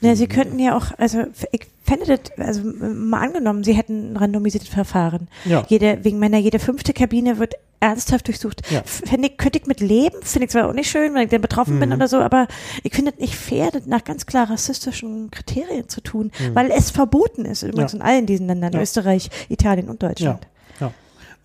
Ja, sie könnten ja auch, also ich fände das, also mal angenommen, sie hätten ein randomisiertes Verfahren. Ja. Jede, wegen meiner, jede fünfte Kabine wird ernsthaft durchsucht. Ja. Fände ich, könnte ich mit leben, finde ich zwar auch nicht schön, wenn ich dann betroffen mhm. bin oder so, aber ich finde es nicht fair, das nach ganz klar rassistischen Kriterien zu tun, mhm. weil es verboten ist, übrigens ja. in allen diesen Ländern, Österreich, Italien und Deutschland. Ja.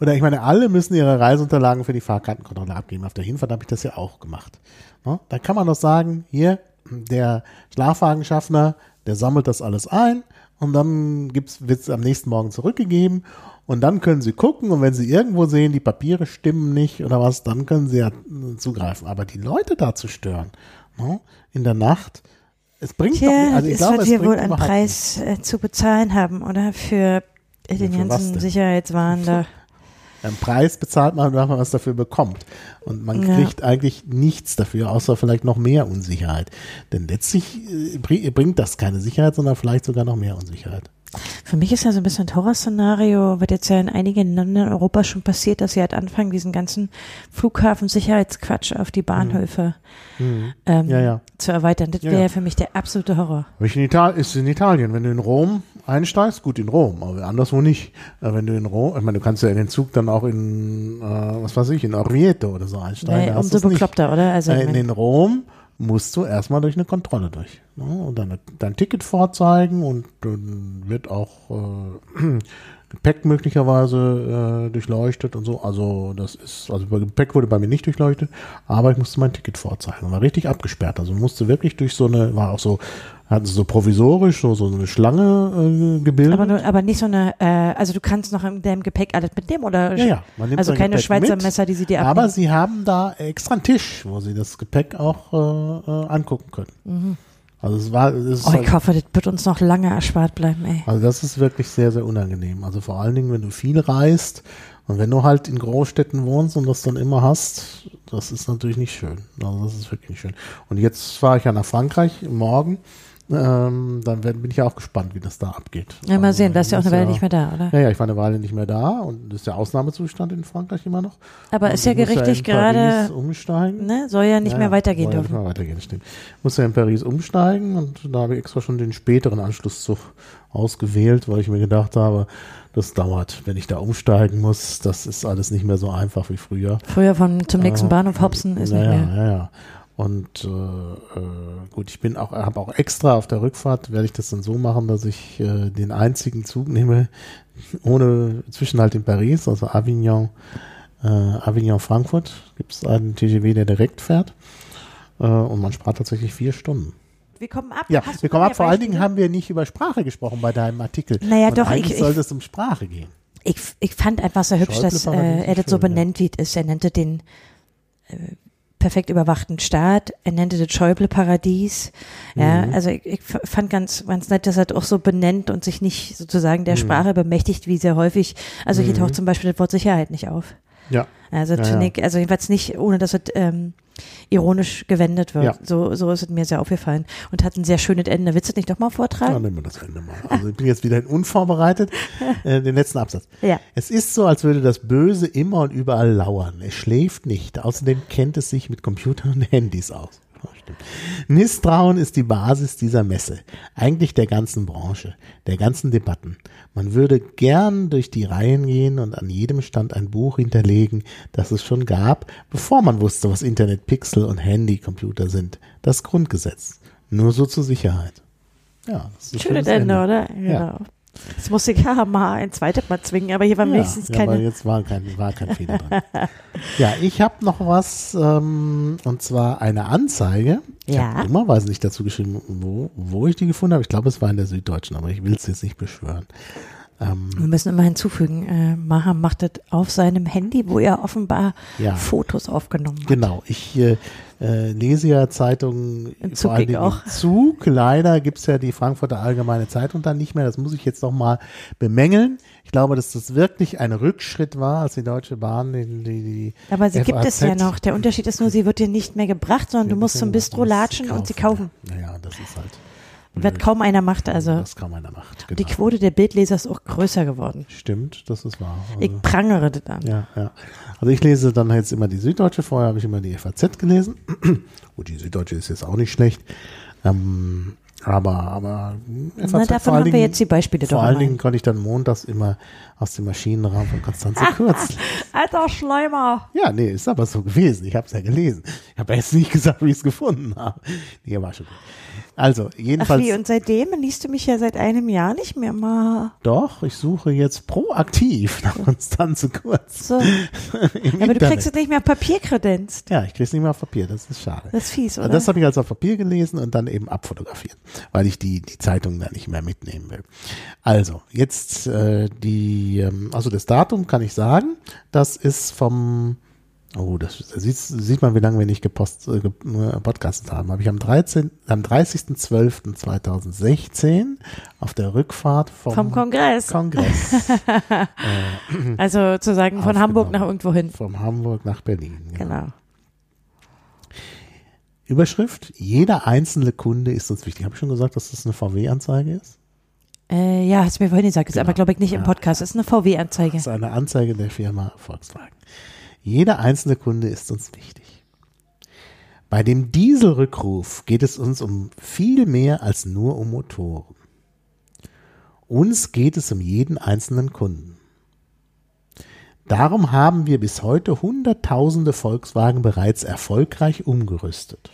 Oder ich meine, alle müssen ihre Reiseunterlagen für die Fahrkartenkontrolle abgeben. Auf der Hinfahrt habe ich das ja auch gemacht. Ne? Da kann man doch sagen, hier, der Schlafwagenschaffner, der sammelt das alles ein und dann wird es am nächsten Morgen zurückgegeben und dann können sie gucken und wenn sie irgendwo sehen, die Papiere stimmen nicht oder was, dann können sie ja zugreifen. Aber die Leute da zu stören, ne, in der Nacht, es bringt Tja, doch nicht. Also ich glaube, es wir wohl einen Preis äh, zu bezahlen haben, oder? Für den ja, ganzen Sicherheitswahn da. Einen Preis bezahlt man, wenn man was dafür bekommt. Und man ja. kriegt eigentlich nichts dafür, außer vielleicht noch mehr Unsicherheit. Denn letztlich äh, bringt das keine Sicherheit, sondern vielleicht sogar noch mehr Unsicherheit. Für mich ist ja so ein bisschen ein Horrorszenario, wird jetzt ja in einigen Ländern in Europa schon passiert, dass sie halt anfangen, diesen ganzen Flughafensicherheitsquatsch auf die Bahnhöfe Mhm. ähm, Ja, ja. zu erweitern. Das wäre ja. für mich der absolute Horror. Ich in Italien, ist in Italien, wenn du in Rom einsteigst, gut in Rom, aber anderswo nicht. Äh, Wenn du in Rom, ich meine, du kannst ja in den Zug dann auch in, äh, was weiß ich, in Orvieto oder so einsteigen. Nee, umso du's nicht. bekloppter, oder? Also, Äh, in den Rom musst du erstmal durch eine Kontrolle durch. Ne? Und dann dein Ticket vorzeigen und dann wird auch äh, Gepäck möglicherweise äh, durchleuchtet und so. Also das ist, also Gepäck wurde bei mir nicht durchleuchtet, aber ich musste mein Ticket vorzeigen. War richtig abgesperrt. Also musste wirklich durch so eine, war auch so, hatten sie so provisorisch so, so eine Schlange äh, gebildet. aber, nur, aber nicht so eine, äh, also du kannst noch in deinem Gepäck alles mitnehmen oder? ja, ja, man nimmt also keine Gepäck Schweizer mit, Messer, die sie dir Aber abnehmen. sie haben da extra einen Tisch, wo sie das Gepäck auch äh, äh, angucken können. Also es war, es Mhm. Oh, halt- ich hoffe, das wird uns noch lange erspart bleiben, ey. Also das ist wirklich sehr, sehr unangenehm. Also vor allen Dingen, wenn du viel reist und wenn du halt in Großstädten wohnst und das dann immer hast, das ist natürlich nicht schön. Also das ist wirklich nicht schön. Und jetzt fahre ich ja nach Frankreich morgen. Ähm, dann bin ich ja auch gespannt, wie das da abgeht. Ja, mal Also, sehen, du bist ja auch eine Weile nicht mehr da, oder? Ja, ja, ich war eine Weile nicht mehr da und das ist der Ausnahmezustand in Frankreich immer noch. Aber Und ist ja gerichtlich Paris gerade, umsteigen. ne, soll ja nicht Ja, mehr ja, weitergehen soll ja dürfen. Nicht mehr weitergehen, stimmt. Muss ja in Paris umsteigen und da habe ich extra schon den späteren Anschlusszug ausgewählt, weil ich mir gedacht habe, das dauert, wenn ich da umsteigen muss. Das ist alles nicht mehr so einfach wie früher. Früher von zum nächsten Äh, Bahnhof Hopsen ist naja, nicht mehr. Ja, ja. Und äh, äh, gut, ich bin auch, habe auch extra auf der Rückfahrt, werde ich das dann so machen, dass ich äh, den einzigen Zug nehme, ohne Zwischenhalt in Paris, also Avignon, äh, Avignon Frankfurt, gibt es einen TGV, der direkt fährt. Äh, und man spart tatsächlich vier Stunden. Wir kommen ab. Ja, Hast wir kommen ab. Vor allen Dingen haben wir nicht über Sprache gesprochen bei deinem Artikel. Naja, Und doch, eigentlich ich- sollte es um Sprache gehen. Ich, ich fand einfach so hübsch, dass Schäuble-Paradies äh, er das so schön, ja. benennt, wie es ist. Er nannte den äh, perfekt überwachten Staat, er nannte das Schäuble-Paradies. Ja, Mhm. also ich, ich fand ganz, ganz nett, dass er das auch so benennt und sich nicht sozusagen der Mhm. Sprache bemächtigt, wie sehr häufig. Also hier Mhm. taucht zum Beispiel das Wort Sicherheit nicht auf. Ja. Also Ja, ja. ich, also jedenfalls nicht, ohne dass es ähm, ironisch gewendet wird. Ja. So, so ist es mir sehr aufgefallen und hat ein sehr schönes Ende. Willst du das nicht doch mal Ja, vortragen? nehmen wir das Ende mal. Also ich bin jetzt wieder unvorbereitet. Äh, den letzten Absatz. Ja. Es ist so, als würde das Böse immer und überall lauern. Es schläft nicht. Außerdem kennt es sich mit Computern und Handys aus. Stimmt. Misstrauen ist die Basis dieser Messe. Eigentlich der ganzen Branche, der ganzen Debatten. Man würde gern durch die Reihen gehen und an jedem Stand ein Buch hinterlegen, das es schon gab, bevor man wusste, was Internet, Pixel und Handycomputer sind. Das Grundgesetz. Nur so zur Sicherheit. Ja, das ist ein Schönes schönes Ende, oder? Ja. Das musste ich ja mal ein zweites Mal zwingen, aber hier war Ja, wenigstens ja, aber keine. jetzt war kein, war kein Fehler drin. ja, ich habe noch was, ähm, und zwar eine Anzeige. Ich Ja. habe dummerweise nicht dazu geschrieben, wo, wo ich die gefunden habe. Ich glaube, es war in der Süddeutschen, aber ich will es jetzt nicht beschwören. Ähm, Wir müssen immer hinzufügen, äh, Maha macht das auf seinem Handy, wo er offenbar Ja. Fotos aufgenommen hat. Genau, ich äh, äh, lese ja Zeitungen Im Zug vor Dingen auch. im Zug. Leider gibt's ja die Frankfurter Allgemeine Zeitung dann nicht mehr. Das muss ich jetzt noch mal bemängeln. Ich glaube, dass das wirklich ein Rückschritt war, als die Deutsche Bahn die, die, die Aber sie gibt es FAZ ja noch. Der Unterschied ist nur, sie wird dir nicht mehr gebracht, sondern du musst zum Bistro latschen und sie kaufen. Naja, das ist halt. Was kaum einer macht. Also Das kaum einer macht. Genau. die Quote der Bildleser ist auch größer geworden. Stimmt, das ist wahr. Also, Ich prangere das an. ja, ja. Also ich lese dann jetzt immer die Süddeutsche, vorher habe ich immer die FAZ gelesen. Gut, die Süddeutsche ist jetzt auch nicht schlecht. Ähm, aber, aber FAZ Na, davon haben wir Dingen- jetzt die Beispiele Vor allen. Dingen konnte ich dann montags immer aus dem Maschinenraum von Konstanze Kurz. Alter Schleimer. Ja, nee, ist aber so gewesen. Ich habe es ja gelesen. Ich habe jetzt nicht gesagt, wie ich es gefunden habe. Nee, war schon gut. Also, Ach jedenfalls. wie, und seitdem liest du mich ja seit einem Jahr nicht mehr mal. Doch, ich suche jetzt proaktiv nach Konstanze Kurz. So. Aber du Internet. kriegst es nicht mehr Papier kredenzt. Ja, ich krieg's nicht mehr auf Papier, das ist schade. Das ist fies, oder? Also das habe ich also auf Papier gelesen und dann eben abfotografiert, weil ich die, die Zeitung da nicht mehr mitnehmen will. Also, jetzt äh, die, ähm, also das Datum kann ich sagen, das ist vom, oh, das, da sieht, sieht man, wie lange wir nicht gepost, äh, äh, podcastet haben. Habe ich am 13., am 30.12.2016 auf der Rückfahrt vom, Vom Kongress. Kongress Also sozusagen von Hamburg nach irgendwo hin. vom Hamburg nach Berlin. Genau. Überschrift, jeder einzelne Kunde ist uns wichtig. Habe ich schon gesagt, dass das eine VW-Anzeige ist? Äh, ja, hast du mir vorhin gesagt, ist Genau. aber glaube ich nicht im Ja. Podcast. Das ist eine VW-Anzeige. Ist eine Anzeige der Firma Volkswagen. Jeder einzelne Kunde ist uns wichtig. Bei dem Dieselrückruf geht es uns um viel mehr als nur um Motoren. Uns geht es um jeden einzelnen Kunden. Darum haben wir bis heute Hunderttausende Volkswagen bereits erfolgreich umgerüstet.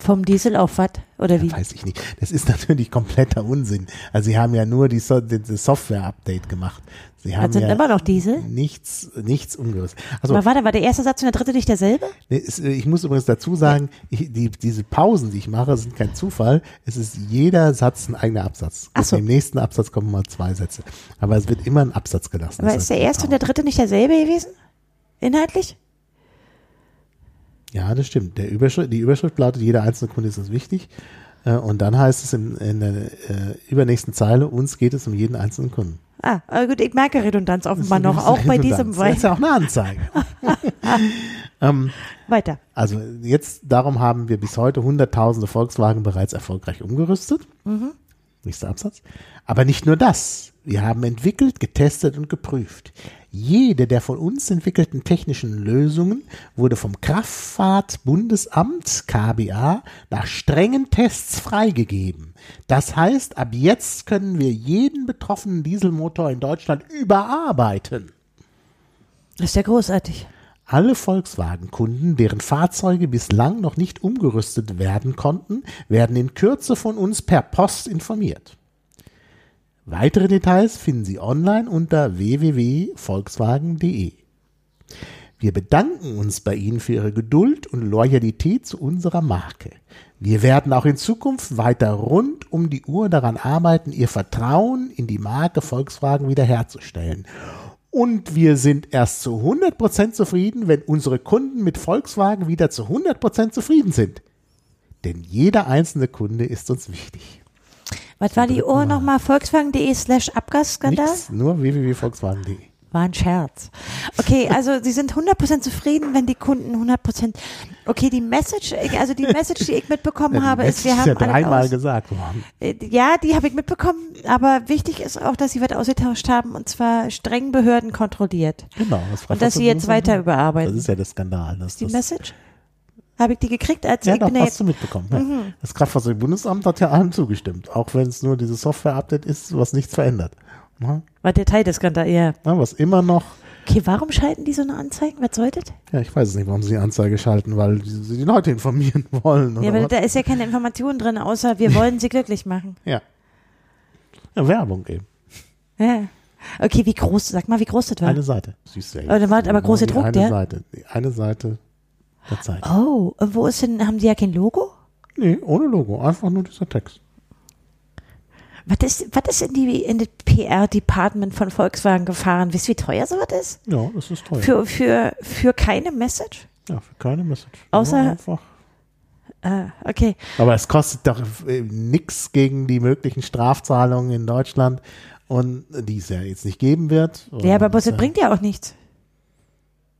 Vom Diesel auf was? Oder wie? Weiß ich nicht. Das ist natürlich kompletter Unsinn. Also sie haben ja nur die so das Software-Update gemacht. Sie haben Das sind ja immer noch Diesel? nichts, nichts umgerüstet. Also Aber warte, war der erste Satz und der dritte nicht derselbe? Äh, Ich muss übrigens dazu sagen, ich, die, diese Pausen, die ich mache, sind kein Zufall. Es ist jeder Satz ein eigener Absatz. Ach so. Im nächsten Absatz kommen mal zwei Sätze. Aber es wird immer ein Absatz gelassen. Aber Das ist der erste und der dritte nicht derselbe gewesen? Inhaltlich? Ja, das stimmt. Der Überschrift, die Überschrift lautet, jeder einzelne Kunde ist uns wichtig. Äh, Und dann heißt es in, in der äh, übernächsten Zeile, uns geht es um jeden einzelnen Kunden. Ah, gut, ich merke Redundanz offenbar Das noch, auch bei diesem Das Wein. ist ja auch eine Anzeige. ähm, Weiter. Also jetzt, darum haben wir bis heute hunderttausende Volkswagen bereits erfolgreich umgerüstet. Nächster Absatz. Aber nicht nur das. Wir haben entwickelt, getestet und geprüft. Jede der von uns entwickelten technischen Lösungen wurde vom Kraftfahrtbundesamt KBA nach strengen Tests freigegeben. Das heißt, ab jetzt können wir jeden betroffenen Dieselmotor in Deutschland überarbeiten. Das ist ja großartig. Alle Volkswagen-Kunden, deren Fahrzeuge bislang noch nicht umgerüstet werden konnten, werden in Kürze von uns per Post informiert. Weitere Details finden Sie online unter www.volkswagen.de. Wir bedanken uns bei Ihnen für Ihre Geduld und Loyalität zu unserer Marke. Wir werden auch in Zukunft weiter rund um die Uhr daran arbeiten, Ihr Vertrauen in die Marke Volkswagen wiederherzustellen. Und wir sind erst zu 100% zufrieden, wenn unsere Kunden mit Volkswagen wieder zu 100% zufrieden sind. Denn jeder einzelne Kunde ist uns wichtig. Was war die Uhr nochmal? Volkswagen.de slash Abgasskandal? Nichts, nur www.volkswagen.de. War ein Scherz. Okay, also Sie sind 100% zufrieden, wenn die Kunden 100%. Okay, die Message, also die Message, die ich mitbekommen habe, ist, wir ist haben ja alle dreimal aus, gesagt worden. Äh, Ja, die habe ich mitbekommen, aber wichtig ist auch, dass Sie was ausgetauscht haben und zwar streng Behörden kontrolliert. Genau. Das Und dass Sie jetzt weiter überarbeiten. Das ist ja der Skandal. Dass Die das, Message? Habe ich die gekriegt? Als ja, ich doch, bin ja hast jetzt, du mitbekommen. Ja. Mhm. Das Kraftfahrzeugbundesamt hat ja allem zugestimmt, auch wenn es nur dieses Software-Update ist, was nichts verändert. Ja, war der Teil des Skandals, ja. Ja, was immer noch Okay, warum schalten die so eine Anzeige? Was solltet? Ja, ich weiß es nicht, warum sie die Anzeige schalten, weil sie die Leute informieren wollen. Ja, aber was? da ist ja keine Information drin, außer wir wollen sie glücklich machen. ja. ja. Werbung eben. Ja. Okay, wie groß, sag mal, wie groß das war. Eine Seite. Siehst du ja Oh, da war aber große Druck, eine ja? Seite. Eine Seite der Zeit. Oh, wo ist denn, haben die ja kein Logo? Nee, ohne Logo. Einfach nur dieser Text. Was ist, was ist in die, in das PR-Department von Volkswagen gefahren? Wisst ihr, wie teuer sowas ist? Ja, das ist teuer. Für, für, für keine Message? ja, für keine Message. Außer- Ja, einfach. Ah, okay. Aber es kostet doch äh, nix gegen die möglichen Strafzahlungen in Deutschland und die es ja jetzt nicht geben wird. Ja, aber das äh, bringt ja auch nichts.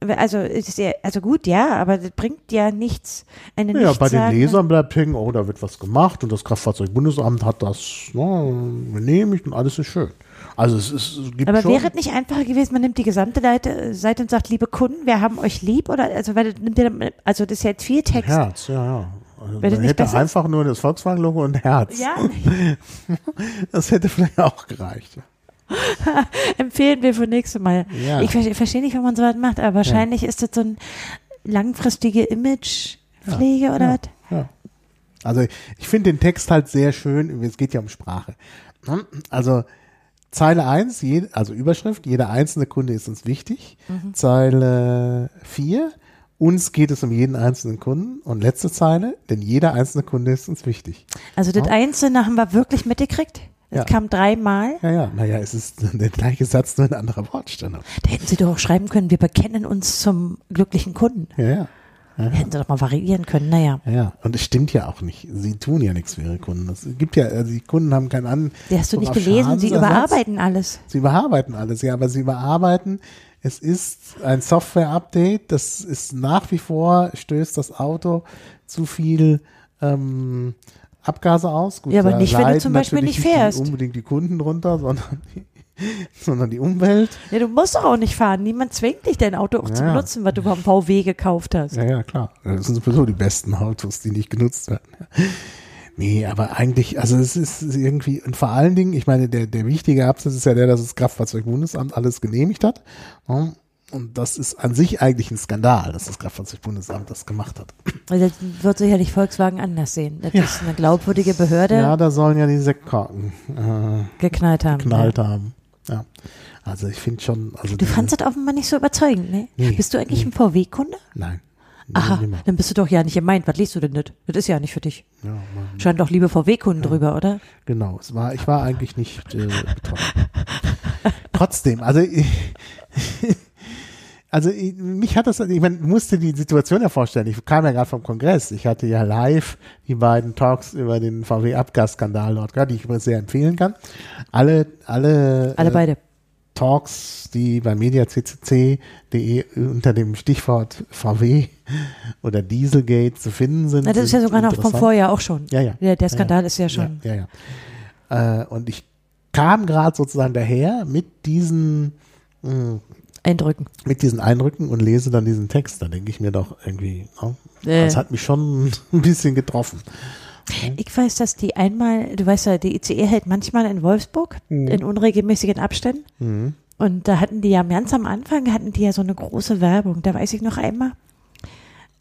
Also, ist ja, also gut, ja, aber das bringt ja nichts. Eine Ja, bei den Lesern bleibt hängen, oh, da wird was gemacht und das Kraftfahrzeugbundesamt hat das ne, genehmigt und alles ist schön. Also es, ist, es gibt Aber schon, wäre es nicht einfacher gewesen, man nimmt die gesamte Seite, Seite und sagt, liebe Kunden, wir haben euch lieb oder also weil das nimmt ihr also das ist ja jetzt viel Text. Herz, ja, ja. Also Wäre das man hätte einfach nur das Volkswagen-Logo und Herz. Ja, Das hätte vielleicht auch gereicht. empfehlen wir für nächstes Mal. Ja. Ich verstehe versteh nicht, warum man so was macht, aber wahrscheinlich ist das so ein langfristige Imagepflege oder ja. was? Ja. Also ich finde den Text halt sehr schön. Es geht ja um Sprache. Also Zeile 1, je, also Überschrift, jeder einzelne Kunde ist uns wichtig. Mhm. Zeile 4, uns geht es um jeden einzelnen Kunden. Und letzte Zeile, denn jeder einzelne Kunde ist uns wichtig. Also das Ja. Einzelne haben wir wirklich mitgekriegt. Das Ja. kam dreimal. Ja, ja, naja, es ist der gleiche Satz, nur in anderer Wortstellung. Da hätten sie doch auch schreiben können, wir bekennen uns zum glücklichen Kunden. Ja, ja. Hätten sie doch mal variieren können. Naja, Ja, ja. Und es stimmt ja auch nicht. Sie tun ja nichts für ihre Kunden. Es gibt ja, also die Kunden haben keinen An. die hast du nicht gelesen, sie überarbeiten alles. Sie überarbeiten alles, ja, aber sie überarbeiten. Es ist ein Software-Update, das ist nach wie vor, stößt das Auto zu viel ähm, Abgase aus. Gut, Ja, aber nicht, wenn du zum Beispiel nicht fährst. Die, unbedingt die Kunden drunter, sondern die, sondern die Umwelt. Ja, du musst doch auch nicht fahren. Niemand zwingt dich, dein Auto auch zu Ja. benutzen, weil du vom VW gekauft hast. Ja, ja, klar. Das sind sowieso die besten Autos, die nicht genutzt werden. Nee, aber eigentlich, also es ist irgendwie, und vor allen Dingen, ich meine, der, der wichtige Absatz ist ja der, dass das Kraftfahrzeugbundesamt alles genehmigt hat. Ja. Und das ist an sich eigentlich ein Skandal, dass das Kraftfahrzeugbundesamt das gemacht hat. Also das wird sicherlich Volkswagen anders sehen. Das Ja. ist eine glaubwürdige Behörde Ja, da sollen ja die Sektkorken äh, geknallt haben. geknallt haben. Ja. Also ich finde schon, also Du fandst das offenbar nicht so überzeugend, ne? Nee, Bist du eigentlich nee. ein VW-Kunde? Nein. Aha, Nimmer. dann bist du doch ja nicht gemeint. Was liest du denn nicht? Das ist ja nicht für dich. Ja, man, Scheint doch liebe VW-Kunden drüber, oder? genau. Es war, ich war eigentlich nicht äh, betroffen. Trotzdem, also ich, also ich, mich hat das, ich meine, musste die Situation ja vorstellen. Ich kam ja gerade vom Kongress. Ich hatte ja live die beiden Talks über den VW-Abgasskandal dort gehabt, die ich übrigens sehr empfehlen kann. Alle, alle, Alle äh, beide. Talks, die bei mediaccc.de unter dem Stichwort VW oder Dieselgate zu finden sind. Na, das ist ja sogar noch vom. Vorjahr auch schon. Ja, ja. Der, der Skandal ist ja Ja, schon. ja, ja. Äh, und ich kam gerade sozusagen daher mit diesen, mh, Eindrücken. mit diesen Eindrücken und lese dann diesen Text. Da denke ich mir doch irgendwie, oh, Äh. das hat mich schon ein bisschen getroffen. Ich weiß, dass die einmal, du weißt ja, die ICE hält manchmal in Wolfsburg in unregelmäßigen Abständen. Mhm. Und da hatten die ja ganz am Anfang, hatten die ja so eine große Werbung. Da weiß ich noch einmal,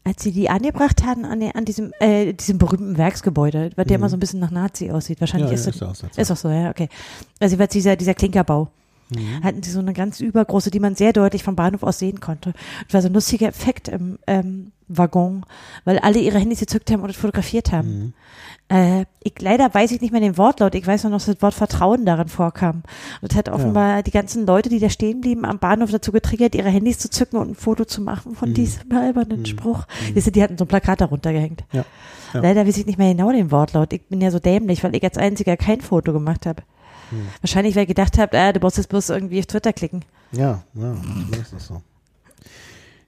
als sie die angebracht hatten an, an diesem, äh, diesem berühmten Werksgebäude, weil der immer so ein bisschen nach Nazi aussieht. Wahrscheinlich Ja, ist, ja, das, ist der Zeit. ist auch so, ja, okay. Also jeweils dieser, dieser Klinkerbau. Mhm. Hatten sie so eine ganz übergroße, die man sehr deutlich vom Bahnhof aus sehen konnte. Das war so ein lustiger Effekt im ähm, Waggon, weil alle ihre Handys gezückt haben und es fotografiert haben. Mhm. Äh, ich, leider weiß ich nicht mehr den Wortlaut. Ich weiß nur noch, dass das Wort Vertrauen darin vorkam. Und das hat offenbar die ganzen Leute, die da stehen blieben, am Bahnhof dazu getriggert, ihre Handys zu zücken und ein Foto zu machen Mhm. von diesem albernen Spruch. Siehst du, die hatten so ein Plakat darunter gehängt. Ja. Ja. Leider weiß ich nicht mehr genau den Wortlaut. Ich bin ja so dämlich, weil ich als einziger kein Foto gemacht habe. Hm. Wahrscheinlich, weil ich gedacht habe, ah, du brauchst jetzt bloß irgendwie auf Twitter klicken. Ja, ja, manchmal ist das so.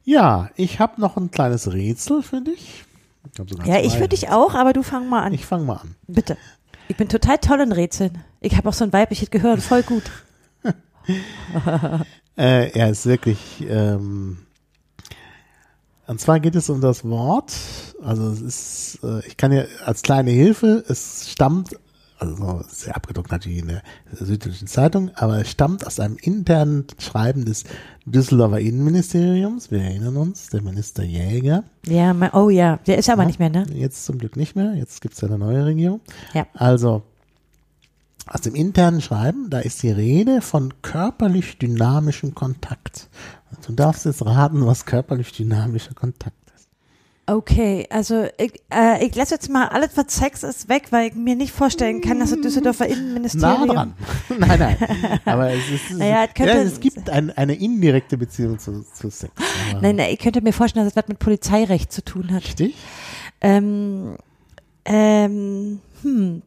Ja, ich habe noch ein kleines Rätsel für dich. Ich Ja, ich für dich auch, aber du fang mal an. Ich fange mal an. Bitte. Ich bin total toll in Rätseln. Ich habe auch so ein weibliches Gehirn, voll gut. Äh, er ist wirklich. Ähm, und zwar geht es um das Wort. Also es ist, äh, ich kann ja als kleine Hilfe, es stammt, also so sehr abgedruckt natürlich in der Süddeutschen Zeitung, aber es stammt aus einem internen Schreiben des Düsseldorfer Innenministeriums. Wir erinnern uns, der Minister Jäger. Ja, oh ja, der ist aber Ja. nicht mehr, ne? Jetzt zum Glück nicht mehr. Jetzt gibt es ja eine neue Regierung. Ja. Also aus dem internen Schreiben, da ist die Rede von körperlich dynamischem Kontakt. Du darfst jetzt raten, was körperlich dynamischer Kontakt ist. Okay, also ich, äh, ich lasse jetzt mal alles, was Sex ist, weg, weil ich mir nicht vorstellen kann, dass das Düsseldorfer Nah Innenministerium. dran. nein, nein. Aber es, ist, Naja, es könnte- ja, es gibt ein, eine indirekte Beziehung zu, zu Sex. Aber Nein, nein, ich könnte mir vorstellen, dass das was mit Polizeirecht zu tun hat. Richtig? Ähm, ähm, hm.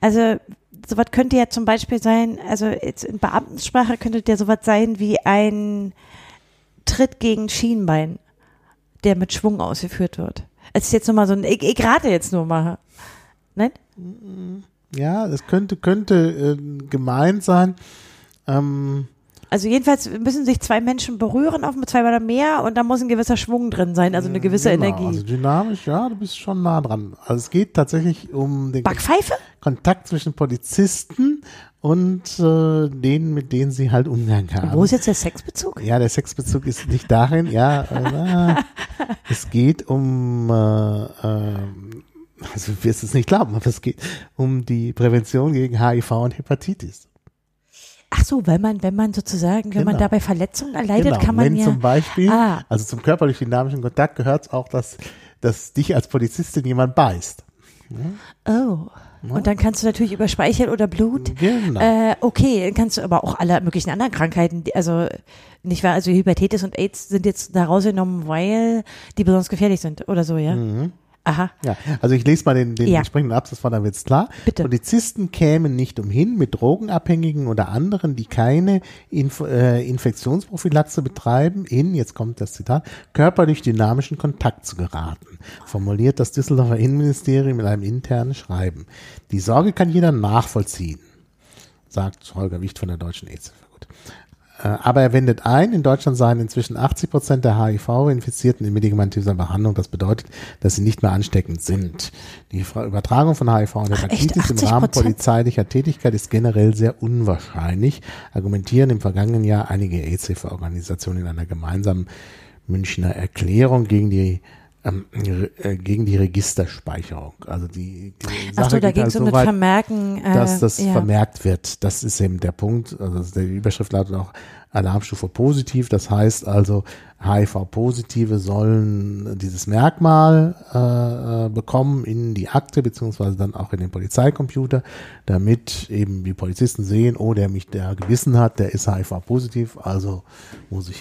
Also, sowas könnte ja zum Beispiel sein, also jetzt in Beamtensprache könnte der sowas sein wie ein Tritt gegen Schienbein, der mit Schwung ausgeführt wird. Es ist jetzt nur mal so ein, ich, ich rate jetzt nur mal. Nein? Ja, es könnte, könnte äh, gemeint sein. Ähm, Also jedenfalls müssen sich zwei Menschen berühren, auf zwei oder mehr, und da muss ein gewisser Schwung drin sein, also eine gewisse genau, Energie. Also dynamisch, ja, du bist schon nah dran. Also es geht tatsächlich um den Backpfeife? Kontakt zwischen Polizisten und äh, denen, mit denen sie halt Umgang haben. Wo ist jetzt der Sexbezug? ja, der Sexbezug ist nicht darin, ja, äh, es geht um, äh, äh, also du wirst es nicht glauben, aber es geht um die Prävention gegen HIV und Hepatitis. Ach so, weil man, wenn man sozusagen, wenn man Genau. dabei Verletzungen erleidet, genau, kann man wenn ja. zum Beispiel, Ah. also zum körperlich dynamischen Kontakt gehört auch, dass, dass dich als Polizistin jemand beißt. Oh. Und dann kannst du natürlich über Speichel oder Blut. Genau. Äh, okay, dann kannst du aber auch alle möglichen anderen Krankheiten, die, also nicht wahr, also Hepatitis und AIDS sind jetzt da rausgenommen, weil die besonders gefährlich sind oder so, ja. Mhm. Aha. Ja, also ich lese mal den, den Ja. entsprechenden Absatz vor, dann wird's klar. Bitte. Polizisten kämen nicht umhin, mit Drogenabhängigen oder anderen, die keine Inf äh, Infektionsprophylaxe betreiben, in, jetzt kommt das Zitat, körperlich dynamischen Kontakt zu geraten, formuliert das Düsseldorfer Innenministerium in einem internen Schreiben. Die Sorge kann jeder nachvollziehen, sagt Holger Wicht von der Deutschen AIDS. Äh, Aber er wendet ein, in Deutschland seien inzwischen 80 Prozent der HIV-Infizierten in medikamentöser Behandlung. Das bedeutet, dass sie nicht mehr ansteckend sind. Die Übertragung von HIV und? Hepatitis im 80%? Rahmen polizeilicher Tätigkeit ist generell sehr unwahrscheinlich, argumentieren im vergangenen Jahr einige AIDS-Hilfe-Organisationen in einer gemeinsamen Münchner Erklärung gegen die ähm, äh, gegen die Registerspeicherung. Also die, die Ach so, da ging halt es um so das weit, Vermerken. Äh, dass das ja. vermerkt wird. Das ist eben der Punkt. Also die Überschrift lautet auch Alarmstufe positiv. Das heißt also, HIV-Positive sollen dieses Merkmal äh, äh, bekommen in die Akte beziehungsweise dann auch in den Polizeicomputer, damit eben die Polizisten sehen, oh, der mich der gewissen hat, der ist HIV-positiv, also muss ich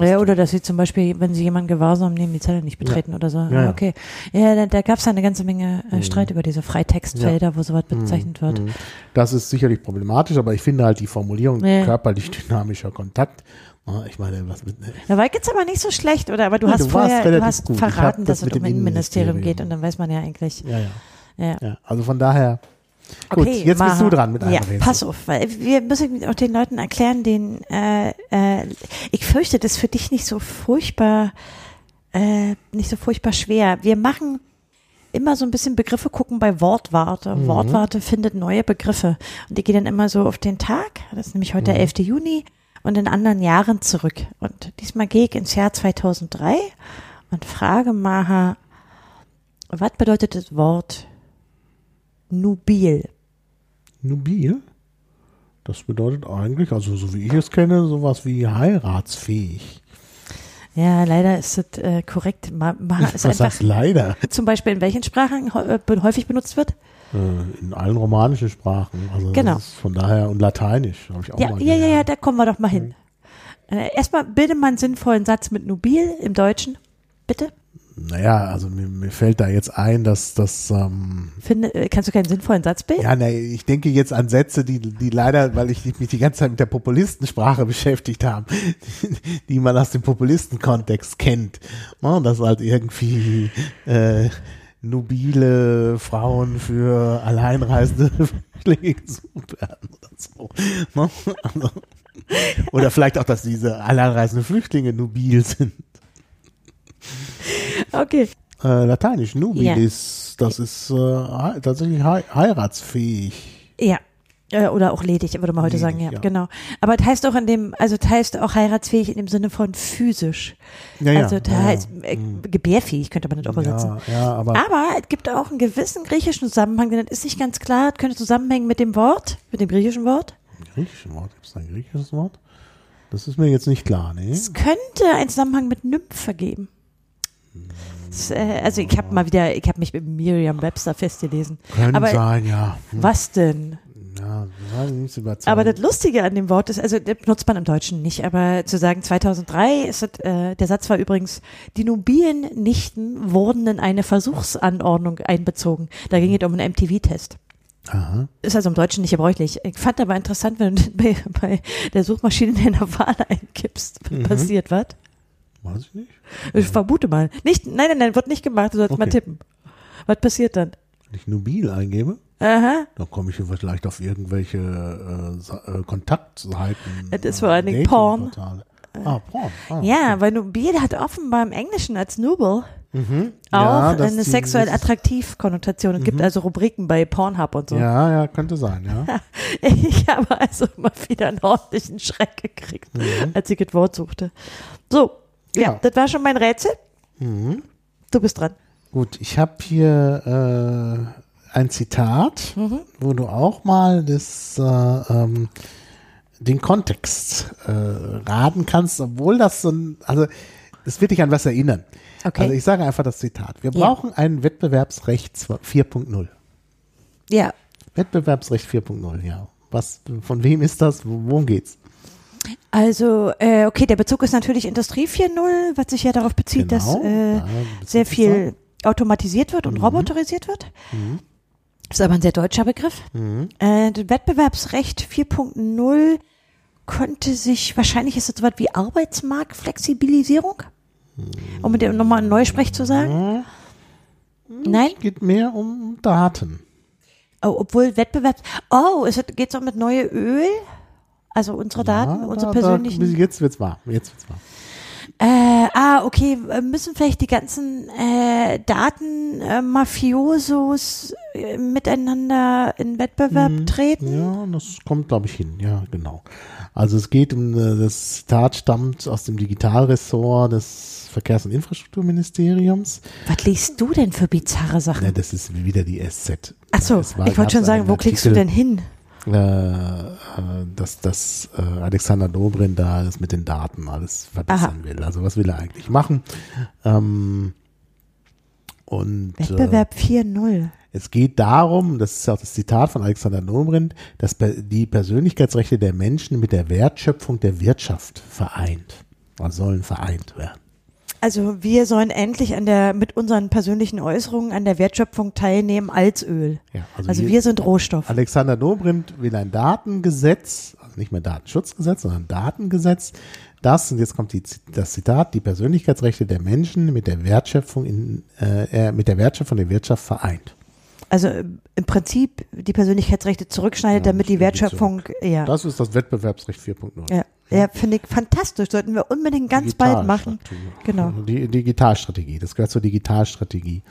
Ja, oder dass sie zum Beispiel, wenn sie jemanden gewahrsam nehmen, die Zelle nicht betreten oder so. Ja, ja. Okay. Ja, da, da gab es eine ganze Menge äh, Streit über diese Freitextfelder, wo sowas bezeichnet wird. Mhm. Das ist sicherlich problematisch, aber ich finde halt die Formulierung Ja. körperlich dynamischer Kontakt. na, Ich meine, was mit, Da war jetzt aber nicht so schlecht, oder? Aber du Ja, hast du vorher, du hast gut. Verraten, das dass es mit um Innenministerium geht und dann weiß man ja eigentlich. ja, ja, Ja. ja. Also von daher, gut, Okay, jetzt bist Maha. du dran mit einem Ja, Rätsel. pass auf, weil wir müssen auch den Leuten erklären, den, äh, äh, ich fürchte, das ist für dich nicht so furchtbar, äh, nicht so furchtbar schwer. Wir machen immer so ein bisschen Begriffe gucken bei Wortwarte. Mhm. Wortwarte findet neue Begriffe. Und die gehen dann immer so auf den Tag, das ist nämlich heute Mhm. der 11. Juni, und in anderen Jahren zurück. Und diesmal gehe ich ins Jahr 2003 und frage Maha, was bedeutet das Wort nubil? Nubil? Das bedeutet eigentlich, also so wie ich es kenne, sowas wie heiratsfähig. Ja, leider ist das äh, korrekt. Ma, ma ist Was heißt leider? zum Beispiel in welchen Sprachen äh, häufig benutzt wird? Äh, In allen romanischen Sprachen. Also Genau. Von daher und Lateinisch habe ich auch Ja, mal ja, ja, ja, da kommen wir doch mal hin. Äh, erstmal bilde mal einen sinnvollen Satz mit nubil im Deutschen. Bitte? Naja, also mir, mir fällt da jetzt ein, dass das ähm, Finde, äh, kannst du keinen sinnvollen Satz bilden? Ja, ne, ich denke jetzt an Sätze, die, die leider, weil ich mich die ganze Zeit mit der Populistensprache beschäftigt habe, die man aus dem Populisten-Kontext kennt. Ja, dass halt irgendwie äh, nubile Frauen für alleinreisende Flüchtlinge gesucht werden oder so. Ne? Also, oder vielleicht auch, dass diese alleinreisenden Flüchtlinge nubil sind. Okay. Äh, Lateinisch, nubil Ja. das ist äh, tatsächlich hei heiratsfähig. Ja. Äh, Oder auch ledig, würde man heute Ledig, sagen, ja, ja. genau. Aber das heißt auch in dem, also das heißt auch heiratsfähig in dem Sinne von physisch. Ja, ja, also das heißt äh, Mhm. gebärfähig, könnte man das auch übersetzen. Ja, aber Aber es gibt auch einen gewissen griechischen Zusammenhang, denn das ist nicht ganz klar, es könnte zusammenhängen mit dem Wort, mit dem griechischen Wort. griechisches Wort, gibt es ein griechisches Wort? Das ist mir jetzt nicht klar, ne? Es könnte einen Zusammenhang mit Nymphe geben. Äh, also ich habe mal wieder, ich habe mich mit Miriam Webster festgelesen. Könnte aber sein, ja. Hm, was denn? Ja, das war nicht so überzeugend. Aber das Lustige an dem Wort ist, also das benutzt man im Deutschen nicht, aber zu sagen 2003 ist das, äh, der Satz war übrigens, die nubilen Nichten wurden in eine Versuchsanordnung einbezogen. Da ging es um einen MTV-Test. Aha. Ist also im Deutschen nicht gebräuchlich. Ich fand aber interessant, wenn du bei, bei der Suchmaschine deiner Wahl eingibst, was Mhm. passiert, was? Weiß ich nicht. Ich vermute mal. Nicht, nein, nein, nein, wird nicht gemacht, du sollst mal Okay. tippen. Was passiert dann? Wenn ich nubil eingebe, Aha, dann komme ich vielleicht auf irgendwelche äh, äh, Kontaktseiten. Das ist äh, vor allen Dingen Porn. Ah, Porn. Ah, ja, weil nubil hat offenbar im Englischen als Nubel Mhm. auch Ja, eine sexuell attraktiv Konnotation. Es gibt also Rubriken bei Pornhub und so. Ja, ja, könnte sein, ja. Ich habe also mal wieder einen ordentlichen Schreck gekriegt, als ich das Wort suchte. So, ja, Ja. das war schon mein Rätsel. Mhm. Du bist dran. Gut, ich habe hier äh, ein Zitat, Mhm. wo du auch mal das, äh, ähm, den Kontext äh, raten kannst, obwohl das so ein, also das wird dich an was erinnern. Okay. Also ich sage einfach das Zitat. Wir Ja. brauchen ein Wettbewerbsrecht 4.0. Ja, Wettbewerbsrecht 4.0, ja. Was, von wem ist das? Worum geht's? Also, äh, okay, der Bezug ist natürlich Industrie 4.0, was sich ja darauf bezieht, dass Genau, äh, ja, bezieht sehr viel automatisiert wird und roboterisiert wird. Das ist aber ein sehr deutscher Begriff. Mhm. Äh, Wettbewerbsrecht 4.0 konnte sich, wahrscheinlich ist es so was wie Arbeitsmarktflexibilisierung, um mit dem nochmal ein Neusprech zu sagen. Nein? Es geht mehr um Daten. Oh, obwohl Wettbewerbs. Oh, es geht so mit neue Öl? Also unsere Daten, Ja, unsere da- da- persönlichen. jetzt wird's warm. Jetzt wird's warm. Äh, ah, okay, äh, müssen vielleicht die ganzen äh, Daten äh, Mafiosos äh, miteinander in Wettbewerb treten? Mhm. Ja, das kommt, glaube ich, hin. Ja, genau. Also es geht um, äh, das Zitat stammt aus dem Digitalressort des Verkehrs- und Infrastrukturministeriums. Was liest du denn für bizarre Sachen? Ja, das ist wieder die SZ. Ach so, ich wollte schon sagen, wo klickst du Artikel, denn hin? Äh, äh, dass, dass äh, Alexander Dobrin da das mit den Daten alles verbessern will. Also was will er eigentlich machen? Ähm, und äh, Wettbewerb 4.0. es geht darum, das ist auch das Zitat von Alexander Dobrindt, dass die Persönlichkeitsrechte der Menschen mit der Wertschöpfung der Wirtschaft vereint. Oder sollen vereint werden. Also wir sollen endlich an der mit unseren persönlichen Äußerungen an der Wertschöpfung teilnehmen als Öl. Ja, Also wir sind Rohstoff. Alexander Dobrindt will ein Datengesetz, also nicht mehr Datenschutzgesetz, sondern Datengesetz, das, und jetzt kommt die, das Zitat, die Persönlichkeitsrechte der Menschen mit der Wertschöpfung in, äh, äh, mit der Wertschöpfung der Wirtschaft vereint. Also äh, im Prinzip die Persönlichkeitsrechte zurückschneidet, Ja, damit die Wertschöpfung, ja. Das ist das Wettbewerbsrecht 4.0. ja, ja finde ich fantastisch. Sollten wir unbedingt ganz bald machen. Digitalstrategie. Genau. Die Digitalstrategie, das gehört zur Digitalstrategie.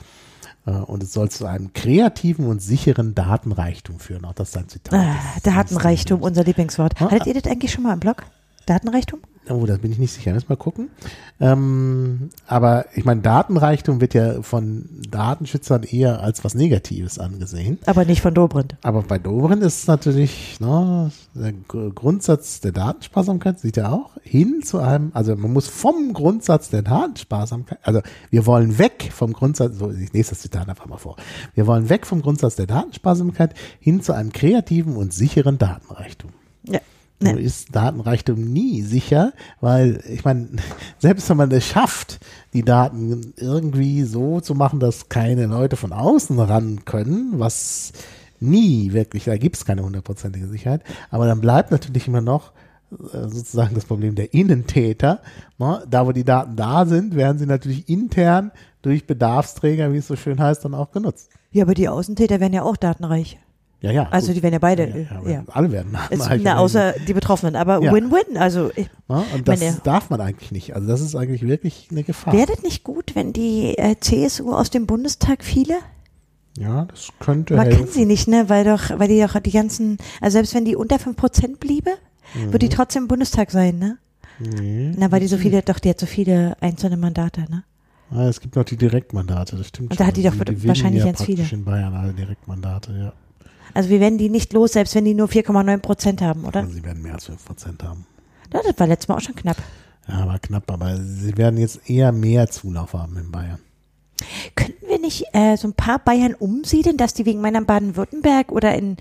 Äh, Und es soll zu einem kreativen und sicheren Datenreichtum führen. Auch das ist ein Zitat. Ah, Datenreichtum, unser Lieblingswort. Ah, Hattet ihr das eigentlich schon mal im Blog? Datenreichtum? Oh, da bin ich nicht sicher. Müssen wir mal gucken. Ähm, aber ich meine, Datenreichtum wird ja von Datenschützern eher als was Negatives angesehen. Aber nicht von Dobrindt. Aber bei Dobrin ist es natürlich ne, der Gr- Grundsatz der Datensparsamkeit, sieht er auch, hin zu einem, also man muss vom Grundsatz der Datensparsamkeit, also wir wollen weg vom Grundsatz, so ich lese das Zitat einfach mal vor, wir wollen weg vom Grundsatz der Datensparsamkeit hin zu einem kreativen und sicheren Datenreichtum. Ja. Nur Ne. ist Datenreichtum nie sicher, weil ich meine, selbst wenn man es schafft, die Daten irgendwie so zu machen, dass keine Leute von außen ran können, was nie wirklich, da gibt es keine hundertprozentige Sicherheit, aber dann bleibt natürlich immer noch äh, sozusagen das Problem der Innentäter. Ne? Da, wo die Daten da sind, werden sie natürlich intern durch Bedarfsträger, wie es so schön heißt, dann auch genutzt. Ja, aber die Außentäter werden ja auch datenreich. Ja, ja. Also gut. die werden ja beide, ja, ja, äh, ja. Alle werden Es, Datenreich. na, außer die Betroffenen. Aber. Win-Win, also ich? Und das Meine- darf man eigentlich nicht. Also das ist eigentlich wirklich eine Gefahr. wäre das nicht gut, wenn die äh, CSU aus dem Bundestag fiele? Ja, das könnte Man kann helfen. sie nicht, ne? Weil doch, weil die doch die ganzen, also selbst wenn die unter 5% bliebe, würde die trotzdem im Bundestag sein, ne? Nee. Na, weil die so viele, doch, die hat so viele einzelne Mandate, ne? Ah, es gibt noch die Direktmandate, das stimmt Und da hat die doch gewinnen wahrscheinlich ja ganz viele. in Bayern alle Direktmandate, ja. Also wir werden die nicht los, selbst wenn die nur 4,9 Prozent haben, oder? Also sie werden mehr als 5% haben. Ja, das war letztes Mal auch schon knapp. Ja, war knapp, aber sie werden jetzt eher mehr Zulauf haben in Bayern. Könnten wir nicht äh, so ein paar Bayern umsiedeln, dass die wegen meiner Baden-Württemberg oder in,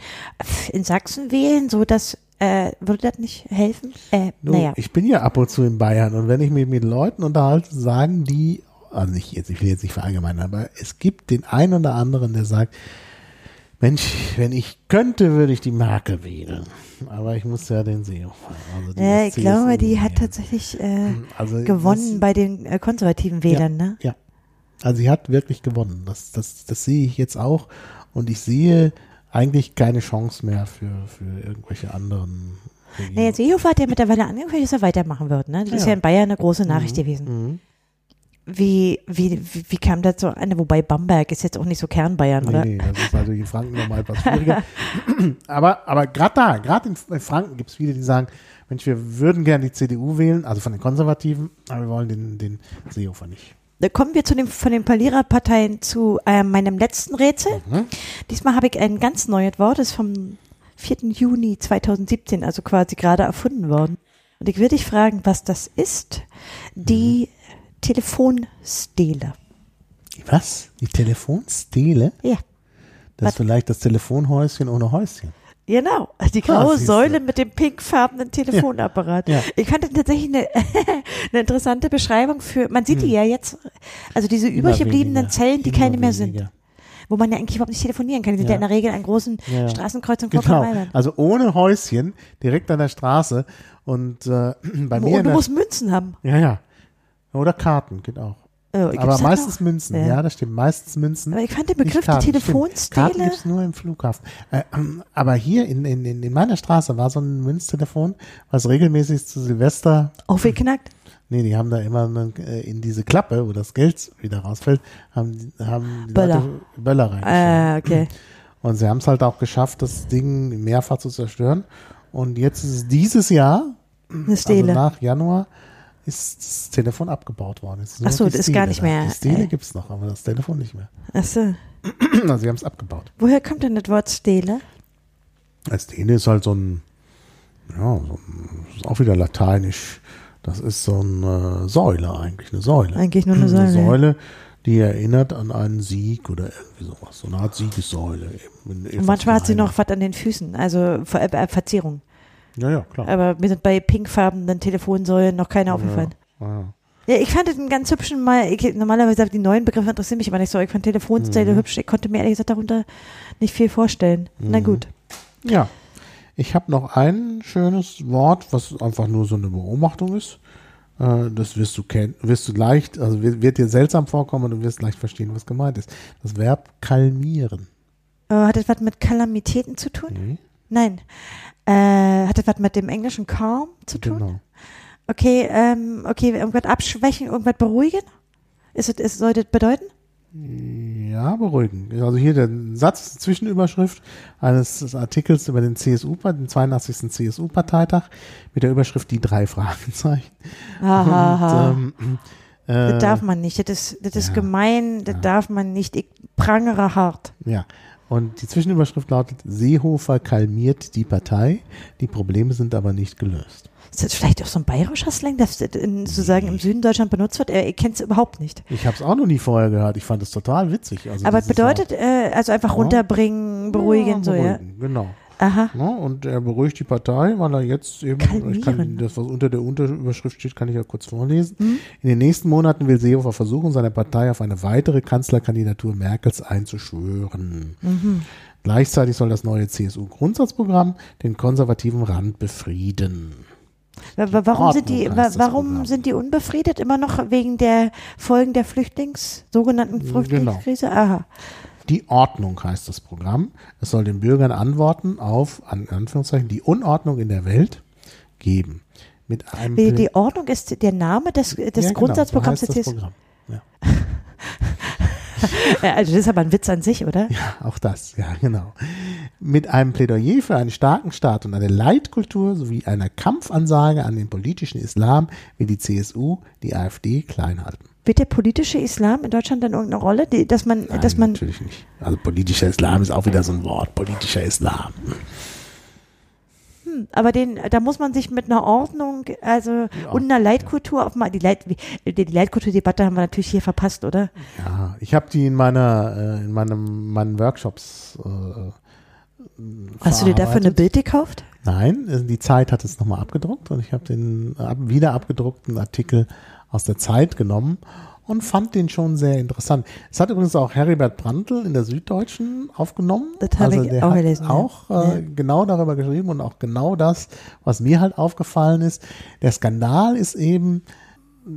in Sachsen wählen, so dass äh, würde das nicht helfen? Äh, Du, naja. Ich bin ja ab und zu in Bayern und wenn ich mich mit Leuten unterhalte, sagen die, also nicht jetzt, ich will jetzt nicht verallgemeinern, aber es gibt den einen oder anderen, der sagt, Mensch, wenn ich könnte, würde ich die Merkel wählen. Aber ich muss ja den SEO fahren. Also Ja, ich glaube, die hat tatsächlich äh, also gewonnen das- bei den äh, konservativen Wählern, ne? Ja. Also sie hat wirklich gewonnen. Das, das, das sehe ich jetzt auch. Und ich sehe eigentlich keine Chance mehr für, für irgendwelche anderen. Naja, Seehofer hat ja mittlerweile angekündigt, dass er weitermachen wird, ne? Das ist Ja. ja in Bayern eine große Nachricht gewesen. Mhm. Wie, wie, wie, wie kam das so an? Wobei Bamberg ist jetzt auch nicht so Kernbayern, oder? Nee, nee, das ist natürlich in Franken nochmal etwas schwieriger. aber aber gerade da, gerade in, in Franken gibt es viele, die sagen, Mensch, wir würden gerne die CDU wählen, also von den Konservativen, aber wir wollen den, den Seehofer nicht. Da kommen wir zu dem, von den Verliererparteien zu äh, meinem letzten Rätsel. Mhm. Diesmal habe ich ein ganz neues Wort, das ist vom 4. Juni 2017, also quasi gerade erfunden worden. Und ich will dich fragen, was das ist. Die Telefonstele. Was? Die Telefonstele? Ja. Das ist vielleicht das Telefonhäuschen ohne Häuschen. Genau, die Ah, graue siehste. Säule mit dem pinkfarbenen Telefonapparat. Ja. Ich fand tatsächlich eine, eine interessante Beschreibung für, man sieht die ja jetzt, also diese übrig gebliebenen. Zellen, die Immer keine mehr sind, weniger. wo man ja eigentlich überhaupt nicht telefonieren kann. Die sind ja, Ja. in der Regel an großen Ja, ja. Straßenkreuzungen Genau, also ohne Häuschen, direkt an der Straße und äh, bei mir in Und du musst Münzen haben. ja, ja, oder Karten, geht auch. Oh, Aber meistens noch? Münzen, Ja. ja. das stimmt, meistens Münzen. Aber ich fand den Begriff, die Karten, stimmt. Karten Telefonstele, gibt es nur im Flughafen. Äh, ähm, aber hier in, in, in in meiner Straße war so ein Münztelefon, was regelmäßig zu Silvester, aufgeknackt. nee, die haben da immer eine, äh, in diese Klappe, wo das Geld wieder rausfällt, haben, die- haben die Böller. Leute Böller reingeschoben. Äh, okay. Und sie haben es halt auch geschafft, das Ding mehrfach zu zerstören. Und jetzt ist es dieses Jahr, Eine also Stele. nach Januar, ist das Telefon abgebaut worden. Jetzt nur Ach so, das ist gar nicht da. mehr, Die Stele äh. gibt es noch, aber das Telefon nicht mehr. Achso. Also sie haben es abgebaut. Woher kommt denn das Wort Stele? Stele ist halt so ein, ja, so ein, das ist auch wieder lateinisch. Das ist so eine Säule eigentlich, eine Säule. Eigentlich nur eine Säule. Eine Säule, die erinnert an einen Sieg oder irgendwie sowas. So eine Art Siegessäule. Eben, Und manchmal hat sie noch was an den Füßen, also Ver äh, Verzierung. Ja, ja, klar. Aber mir sind bei pinkfarbenen Telefonsäulen noch keine aufgefallen. Ja, ja. Ja, ich fand es einen ganz hübschen mal. Ich, normalerweise die neuen Begriffe interessieren mich aber nicht so. Ich fand Telefonstelle Mhm. hübsch. Ich konnte mir ehrlich gesagt darunter nicht viel vorstellen. Na Mhm. gut. Ja. Ich habe noch ein schönes Wort, was einfach nur so eine Beobachtung ist. Äh, Das wirst du kennen, wirst du leicht, also wird, wird dir seltsam vorkommen und du wirst leicht verstehen, was gemeint ist. Das Verb kalmieren. Äh, hat das was mit Kalamitäten zu tun? Nee, Nein. Äh, hat das was mit dem englischen Calm zu tun? genau. Okay, ähm, okay, irgendwas abschwächen, irgendwas beruhigen? Ist es, ist, soll das bedeuten? Ja, beruhigen. Also hier der Satz, Zwischenüberschrift eines Artikels über den CSU, den 82. CSU-Parteitag mit der Überschrift die drei Fragezeichen. Aha, aha. Und, ähm, äh, das darf man nicht. Das ist, das ist ja, gemein, das ja. darf man nicht. Ich prangere hart. Ja. Und die Zwischenüberschrift lautet, Seehofer kalmiert die Partei, die Probleme sind aber nicht gelöst. Ist das vielleicht auch so ein bayerischer Slang, das in, sozusagen im Süden Deutschland benutzt wird? Äh, Ich kenne es überhaupt nicht. Ich habe es auch noch nie vorher gehört, ich fand es total witzig. Also Aber bedeutet äh, also einfach Ja. runterbringen, auch- beruhigen, so, ja. beruhigen, Genau. Aha. Ja, und er beruhigt die Partei, weil er jetzt eben, ich kann das, was unter der Unterüberschrift steht, kann ich ja kurz vorlesen. Mhm. In den nächsten Monaten will Seehofer versuchen, seine Partei auf eine weitere Kanzlerkandidatur Merkels einzuschwören. Mhm. Gleichzeitig soll das neue CSU-Grundsatzprogramm den konservativen Rand befrieden. Wa- wa- Warum sind die, warum sind die unbefriedet? Immer noch wegen der Folgen der Flüchtlings, sogenannten Genau. Flüchtlingskrise? Aha. Die Ordnung heißt das Programm. Es soll den Bürgern Antworten auf, an Anführungszeichen, die Unordnung in der Welt geben. Mit einem Die, die Ordnung ist der Name des, des Ja, genau, Grundsatzprogramms so heißt der das. Programm. Ja, Also das ist aber ein Witz an sich, oder? ja, auch das, ja, genau. Mit einem Plädoyer für einen starken Staat und eine Leitkultur sowie einer Kampfansage an den politischen Islam will die CSU die AfD klein halten. Wird der politische Islam in Deutschland dann irgendeine Rolle, die, dass man, Nein, dass man, natürlich nicht. Also politischer Islam ist auch wieder so ein Wort. Politischer Islam. aber den, da muss man sich mit einer Ordnung, also und einer Leitkultur auf mal, die Leit, die, Leitkulturdebatte haben wir natürlich hier verpasst, oder? Ja, ich habe die in meiner, äh, in meinem, meinen Workshops. Äh, Hast du dir dafür eine. Bild gekauft? Nein, äh, die Zeit hat es nochmal abgedruckt und ich habe den wieder abgedruckten Artikel aus der Zeit genommen und fand den schon sehr interessant. Es hat übrigens auch Heribert Brandl in der Süddeutschen aufgenommen. Das habe also ich der auch hat gelesen, ja. Auch äh, genau darüber geschrieben und auch genau das, was mir halt aufgefallen ist. Der Skandal ist eben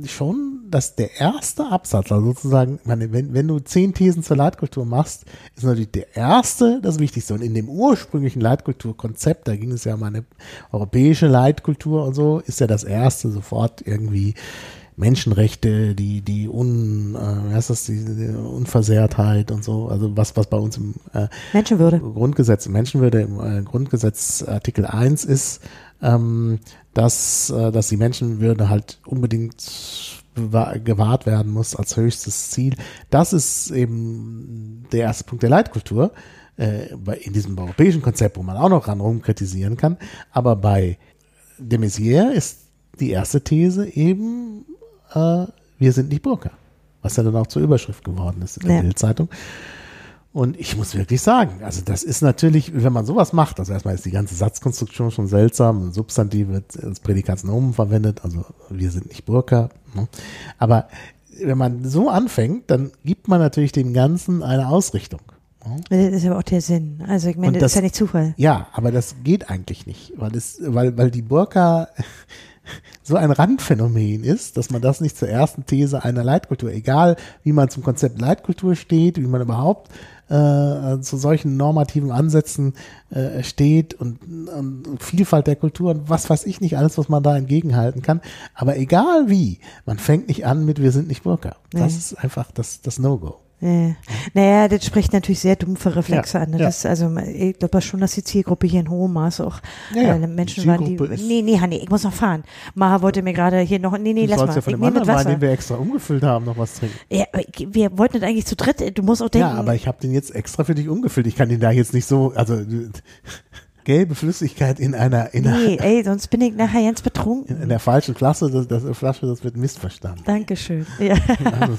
schon, dass der erste Absatz, also sozusagen, meine, wenn, wenn du zehn Thesen zur Leitkultur machst, ist natürlich der erste das Wichtigste. Und in dem ursprünglichen Leitkulturkonzept, da ging es ja um eine europäische Leitkultur und so, ist ja das erste sofort irgendwie Menschenrechte, die, die Un, äh, wie heißt das, die, die Unversehrtheit und so, also was, was bei uns im äh, Menschenwürde. Grundgesetz, Menschenwürde im äh, Grundgesetz Artikel 1 ist, ähm, dass, äh, dass die Menschenwürde halt unbedingt gewahrt werden muss als höchstes Ziel. Das ist eben der erste Punkt der Leitkultur äh, in diesem europäischen Konzept, wo man auch noch ran rumkritisieren kann. Aber bei de Maizière ist die erste These eben, äh, wir sind nicht Burka. Was ja dann auch zur Überschrift geworden ist in der Ja. Bildzeitung. Und ich muss wirklich sagen, also das ist natürlich, wenn man sowas macht, also erstmal ist die ganze Satzkonstruktion schon seltsam, Substantiv wird als Prädikatsnomen verwendet, also wir sind nicht Burka. Ne? Aber wenn man so anfängt, dann gibt man natürlich dem Ganzen eine Ausrichtung. Das ist aber auch der Sinn. Also ich meine, das, das, ist ja nicht Zufall. Ja, aber das geht eigentlich nicht, weil es, weil, weil die Burka so ein Randphänomen ist, dass man das nicht zur ersten These einer Leitkultur, egal wie man zum Konzept Leitkultur steht, wie man überhaupt äh, zu solchen normativen Ansätzen äh, steht und, und Vielfalt der Kultur und was weiß ich nicht, alles, was man da entgegenhalten kann. Aber egal wie, man fängt nicht an mit wir sind nicht Burka. Das nee. ist einfach das, das No-Go. Ja. Naja, das spricht natürlich sehr dumpfe Reflexe ja, an. Das ja. also, ich glaube schon, dass die Zielgruppe hier in hohem Maße auch ja, äh, Menschen waren, die. Nee, nee, Hanni, ich muss noch fahren. Maha wollte mir gerade hier noch. Nee, nee, du lass mal. Ja von ich dem anderen Wein, den wir extra umgefüllt haben, noch was trinken. Ja, wir wollten das eigentlich zu dritt. Du musst auch denken. Ja, aber ich habe den jetzt extra für dich umgefüllt. Ich kann den da jetzt nicht so. Also gelbe Flüssigkeit in einer. In nee, einer, ey, sonst bin ich nachher ganz betrunken. In, in der falschen Klasse, das, das, Flasche, das wird missverstanden. Dankeschön. Ja. Also.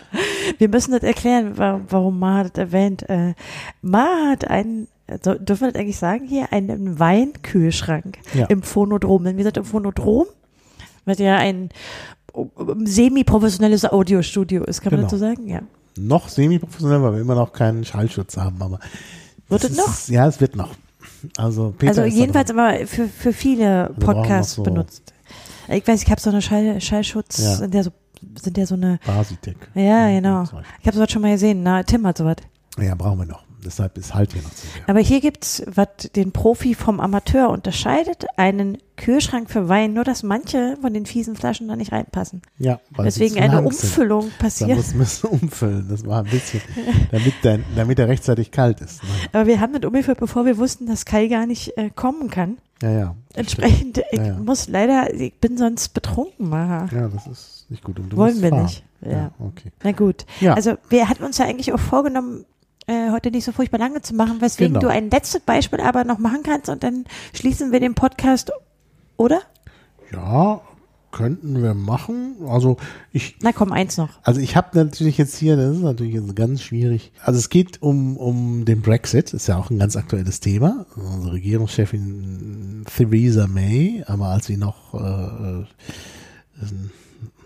Wir müssen das erklären, warum Ma das erwähnt. Äh, Ma hat einen dürfen wir das eigentlich sagen hier, einen Weinkühlschrank ja. im Phonodrom. Wenn wir sind im Phonodrom, was ja ein semi-professionelles Audiostudio ist, kann genau. man dazu sagen? Ja. Noch semi-professionell, weil wir immer noch keinen Schallschutz haben, aber. Wird es noch? ja, es wird noch. Also, Peter also jedenfalls aber für, für viele also Podcasts so benutzt. Ich weiß, ich habe so eine Schall, Schallschutz, ja. sind ja so sind ja so eine Basitec. Ja, genau. Ich habe sowas schon mal gesehen. Na, Tim hat sowas. Ja, brauchen wir noch. Deshalb ist halt sicher. Aber hier gibt's, was den Profi vom Amateur unterscheidet, einen Kühlschrank für Wein, nur dass manche von den fiesen Flaschen da nicht reinpassen. Ja, weil Deswegen eine Umfüllung sind. passiert. Da muss man umfüllen. Das war ein bisschen, damit, der, damit er rechtzeitig kalt ist. Aber wir haben das umgefüllt, bevor wir wussten, dass Kai gar nicht äh, kommen kann. Ja, ja. Entsprechend, ich ja, ja. muss leider, ich bin sonst betrunken, Maha. Ja, das ist nicht gut. Wollen wir fahren. nicht. Ja. ja. okay. Na gut. Ja. Also wir hatten uns ja eigentlich auch vorgenommen, äh, heute nicht so furchtbar lange zu machen, weswegen genau. du ein letztes Beispiel aber noch machen kannst und dann schließen wir den Podcast, oder? Ja, könnten wir machen. Also ich. Na komm, eins noch. Also ich habe natürlich jetzt hier, das ist natürlich jetzt ganz schwierig. Also es geht um, um den Brexit, ist ja auch ein ganz aktuelles Thema. Unsere Regierungschefin Theresa May, aber als sie noch äh, äh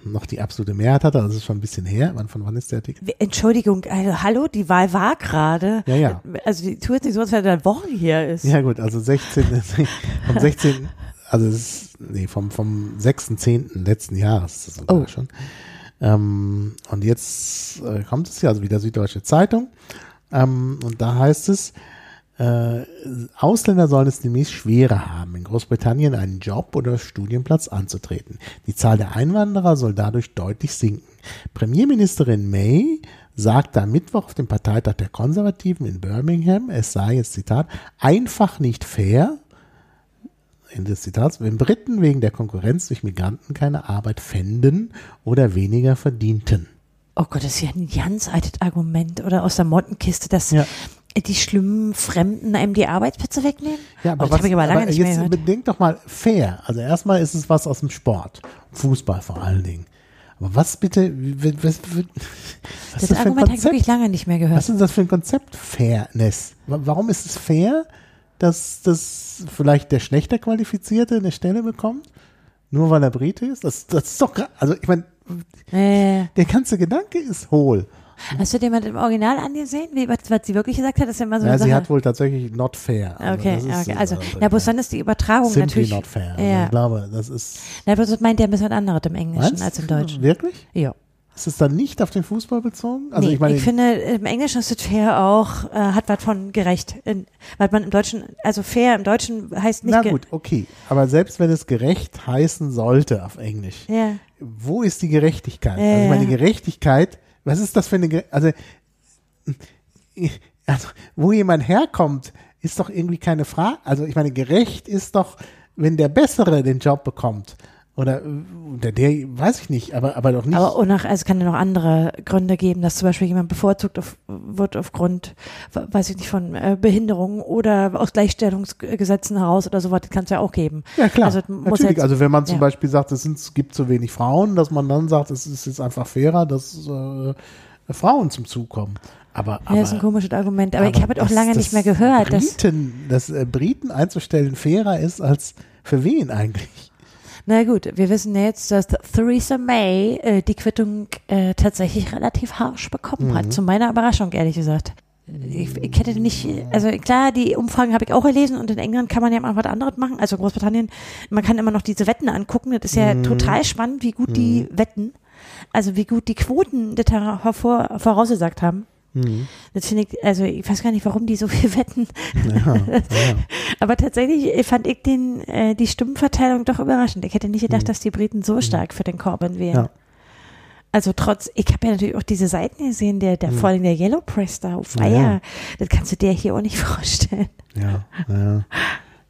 noch die absolute Mehrheit hatte, also das ist schon ein bisschen her. Wann, von wann ist der Artikel? Entschuldigung, also hallo, die Wahl war gerade. Ja, ja. Also die tut nicht so, als wenn er Wochen hier ist. Ja gut, also 16, vom 16, also es ist, nee, vom, vom 6.10. letzten Jahres ist das sogar oh. schon. Ähm, und jetzt äh, kommt es ja, also wieder Süddeutsche Zeitung. Ähm, und da heißt es, äh, Ausländer sollen es nämlich schwerer haben, in Großbritannien einen Job oder Studienplatz anzutreten. Die Zahl der Einwanderer soll dadurch deutlich sinken. Premierministerin May sagte am Mittwoch auf dem Parteitag der Konservativen in Birmingham, es sei jetzt Zitat, einfach nicht fair, Ende des Zitats, wenn Briten wegen der Konkurrenz durch Migranten keine Arbeit fänden oder weniger verdienten. Oh Gott, das ist ja ein ganz altes Argument oder aus der Mottenkiste, dass ja die schlimmen Fremden einem die Arbeitsplätze wegnehmen? Ja, aber, oh, was, aber, aber jetzt bedenkt doch mal fair. Also erstmal ist es was aus dem Sport. Fußball vor allen Dingen. Aber was bitte, was, was, was das, das Argument habe ich lange nicht mehr gehört. Was ist das für ein Konzept? Fairness. Warum ist es fair, dass, dass vielleicht der schlechter Qualifizierte eine Stelle bekommt? Nur weil er Brite ist? Das, das ist doch, also ich meine, äh. der ganze Gedanke ist hohl. Hast du dir mal im Original angesehen, wie, was, was sie wirklich gesagt hat? Das ist ja immer so ja, sie hat wohl tatsächlich not fair. Also okay, okay. also, äh, na, bloß dann ist die Übertragung simply natürlich. not fair. Also ja. ich glaube, das ist. Na, bloß das meint ja ein bisschen anderes im Englischen Meinst? als im Deutschen. Wirklich? Ja. Ist es dann nicht auf den Fußball bezogen? Also nee, ich, meine, ich finde, im Englischen ist es fair auch, äh, hat was von gerecht. In, weil man im Deutschen, also fair im Deutschen heißt nicht. Na gut, okay. Aber selbst wenn es gerecht heißen sollte auf Englisch, ja. wo ist die Gerechtigkeit? Ja. Also ich meine, Gerechtigkeit was ist das für eine, also, also, wo jemand herkommt, ist doch irgendwie keine Frage. Also, ich meine, gerecht ist doch, wenn der Bessere den Job bekommt. Oder der, der, weiß ich nicht, aber, aber doch nicht. Aber nach, also kann ja noch andere Gründe geben, dass zum Beispiel jemand bevorzugt auf, wird aufgrund, weiß ich nicht, von äh, Behinderung oder aus Gleichstellungsgesetzen heraus oder sowas, das kann es ja auch geben. Ja klar, also, natürlich. Jetzt, also wenn man zum ja. Beispiel sagt, es, sind, es gibt zu wenig Frauen, dass man dann sagt, es ist jetzt einfach fairer, dass äh, Frauen zum Zug kommen. Aber, ja, ist ein komisches Argument. Aber, ich habe es auch lange nicht mehr gehört. Briten, dass, dass äh, Briten einzustellen fairer ist als für wen eigentlich? Na gut, wir wissen jetzt, dass Theresa May äh, die Quittung äh, tatsächlich relativ harsch bekommen Mhm. hat. Zu meiner Überraschung, ehrlich gesagt. Ich, ich hätte nicht, also klar, die Umfragen habe ich auch gelesen und in England kann man ja mal was anderes machen. Also Großbritannien, man kann immer noch diese Wetten angucken. Das ist ja Mhm. total spannend, wie gut die wetten. Also wie gut die Quoten das hervor, vorausgesagt haben. Mhm. Das finde ich, also ich weiß gar nicht, warum die so viel wetten. Ja, ja. Aber tatsächlich fand ich den, äh, die Stimmenverteilung doch überraschend. Ich hätte nicht gedacht, dass die Briten so stark für den Corbyn wären. Mhm. Ja. Also trotz, ich habe ja natürlich auch diese Seiten gesehen, der, der vor allem der Yellow Press da auf Mhm. Ja, Eier. ja. Das kannst du dir hier auch nicht vorstellen. Ja, ja.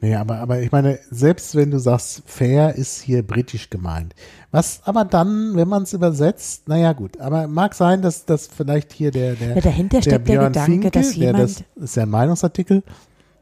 Nee, aber, aber ich meine, selbst wenn du sagst, fair ist hier britisch gemeint. Was aber dann, wenn man es übersetzt, naja gut, aber mag sein, dass das vielleicht hier der, der, Ja, dahinter der steckt der Björn Gedanke, Finke, dass der das jemand- ist ja ein Meinungsartikel,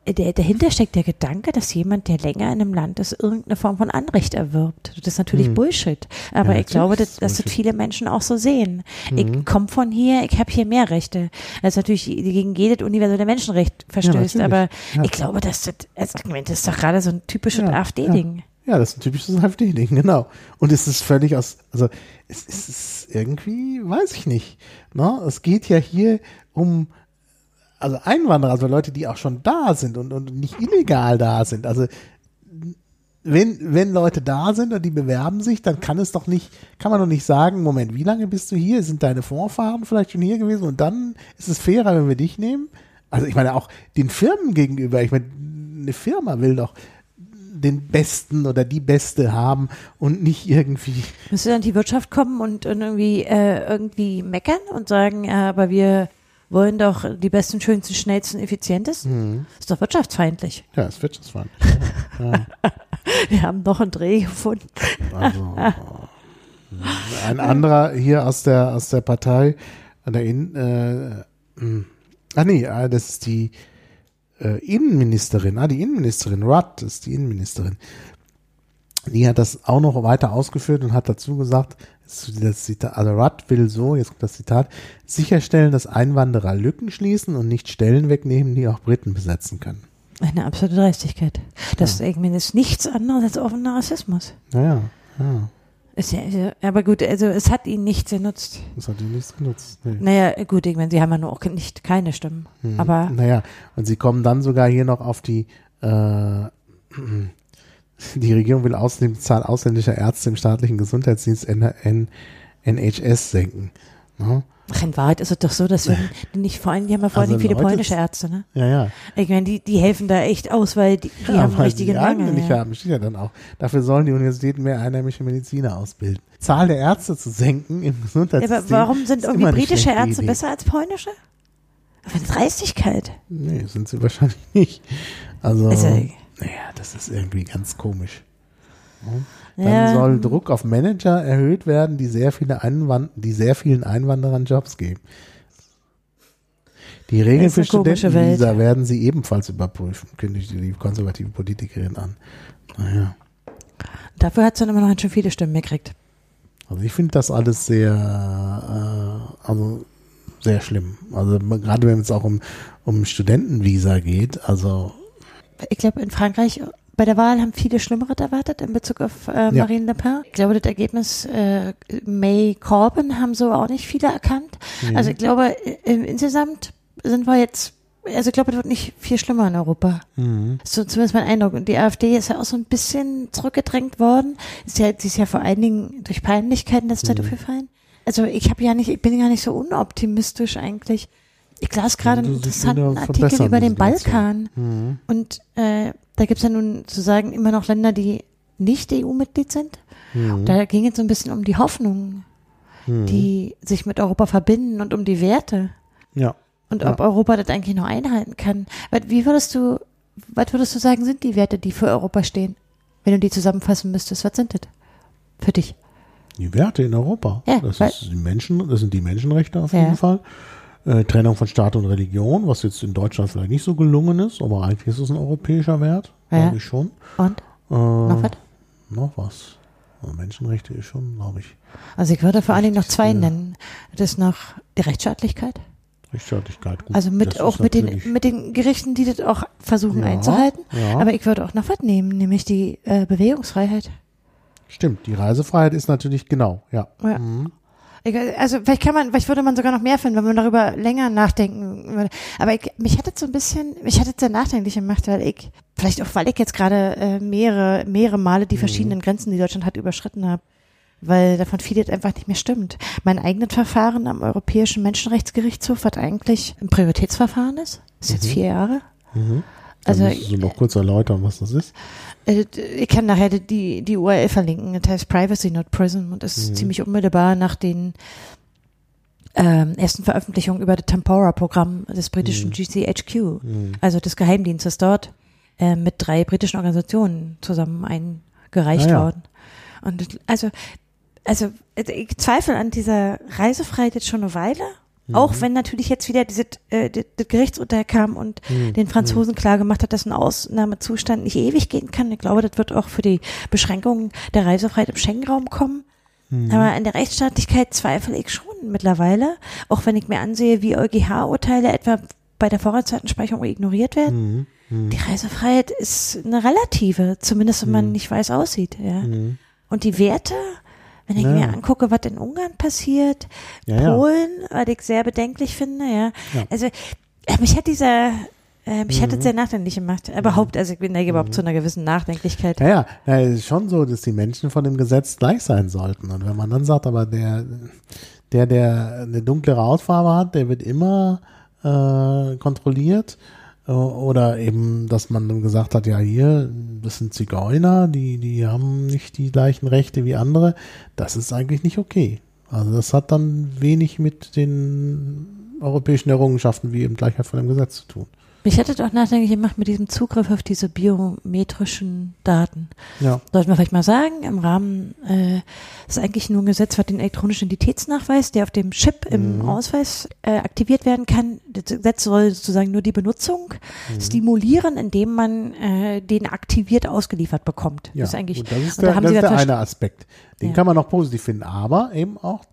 Der, dahinter steckt der Gedanke, dass jemand, der länger in einem Land ist, irgendeine Form von Anrecht erwirbt. Das ist natürlich Bullshit. Aber Hm. Ja, ich glaube, dass, das viele Menschen auch so sehen. Mhm. Ich komme von hier, ich habe hier mehr Rechte. Das ist natürlich gegen jedes universelle Menschenrecht verstößt. natürlich. aber Ja. ich glaube, dass das, Argument ist doch gerade so ein typisches Ja, AfD-Ding. Ja, das ist ein typisches AfD-Ding, genau. Und es ist völlig aus, also es ist irgendwie, weiß ich nicht. Ne? Es geht ja hier um, also Einwanderer, also Leute, die auch schon da sind und, und nicht illegal da sind. Also wenn, wenn Leute da sind und die bewerben sich, dann kann es doch nicht, kann man doch nicht sagen, Moment, wie lange bist du hier? Sind deine Vorfahren vielleicht schon hier gewesen? Und dann ist es fairer, wenn wir dich nehmen? Also ich meine auch den Firmen gegenüber, ich meine, eine Firma will doch den Besten oder die Beste haben und nicht irgendwie. Müsste dann die Wirtschaft kommen und, irgendwie, äh, irgendwie meckern und sagen, ja, aber wir wollen doch die besten, schönsten, schnellsten, effizientesten? Ist doch wirtschaftsfeindlich. Ja, das fein. Ja, Wir haben noch einen Dreh gefunden. also ein anderer hier aus der aus der Partei, an der In, äh, mh. ah nee, äh, das ist die äh, Innenministerin, ah die Innenministerin, Rudd ist die Innenministerin. Die hat das auch noch weiter ausgeführt und hat dazu gesagt, das Zitat, also Rudd will so, jetzt kommt das Zitat, sicherstellen, dass Einwanderer Lücken schließen und nicht Stellen wegnehmen, die auch Briten besetzen können. Eine absolute Dreistigkeit. Das meine, ist nichts anderes als offener Rassismus. Naja, ja, ja, ja, aber gut, also es hat ihnen nichts genutzt. das hat ihnen nichts genutzt. Nee. Naja, gut, ich meine, sie haben ja nur auch nicht keine Stimmen. Mhm. Aber Naja, und sie kommen dann sogar hier noch auf die, äh, die Regierung will außerdem die Zahl ausländischer Ärzte im staatlichen Gesundheitsdienst NHS senken. Ne? ach, in Wahrheit ist es doch so, dass wir nicht vor allem, die haben ja vor allem Also viele Leute, polnische Ärzte, ne? Ja, ja. Ich meine, die, die helfen da echt aus, weil die, die ja haben weil eigene Mangel. nicht Ja. haben, steht ja dann auch. Dafür sollen die Universitäten mehr einheimische Mediziner ausbilden. Zahl der Ärzte zu senken im Ja, Gesundheitssystem. aber warum sind irgendwie britische Ärzte Idee. besser als polnische? Aber eine Dreistigkeit. Nee, sind sie wahrscheinlich nicht. Also, Also, naja, das ist irgendwie ganz komisch. Dann ja, soll Druck auf Manager erhöht werden, die sehr viele Einwand die sehr vielen Einwanderern Jobs geben. Die Regeln für Studentenvisa werden sie ebenfalls überprüfen, kündigte die konservative Politikerin an. Naja, dafür hat sie dann immer noch ganz schön viele Stimmen gekriegt. also ich finde das alles sehr, äh, also sehr schlimm. Also gerade wenn es auch um, um Studentenvisa geht, also Ich glaube, in Frankreich bei der Wahl haben viele Schlimmeres erwartet in Bezug auf äh, Ja. Marine Le Pen. Ich glaube, das Ergebnis äh, May Corbyn haben so auch nicht viele erkannt. Mhm. Also ich glaube, äh, insgesamt sind wir jetzt, also ich glaube, es wird nicht viel schlimmer in Europa. mhm. So zumindest mein Eindruck. Und die AfD ist ja auch so ein bisschen zurückgedrängt worden. Ist ja, sie ist ja vor allen Dingen durch Peinlichkeiten letzter Zeit Mhm. aufgefallen. Also ich habe ja nicht, ich bin ja nicht so unoptimistisch eigentlich. Ich las gerade einen siehst interessanten Artikel über den. Balkan. Mhm. Und äh, da gibt's ja nun sozusagen immer noch Länder, die nicht EU-Mitglied sind. Mhm. Da ging es so ein bisschen um die Hoffnungen, Mhm. die sich mit Europa verbinden und um die Werte. ja. Und Ja. ob Europa das eigentlich noch einhalten kann. Was- Wie würdest du, was würdest du sagen, sind die Werte, die für Europa stehen? Wenn du die zusammenfassen müsstest, was sind das für dich? Die Werte in Europa. Ja, das, ist die Menschen, das sind die Menschenrechte auf Ja. jeden Fall. Äh, Trennung von Staat und Religion, was jetzt in Deutschland vielleicht nicht so gelungen ist, aber eigentlich ist es ein europäischer Wert, Ja. glaube ich schon. Und? Äh, Noch was? Noch was. Menschenrechte ist schon, glaube ich, Also ich würde vor allen Dingen noch zwei nennen. Das ist noch die Rechtsstaatlichkeit. Rechtsstaatlichkeit, gut. Also mit auch mit den mit den Gerichten, die das auch versuchen Ja, einzuhalten. ja. Aber ich würde auch noch was nehmen, nämlich die äh, Bewegungsfreiheit. Stimmt, die Reisefreiheit ist natürlich genau, ja. Ja. Mhm. Also vielleicht kann man, vielleicht würde man sogar noch mehr finden, wenn man darüber länger nachdenken würde. Aber ich, mich hat das so ein bisschen, mich hat das sehr nachdenklich gemacht, weil ich, vielleicht auch, weil ich jetzt gerade äh, mehrere, mehrere Male die verschiedenen Grenzen, die Deutschland hat, überschritten habe. Weil davon vieles einfach nicht mehr stimmt. Mein eigenes Verfahren am Europäischen Menschenrechtsgerichtshof, was eigentlich ein Prioritätsverfahren ist, ist jetzt vier Jahre. Mhm. Also Dann müsstest du noch kurz erläutern, was das ist. Äh, Ich kann nachher die, die URL verlinken. Das heißt Privacy Not Prison und ist Mhm. ziemlich unmittelbar nach den ähm, ersten Veröffentlichungen über das Tempora-Programm des britischen Mhm. GCHQ, also des Geheimdienstes dort, äh, mit drei britischen Organisationen zusammen eingereicht Ah ja. worden. Und also, also äh, ich zweifle an dieser Reisefreiheit jetzt schon eine Weile. Mhm. Auch wenn natürlich jetzt wieder diese, äh, das, Gerichtsurteil kam und Mhm. den Franzosen klar gemacht hat, dass ein Ausnahmezustand nicht ewig gehen kann. Ich glaube, das wird auch für die Beschränkungen der Reisefreiheit im Schengen-Raum kommen. Mhm. Aber an der Rechtsstaatlichkeit zweifle ich schon mittlerweile, auch wenn ich mir ansehe, wie EuGH-Urteile etwa bei der Vorratsdatenspeicherung ignoriert werden. Mhm. Die Reisefreiheit ist eine relative, zumindest wenn man nicht weiß aussieht. Ja. Mhm. Und die Werte, wenn ich Ja. mir angucke, was in Ungarn passiert, Ja. Polen, was ich sehr bedenklich finde, ja. Also äh, mich hat dieser, äh, mich Mhm. hat es sehr nachdenklich gemacht. Überhaupt, also ich bin da überhaupt zu einer gewissen Nachdenklichkeit. Ja, ja, ja, es ist schon so, dass die Menschen von dem Gesetz gleich sein sollten. Und wenn man dann sagt, aber der, der, der eine dunklere Hautfarbe hat, der wird immer äh, kontrolliert. Äh, Oder eben, dass man dann gesagt hat, ja hier, das sind Zigeuner, die, die haben nicht die gleichen Rechte wie andere. Das ist eigentlich nicht okay. Also das hat dann wenig mit den europäischen Errungenschaften wie eben Gleichheit vor dem Gesetz zu tun. Mich es auch nachdenklich gemacht mit diesem Zugriff auf diese biometrischen Daten. Ja. Sollten wir vielleicht mal sagen, im Rahmen äh, ist eigentlich nur ein Gesetz, was den elektronischen Identitätsnachweis, der auf dem Chip im Mhm. Ausweis äh, aktiviert werden kann. Das Gesetz soll sozusagen nur die Benutzung Mhm. stimulieren, indem man äh, den aktiviert ausgeliefert bekommt. Ja, das ist eigentlich, gut, das ist und da der, haben das ist der eine Aspekt. Den Ja. kann man auch positiv finden, aber eben auch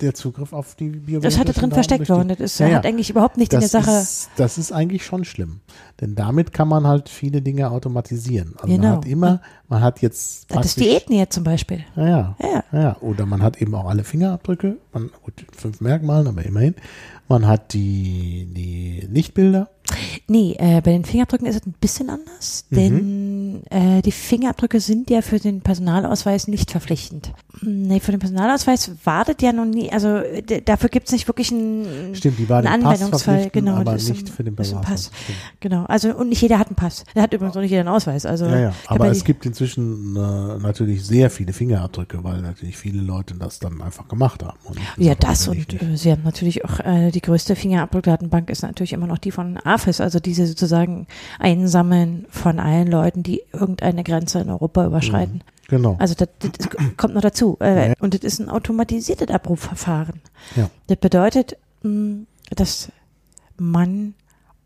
der Zugriff auf die biometrischen das hatte drin Daten versteckt worden. Das ist, Ja, ja. hat eigentlich überhaupt nicht in der Sache. Ist, das ist eigentlich schon schlimm. Denn damit kann man halt viele Dinge automatisieren. Also man Genau. hat immer, man hat jetzt Das ist die Ethnie zum Beispiel. Ja, ja. Ja. Ja, ja. Oder man hat eben auch alle Fingerabdrücke, man, gut, fünf Merkmalen, aber immerhin. Man hat die, die Lichtbilder. Nee, äh, bei den Fingerabdrücken ist es ein bisschen anders, Mhm. denn äh, die Fingerabdrücke sind ja für den Personalausweis nicht verpflichtend. Nee, für den Personalausweis wartet ja noch nie, also dafür gibt es nicht wirklich einen, Stimmt, die einen Anwendungsfall, genau, aber nicht ein- für den Personalausweis. Genau, also und nicht jeder hat einen Pass. Der hat übrigens auch nicht jeder einen Ausweis. Also Ja, ja. Aber es gibt inzwischen äh, natürlich sehr viele Fingerabdrücke, weil natürlich viele Leute das dann einfach gemacht haben. Ja, das und äh, sie haben natürlich auch äh, die größte Fingerabdruckdatenbank ist natürlich immer noch die von AFIS, also diese sozusagen Einsammeln von allen Leuten, die irgendeine Grenze in Europa überschreiten. Genau. Also das, das kommt noch dazu. Äh, Ja. Und das ist ein automatisiertes Abrufverfahren. Ja. Das bedeutet, mh, dass man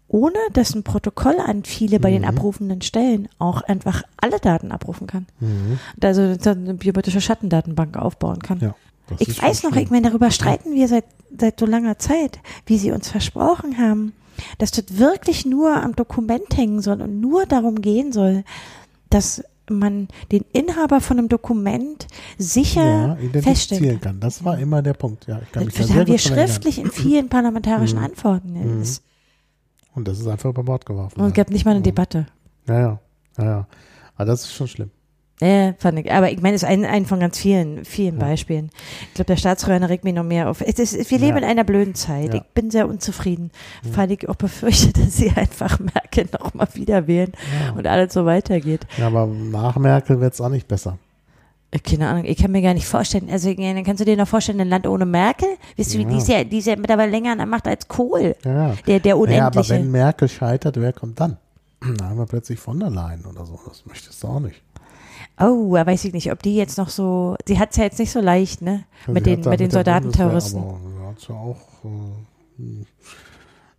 ohne dass ein Protokoll an viele bei den Mhm. abrufenden Stellen auch einfach alle Daten abrufen kann. Mhm. Also eine biometrische Schattendatenbank aufbauen kann. Ja, Ich weiß noch, schlimm. ich meine, darüber streiten wir seit, seit so langer Zeit, wie sie uns versprochen haben, dass das wirklich nur am Dokument hängen soll und nur darum gehen soll, dass man den Inhaber von einem Dokument sicher ja, feststellen kann. Das war immer der Punkt. Ja, ich kann mich da Das sehr haben wir dran erinnern. schriftlich in vielen parlamentarischen Mhm. Antworten. Es Und das ist einfach über Bord geworfen. und es gab nicht mal eine Mhm. Debatte. Ja, ja, ja, ja. Aber das ist schon schlimm. Ja, fand ich. Aber ich meine, es ist ein, ein von ganz vielen, vielen Ja. Beispielen. Ich glaube, der Staatsräuber regt mich noch mehr auf. Es ist, wir leben Ja. in einer blöden Zeit. Ja. Ich bin sehr unzufrieden, weil ich auch befürchte, dass sie einfach Merkel noch mal wieder wählen Ja. und alles so weitergeht. ja, aber nach Merkel wird es auch nicht besser. Äh, Keine Ahnung, ich kann mir gar nicht vorstellen. Also, kannst du dir noch vorstellen, ein Land ohne Merkel? Wisst ihr, wie Ja. die ist ja, die ist ja mittlerweile länger an der Macht als Kohl. Ja, ja. Der, der Naja, aber Unendliche. wenn Merkel scheitert, wer kommt dann? Da haben wir plötzlich von der Leyen oder so. Das möchtest du auch nicht. Oh, da weiß ich nicht, ob die jetzt noch so, sie hat es ja jetzt nicht so leicht, ne? mit Sie den, da mit den Soldatenterroristen. Aber sie hat ja auch äh,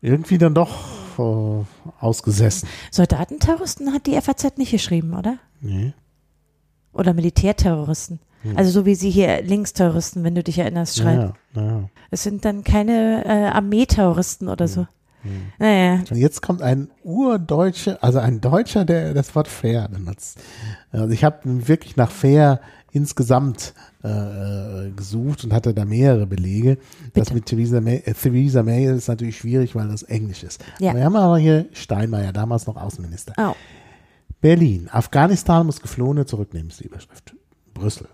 irgendwie dann doch äh, ausgesessen. Soldatenterroristen hat die FAZ nicht geschrieben, oder? Nee. Oder Militärterroristen. Also so wie sie hier Linksterroristen, wenn du dich erinnerst, schreiben. Ja, ja. Es sind dann keine äh, Armeeterroristen oder so. Hm. Naja. Und jetzt kommt ein Urdeutscher, also ein Deutscher, der das Wort fair benutzt. Also ich habe wirklich nach fair insgesamt äh, gesucht und hatte da mehrere Belege. Das Bitte. mit Theresa May, äh, Theresa May ist natürlich schwierig, weil das Englisch ist. Ja. Wir haben aber hier Steinmeier, damals noch Außenminister. Oh. Berlin. Afghanistan muss Geflohene zurücknehmen, ist die Überschrift. Brüssel.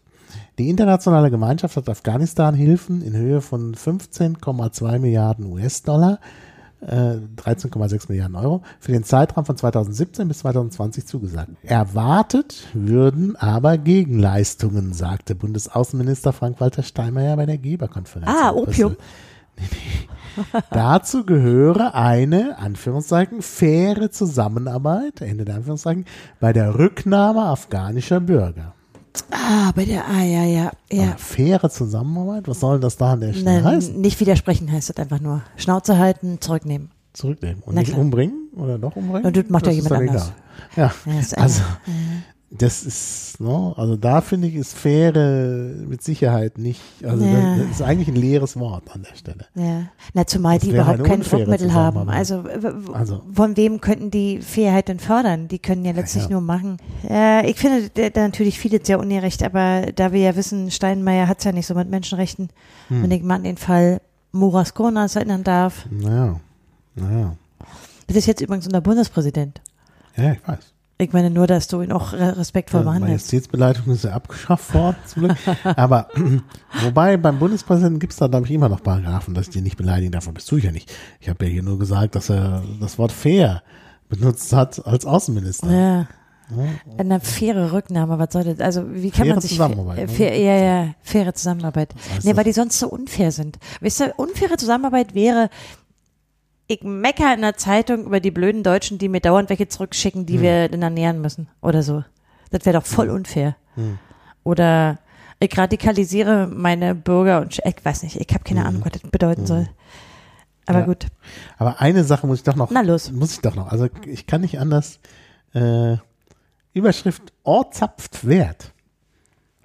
Die internationale Gemeinschaft hat Afghanistan Hilfen in Höhe von 15,2 Milliarden US-Dollar, äh, 13,6 Milliarden Euro, für den Zeitraum von 2017 bis 2020 zugesagt. Erwartet würden aber Gegenleistungen, sagte Bundesaußenminister Frank-Walter Steinmeier bei der Geberkonferenz. Ah, in Brüssel. Opium. Dazu gehöre eine, Anführungszeichen, faire Zusammenarbeit, Ende der Anführungszeichen, bei der Rücknahme afghanischer Bürger. Ah, bei der, ah, ja, ja, ja. Aber faire Zusammenarbeit? Was soll das da an der Stelle Nein, heißen? nicht widersprechen heißt das einfach nur. Schnauze halten, zurücknehmen. Zurücknehmen. Und Na nicht klar. umbringen? Oder doch umbringen? Und das macht ja jemand anders. egal. Ja, Ja, also. Das ist, ne, also da finde ich, ist faire mit Sicherheit nicht, also Ja. das ist eigentlich ein leeres Wort an der Stelle. Ja, na zumal Das die überhaupt eine kein Druckmittel haben. Also, Also. von wem könnten die Fairheit denn fördern? Die können ja letztlich ja. nur machen. Ja, ich finde da natürlich vieles sehr ungerecht, aber da wir ja wissen, Steinmeier hat's ja nicht so mit Menschenrechten. Hm. Wenn ich mal an den Fall Muras Kurnas erinnern darf. Naja, naja. Das ist jetzt übrigens unser Bundespräsident. Ja, ich weiß. Ich meine nur, dass du ihn auch re- respektvoll Ja, behandelst. Majestätsbeleidigung ist ja abgeschafft worden, zum Glück. Aber wobei beim Bundespräsidenten gibt es da, glaube ich, immer noch Paragraphen, dass ich den nicht beleidigen darf. Und das tue ich ja nicht. Ich habe ja hier nur gesagt, dass er das Wort fair benutzt hat als Außenminister. Ja. Eine faire Rücknahme, was soll das? Also wie kann Faire man sich Zusammenarbeit, ne? fair, ja, ja, faire Zusammenarbeit. heißt Nee, weil die sonst so unfair sind. Weißt du, unfaire Zusammenarbeit wäre, ich mecker in der Zeitung über die blöden Deutschen, die mir dauernd welche zurückschicken, Hm. die wir dann ernähren müssen oder so. Das wäre doch voll unfair. Hm. Oder ich radikalisiere meine Bürger und ich weiß nicht, ich habe keine Hm. Ahnung, was das bedeuten soll. Aber Ja. gut. Aber eine Sache muss ich doch noch. Na los. Muss ich doch noch. Also ich kann nicht anders. Äh, Überschrift Ort zapft Wert.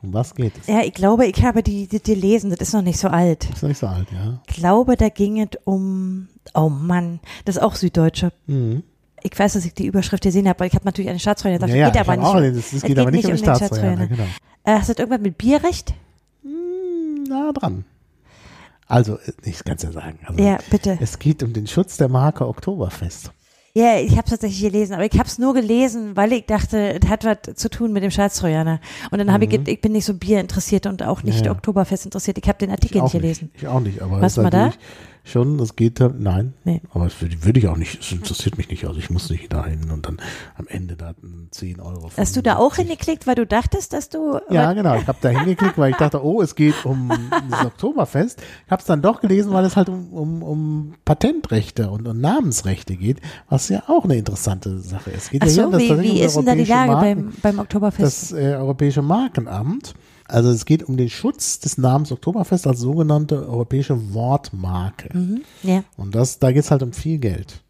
Um was geht es? Ja, ich glaube, ich habe die, die, die lesen, das ist noch nicht so alt. Ist noch nicht so alt, ja. Ich glaube, da ging es um, oh Mann, das ist auch Süddeutsche. Mhm. Ich weiß, dass ich die Überschrift gesehen habe, aber ich habe natürlich eine Staatstrojaner. Das Ja, ja, geht ich aber nicht. auch, das, das Es geht aber nicht um den Staatstrojaner. Genau. Äh, hast du das irgendwas mit Bierrecht? Hm, nah dran. Also, äh, ich kann es ja sagen. Also, Ja, bitte. Es geht um den Schutz der Marke Oktoberfest. Ja, ich habe es tatsächlich gelesen, aber ich habe es nur gelesen, weil ich dachte, es hat was zu tun mit dem Staatstrojaner. Und dann habe ich, ge- ich bin nicht so Bier interessiert und auch nicht Mhm. Ja, ja. Oktoberfest interessiert. Ich habe den Artikel Ich nicht gelesen. Nicht. Ich auch nicht, aber Warst es ist mal da? Schon, es geht nein. Nee. Aber das würde, würde ich auch nicht, es interessiert mich nicht. Also ich muss nicht dahin und dann am Ende da 10 Euro. Hast du da auch 75. hingeklickt, weil du dachtest, dass du. Ja, genau. Ich habe da hingeklickt, weil ich dachte, oh, es geht um das Oktoberfest. Ich habe es dann doch gelesen, weil es halt um, um, um Patentrechte und, und Namensrechte geht, was ja auch eine interessante Sache ist. Geht Ach ja so, um das wie, wie um ist denn da die Lage Marken- beim, beim Oktoberfest? das äh, Europäische Markenamt. Also es geht um den Schutz des Namens Oktoberfest als sogenannte europäische Wortmarke. mhm. Ja. Und das, da geht es halt um viel Geld.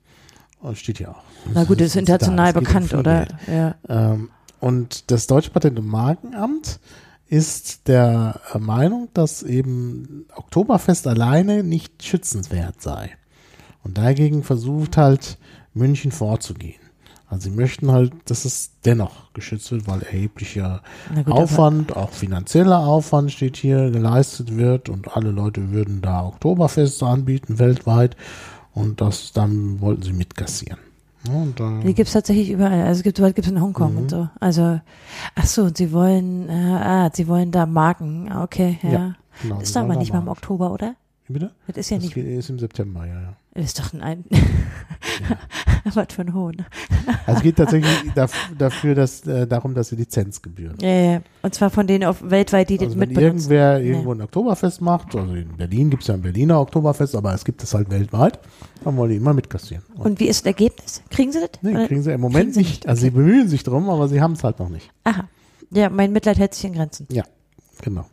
Und steht ja auch. Na gut, das ist international um bekannt, viel oder? Geld. Ja. Ähm, und das Deutsche Patent- und Markenamt ist der äh, Meinung, dass eben Oktoberfest alleine nicht schützenswert sei. Und dagegen versucht halt München vorzugehen. Also sie möchten halt, dass es dennoch geschützt wird, weil erheblicher gut, Aufwand, auch finanzieller Aufwand steht hier, geleistet wird und alle Leute würden da Oktoberfeste anbieten weltweit und das dann wollten sie mitkassieren. Und, äh, Die gibt's tatsächlich überall. Also es gibt es in Hongkong Mhm. und so. Also, ach so, und sie wollen, äh, ah, sie wollen da Marken. Ah, Okay, ja. Ja, genau, ist wollen aber da nicht mal im. Oktober, oder? Wie bitte? Das ist ja Das nicht, ist im September, ja, ja. Das ist doch ein, ein was für ein Hohn. Also es geht tatsächlich daf- dafür, dass, äh, darum, dass sie Lizenzgebühren. Ja, ja. Und zwar von denen auf weltweit, die das Also wenn mitbenutzen. irgendwer irgendwo ein Oktoberfest macht, also in Berlin gibt es ja ein Berliner Oktoberfest, aber es gibt es halt weltweit, dann wollen die immer mitkassieren. Und Und wie ist das Ergebnis? Kriegen sie das? nee, Oder- kriegen sie im Moment sie nicht. nicht, Also sie bemühen sich drum, aber sie haben es halt noch nicht. Aha. Ja, mein Mitleid hält sich in Grenzen. Ja, genau.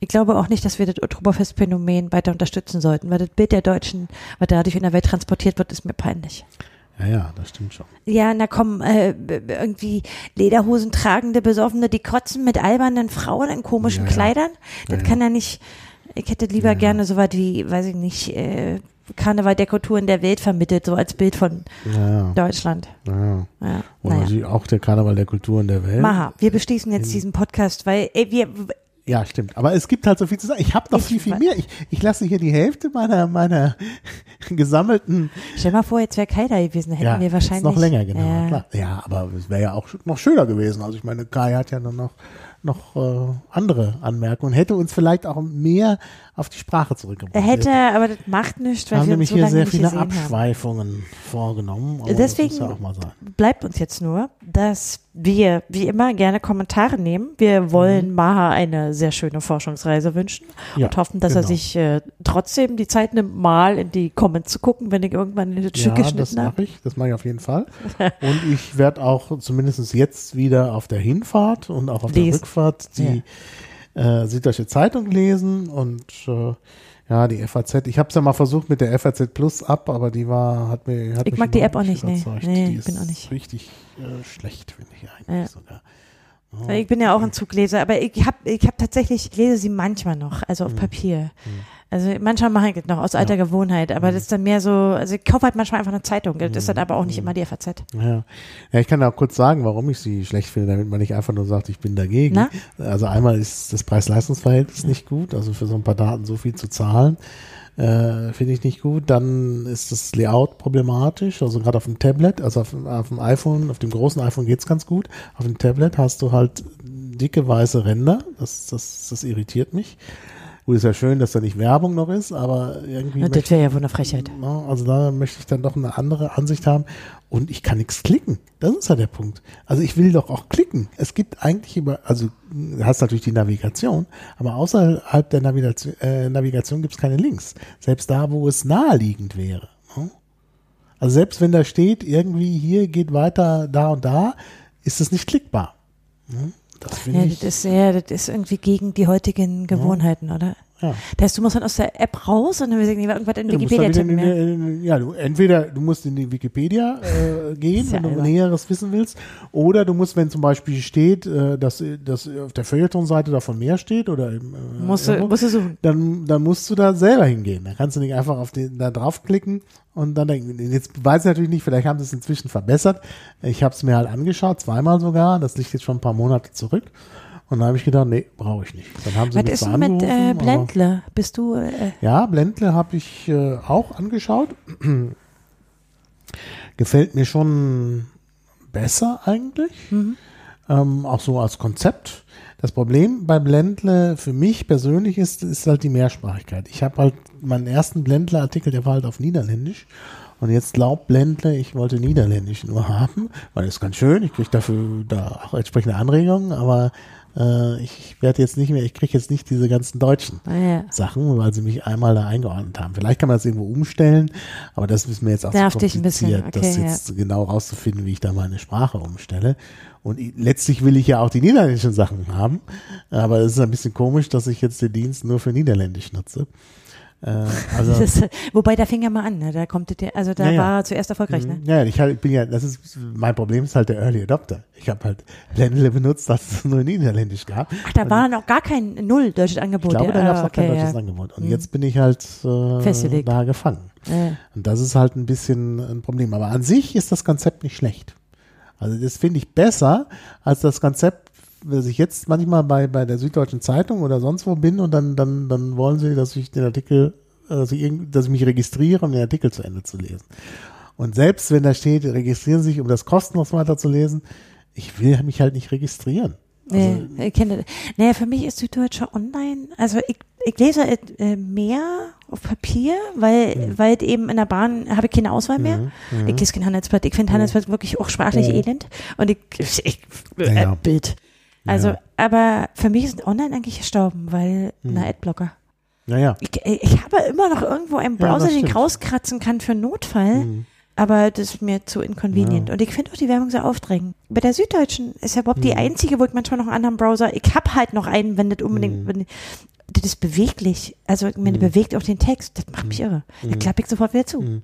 Ich glaube auch nicht, dass wir das Oktoberfest-Phänomen weiter unterstützen sollten, weil das Bild der Deutschen, was dadurch in der Welt transportiert wird, ist mir peinlich. Ja, ja, das stimmt schon. Ja, na komm, äh, irgendwie Lederhosen tragende Besoffene, die kotzen mit albernen Frauen in komischen Ja, ja. Kleidern. Das Ja, kann ja nicht, ich hätte lieber gerne so was wie, weiß ich nicht, äh, Karneval der Kulturen der Welt vermittelt, so als Bild von Ja. Deutschland. ja, ja. Und naja. auch der Karneval der Kulturen der Welt. Maha, wir beschließen jetzt diesen Podcast, weil ey, wir, Ja, stimmt. Aber es gibt halt so viel zu sagen. Ich habe noch Ich viel, viel mehr. Ich, ich lasse hier die Hälfte meiner, meiner gesammelten. stell mal vor, jetzt wäre Kai da gewesen, hätten ja, wir wahrscheinlich. noch länger, genau. Ja. Klar. Ja, aber es wäre ja auch noch schöner gewesen. Also ich meine, Kai hat ja dann noch, noch äh, andere Anmerkungen. Hätte uns vielleicht auch mehr auf die Sprache zurückgebracht. Er hätte, aber das macht nichts, Wir weil haben wir nämlich so hier sehr viele gesehen haben. Abschweifungen vorgenommen. Deswegen ja auch mal sein. bleibt uns jetzt nur, dass wir wie immer gerne Kommentare nehmen. Wir wollen Maha eine sehr schöne Forschungsreise wünschen Mhm. Ja, und hoffen, dass er genau. sich äh, trotzdem die Zeit nimmt, mal in die Comments zu gucken, wenn ich irgendwann in das Stück Ja, das geschnitten habe. mache ich. Das mache ich auf jeden Fall. Und ich werde auch zumindest jetzt wieder auf der Hinfahrt und auch auf der Lesen. Rückfahrt die äh, Süddeutsche Zeitung lesen und äh, ja, die FAZ. Ich habe es ja mal versucht mit der FAZ Plus ab, aber die war, hat mir. Hat Ich mich mag die App auch nicht, nee. Nee, die ich bin auch nicht. richtig äh, schlecht, finde ich eigentlich sogar. Ich bin ja auch ein Zugleser, aber ich habe ich hab tatsächlich, ich lese sie manchmal noch, also auf Papier. Also manchmal mache ich das noch aus alter Gewohnheit, aber das ist dann mehr so, also ich kaufe halt manchmal einfach eine Zeitung, das ist dann aber auch nicht immer die FAZ. Ja. ja, ich kann auch kurz sagen, warum ich sie schlecht finde, damit man nicht einfach nur sagt, ich bin dagegen. Na? Also einmal ist das Preis-Leistungs-Verhältnis nicht gut, also für so ein paar Daten so viel zu zahlen, äh, finde ich nicht gut. Dann ist das Layout problematisch, also gerade auf dem Tablet, also auf, dem- auf dem iPhone, auf dem großen iPhone geht's ganz gut. Auf dem Tablet hast du halt dicke weiße Ränder, das, das, das irritiert mich. Gut, ist ja schön, dass da nicht Werbung noch ist, aber irgendwie Ja, das wäre ja wohl eine Frechheit. Also da möchte ich dann doch eine andere Ansicht haben. Und ich kann nichts klicken. Das ist ja der Punkt. Also ich will doch auch klicken. Es gibt eigentlich über, also du hast natürlich die Navigation, aber außerhalb der Navigation, äh, Navigation gibt es keine Links. Selbst da, wo es naheliegend wäre. ne? Also selbst wenn da steht, irgendwie hier geht weiter da und da, ist es nicht klickbar. Das finde Ja, ich. das ist ja, das ist irgendwie gegen die heutigen Gewohnheiten, oder? Ja. Das heißt, du musst dann aus der App raus und dann nicht irgendwas in du Wikipedia tippen. Ja. in, ja, du, entweder du musst in die Wikipedia äh, gehen, wenn du. Näheres wissen willst, oder du musst, wenn zum Beispiel steht, äh, dass, dass auf der Feuilleton-Seite davon mehr steht oder im, äh, Musst, du, irgendwo, musst du suchen. dann, dann musst du da selber hingehen. Da kannst du nicht einfach auf den da draufklicken und dann denken. Jetzt weiß ich natürlich nicht, vielleicht haben sie es inzwischen verbessert. Ich habe es mir halt angeschaut, zweimal sogar. Das liegt jetzt schon ein paar Monate zurück. Und dann habe ich gedacht, nee, brauche ich nicht. Dann haben sie Was ist denn mit äh, Blendle? Bist du, äh, ja, Blendle habe ich äh, auch angeschaut. Gefällt mir schon besser eigentlich. Ähm, auch so als Konzept. Das Problem bei Blendle für mich persönlich ist, ist halt die Mehrsprachigkeit. Ich habe halt meinen ersten Blendle-Artikel, der war halt auf Niederländisch. Und jetzt glaubt Blendle, ich wollte Niederländisch nur haben, weil das ist ganz schön. Ich kriege dafür da auch entsprechende Anregungen, aber äh, ich werde jetzt nicht mehr, ich kriege jetzt nicht diese ganzen deutschen naja, Sachen, weil sie mich einmal da eingeordnet haben. Vielleicht kann man das irgendwo umstellen, aber das ist mir jetzt auch Nervt bisschen, kompliziert, okay, das jetzt genau rauszufinden, wie ich da meine Sprache umstelle. Und letztlich will ich ja auch die niederländischen Sachen haben, aber es ist ein bisschen komisch, dass ich jetzt den Dienst nur für Niederländisch nutze. Äh, also das, wobei da fing ja mal an, ne? da kommt der, also da Ja, ja. war er zuerst erfolgreich, ne? Mhm. Ja, ich, halt, bin ja, das ist, mein Problem ist halt der Early Adopter. Ich habe halt Blendle benutzt, als es nur Niederländisch gab. Ach, da war noch gar kein null deutsches Angebot. Ich glaube, da ja, gab es ah, noch kein okay, deutsches ja. Angebot. Und Mhm. jetzt bin ich halt äh, Festgelegt. da gefangen. Ja. Und das ist halt ein bisschen ein Problem. Aber an sich ist das Konzept nicht schlecht. Also das finde ich besser als das Konzept, dass ich jetzt manchmal bei, bei der Süddeutschen Zeitung oder sonst wo bin und dann, dann, dann wollen sie, dass ich den Artikel, äh, dass ich, irgend- dass ich mich registriere, um den Artikel zu Ende zu lesen. Und selbst wenn da steht, registrieren Sie sich, um das kostenlos weiterzulesen, ich will mich halt nicht registrieren. Nee, ich kenne für mich ist Süddeutsche online, also ich, ich lese äh, mehr auf Papier, weil, weil eben in der Bahn habe ich keine Auswahl mehr. Mhm. Ich lese kein Handelsblatt. Ich finde Handelsblatt wirklich auch sprachlich Mhm. elend. Und ich, ich äh, Ja, ja. Bild. Also, Ja. aber für mich ist online eigentlich gestorben, weil, na, Adblocker. Naja. Ich, ich habe immer noch irgendwo einen Ja, Browser, das den ich rauskratzen kann für einen Notfall. Aber das ist mir zu inconvenient. Ja. Und ich finde auch die Werbung sehr aufdrängend. Bei der Süddeutschen ist ja überhaupt die Mhm. einzige, wo ich manchmal noch einen anderen Browser, ich habe halt noch einen, wenn das unbedingt, Mhm. wenn, das ist beweglich. Also, mir Mhm. bewegt auch den Text. Das macht mich irre. Da klappe ich sofort wieder zu. Mhm.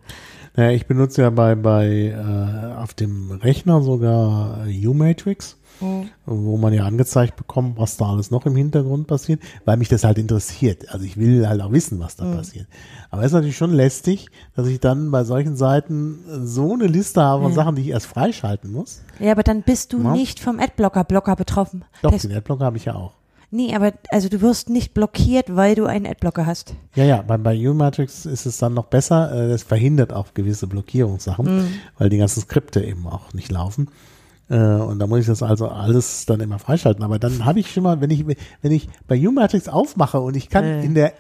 Naja, ich benutze ja bei, bei äh, auf dem Rechner sogar äh, U-Matrix, Mhm. wo man ja angezeigt bekommt, was da alles noch im Hintergrund passiert, weil mich das halt interessiert. Also ich will halt auch wissen, was da passiert. Aber es ist natürlich schon lästig, dass ich dann bei solchen Seiten so eine Liste habe von Ja. Sachen, die ich erst freischalten muss. Ja, aber dann bist du Ja. nicht vom Adblocker-Blocker betroffen. Doch, Das, den Adblocker habe ich ja auch. nee, aber also du wirst nicht blockiert, weil du einen Adblocker hast. Ja, ja, bei, bei U-Matrix ist es dann noch besser. Äh, Das verhindert auch gewisse Blockierungssachen, weil die ganzen Skripte eben auch nicht laufen. Äh, Und da muss ich das also alles dann immer freischalten. Aber dann habe ich schon mal, wenn ich, wenn ich bei U-Matrix aufmache und ich kann Äh. in der,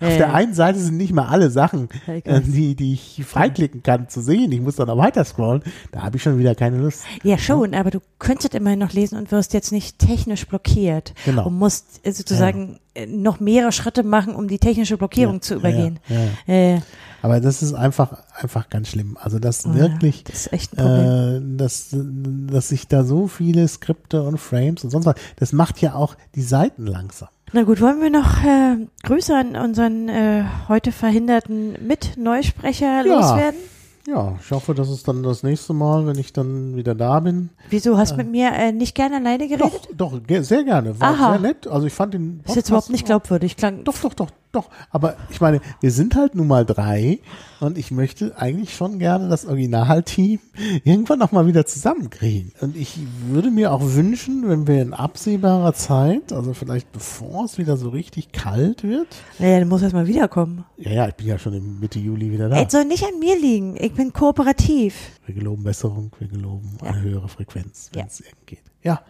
auf Äh. der einen Seite sind nicht mal alle Sachen, äh, die, die ich freiklicken kann, zu sehen. Ich muss dann auch weiter scrollen. Da habe ich schon wieder keine Lust. Ja, schon, aber du könntest immerhin noch lesen und wirst jetzt nicht technisch blockiert. Genau. Und musst äh, sozusagen äh, noch mehrere Schritte machen, um die technische Blockierung Ja, zu übergehen. ja, ja. Äh, Aber das ist einfach, einfach ganz schlimm. Also das ja, wirklich. Das ist echt äh, dass, dass sich da so viele Skripte und Frames und sonst was, das macht ja auch die Seiten langsam. Na gut, wollen wir noch äh, Grüße an unseren äh, heute verhinderten Mitneusprecher loswerden? Ja, ich hoffe, dass es dann das nächste Mal, wenn ich dann wieder da bin. Wieso hast du mit mir äh, nicht gerne alleine geredet? Doch, doch, ge- sehr gerne. War Aha. sehr nett. Also ich fand den ist jetzt überhaupt nicht glaubwürdig. Klang, Doch, doch, doch, doch. Aber ich meine, wir sind halt nun mal drei und ich möchte eigentlich schon gerne das Originalteam irgendwann noch mal wieder zusammenkriegen. Und ich würde mir auch wünschen, wenn wir in absehbarer Zeit, also vielleicht bevor es wieder so richtig kalt wird, naja, du musst erst mal wiederkommen. ja, ja, ich bin ja schon Mitte Juli wieder da. Es soll nicht an mir liegen. Ich bin kooperativ. Wir geloben Besserung, wir geloben Ja. eine höhere Frequenz, wenn Ja. es irgend geht. Ja.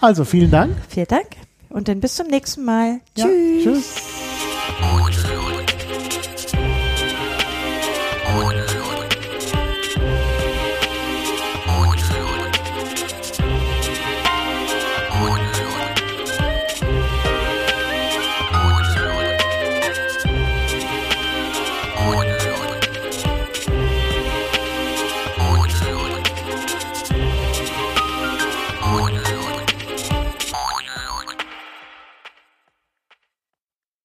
Also vielen Dank. Vielen Dank. Und dann bis zum nächsten Mal. Ja, Tschüss. Tschüss.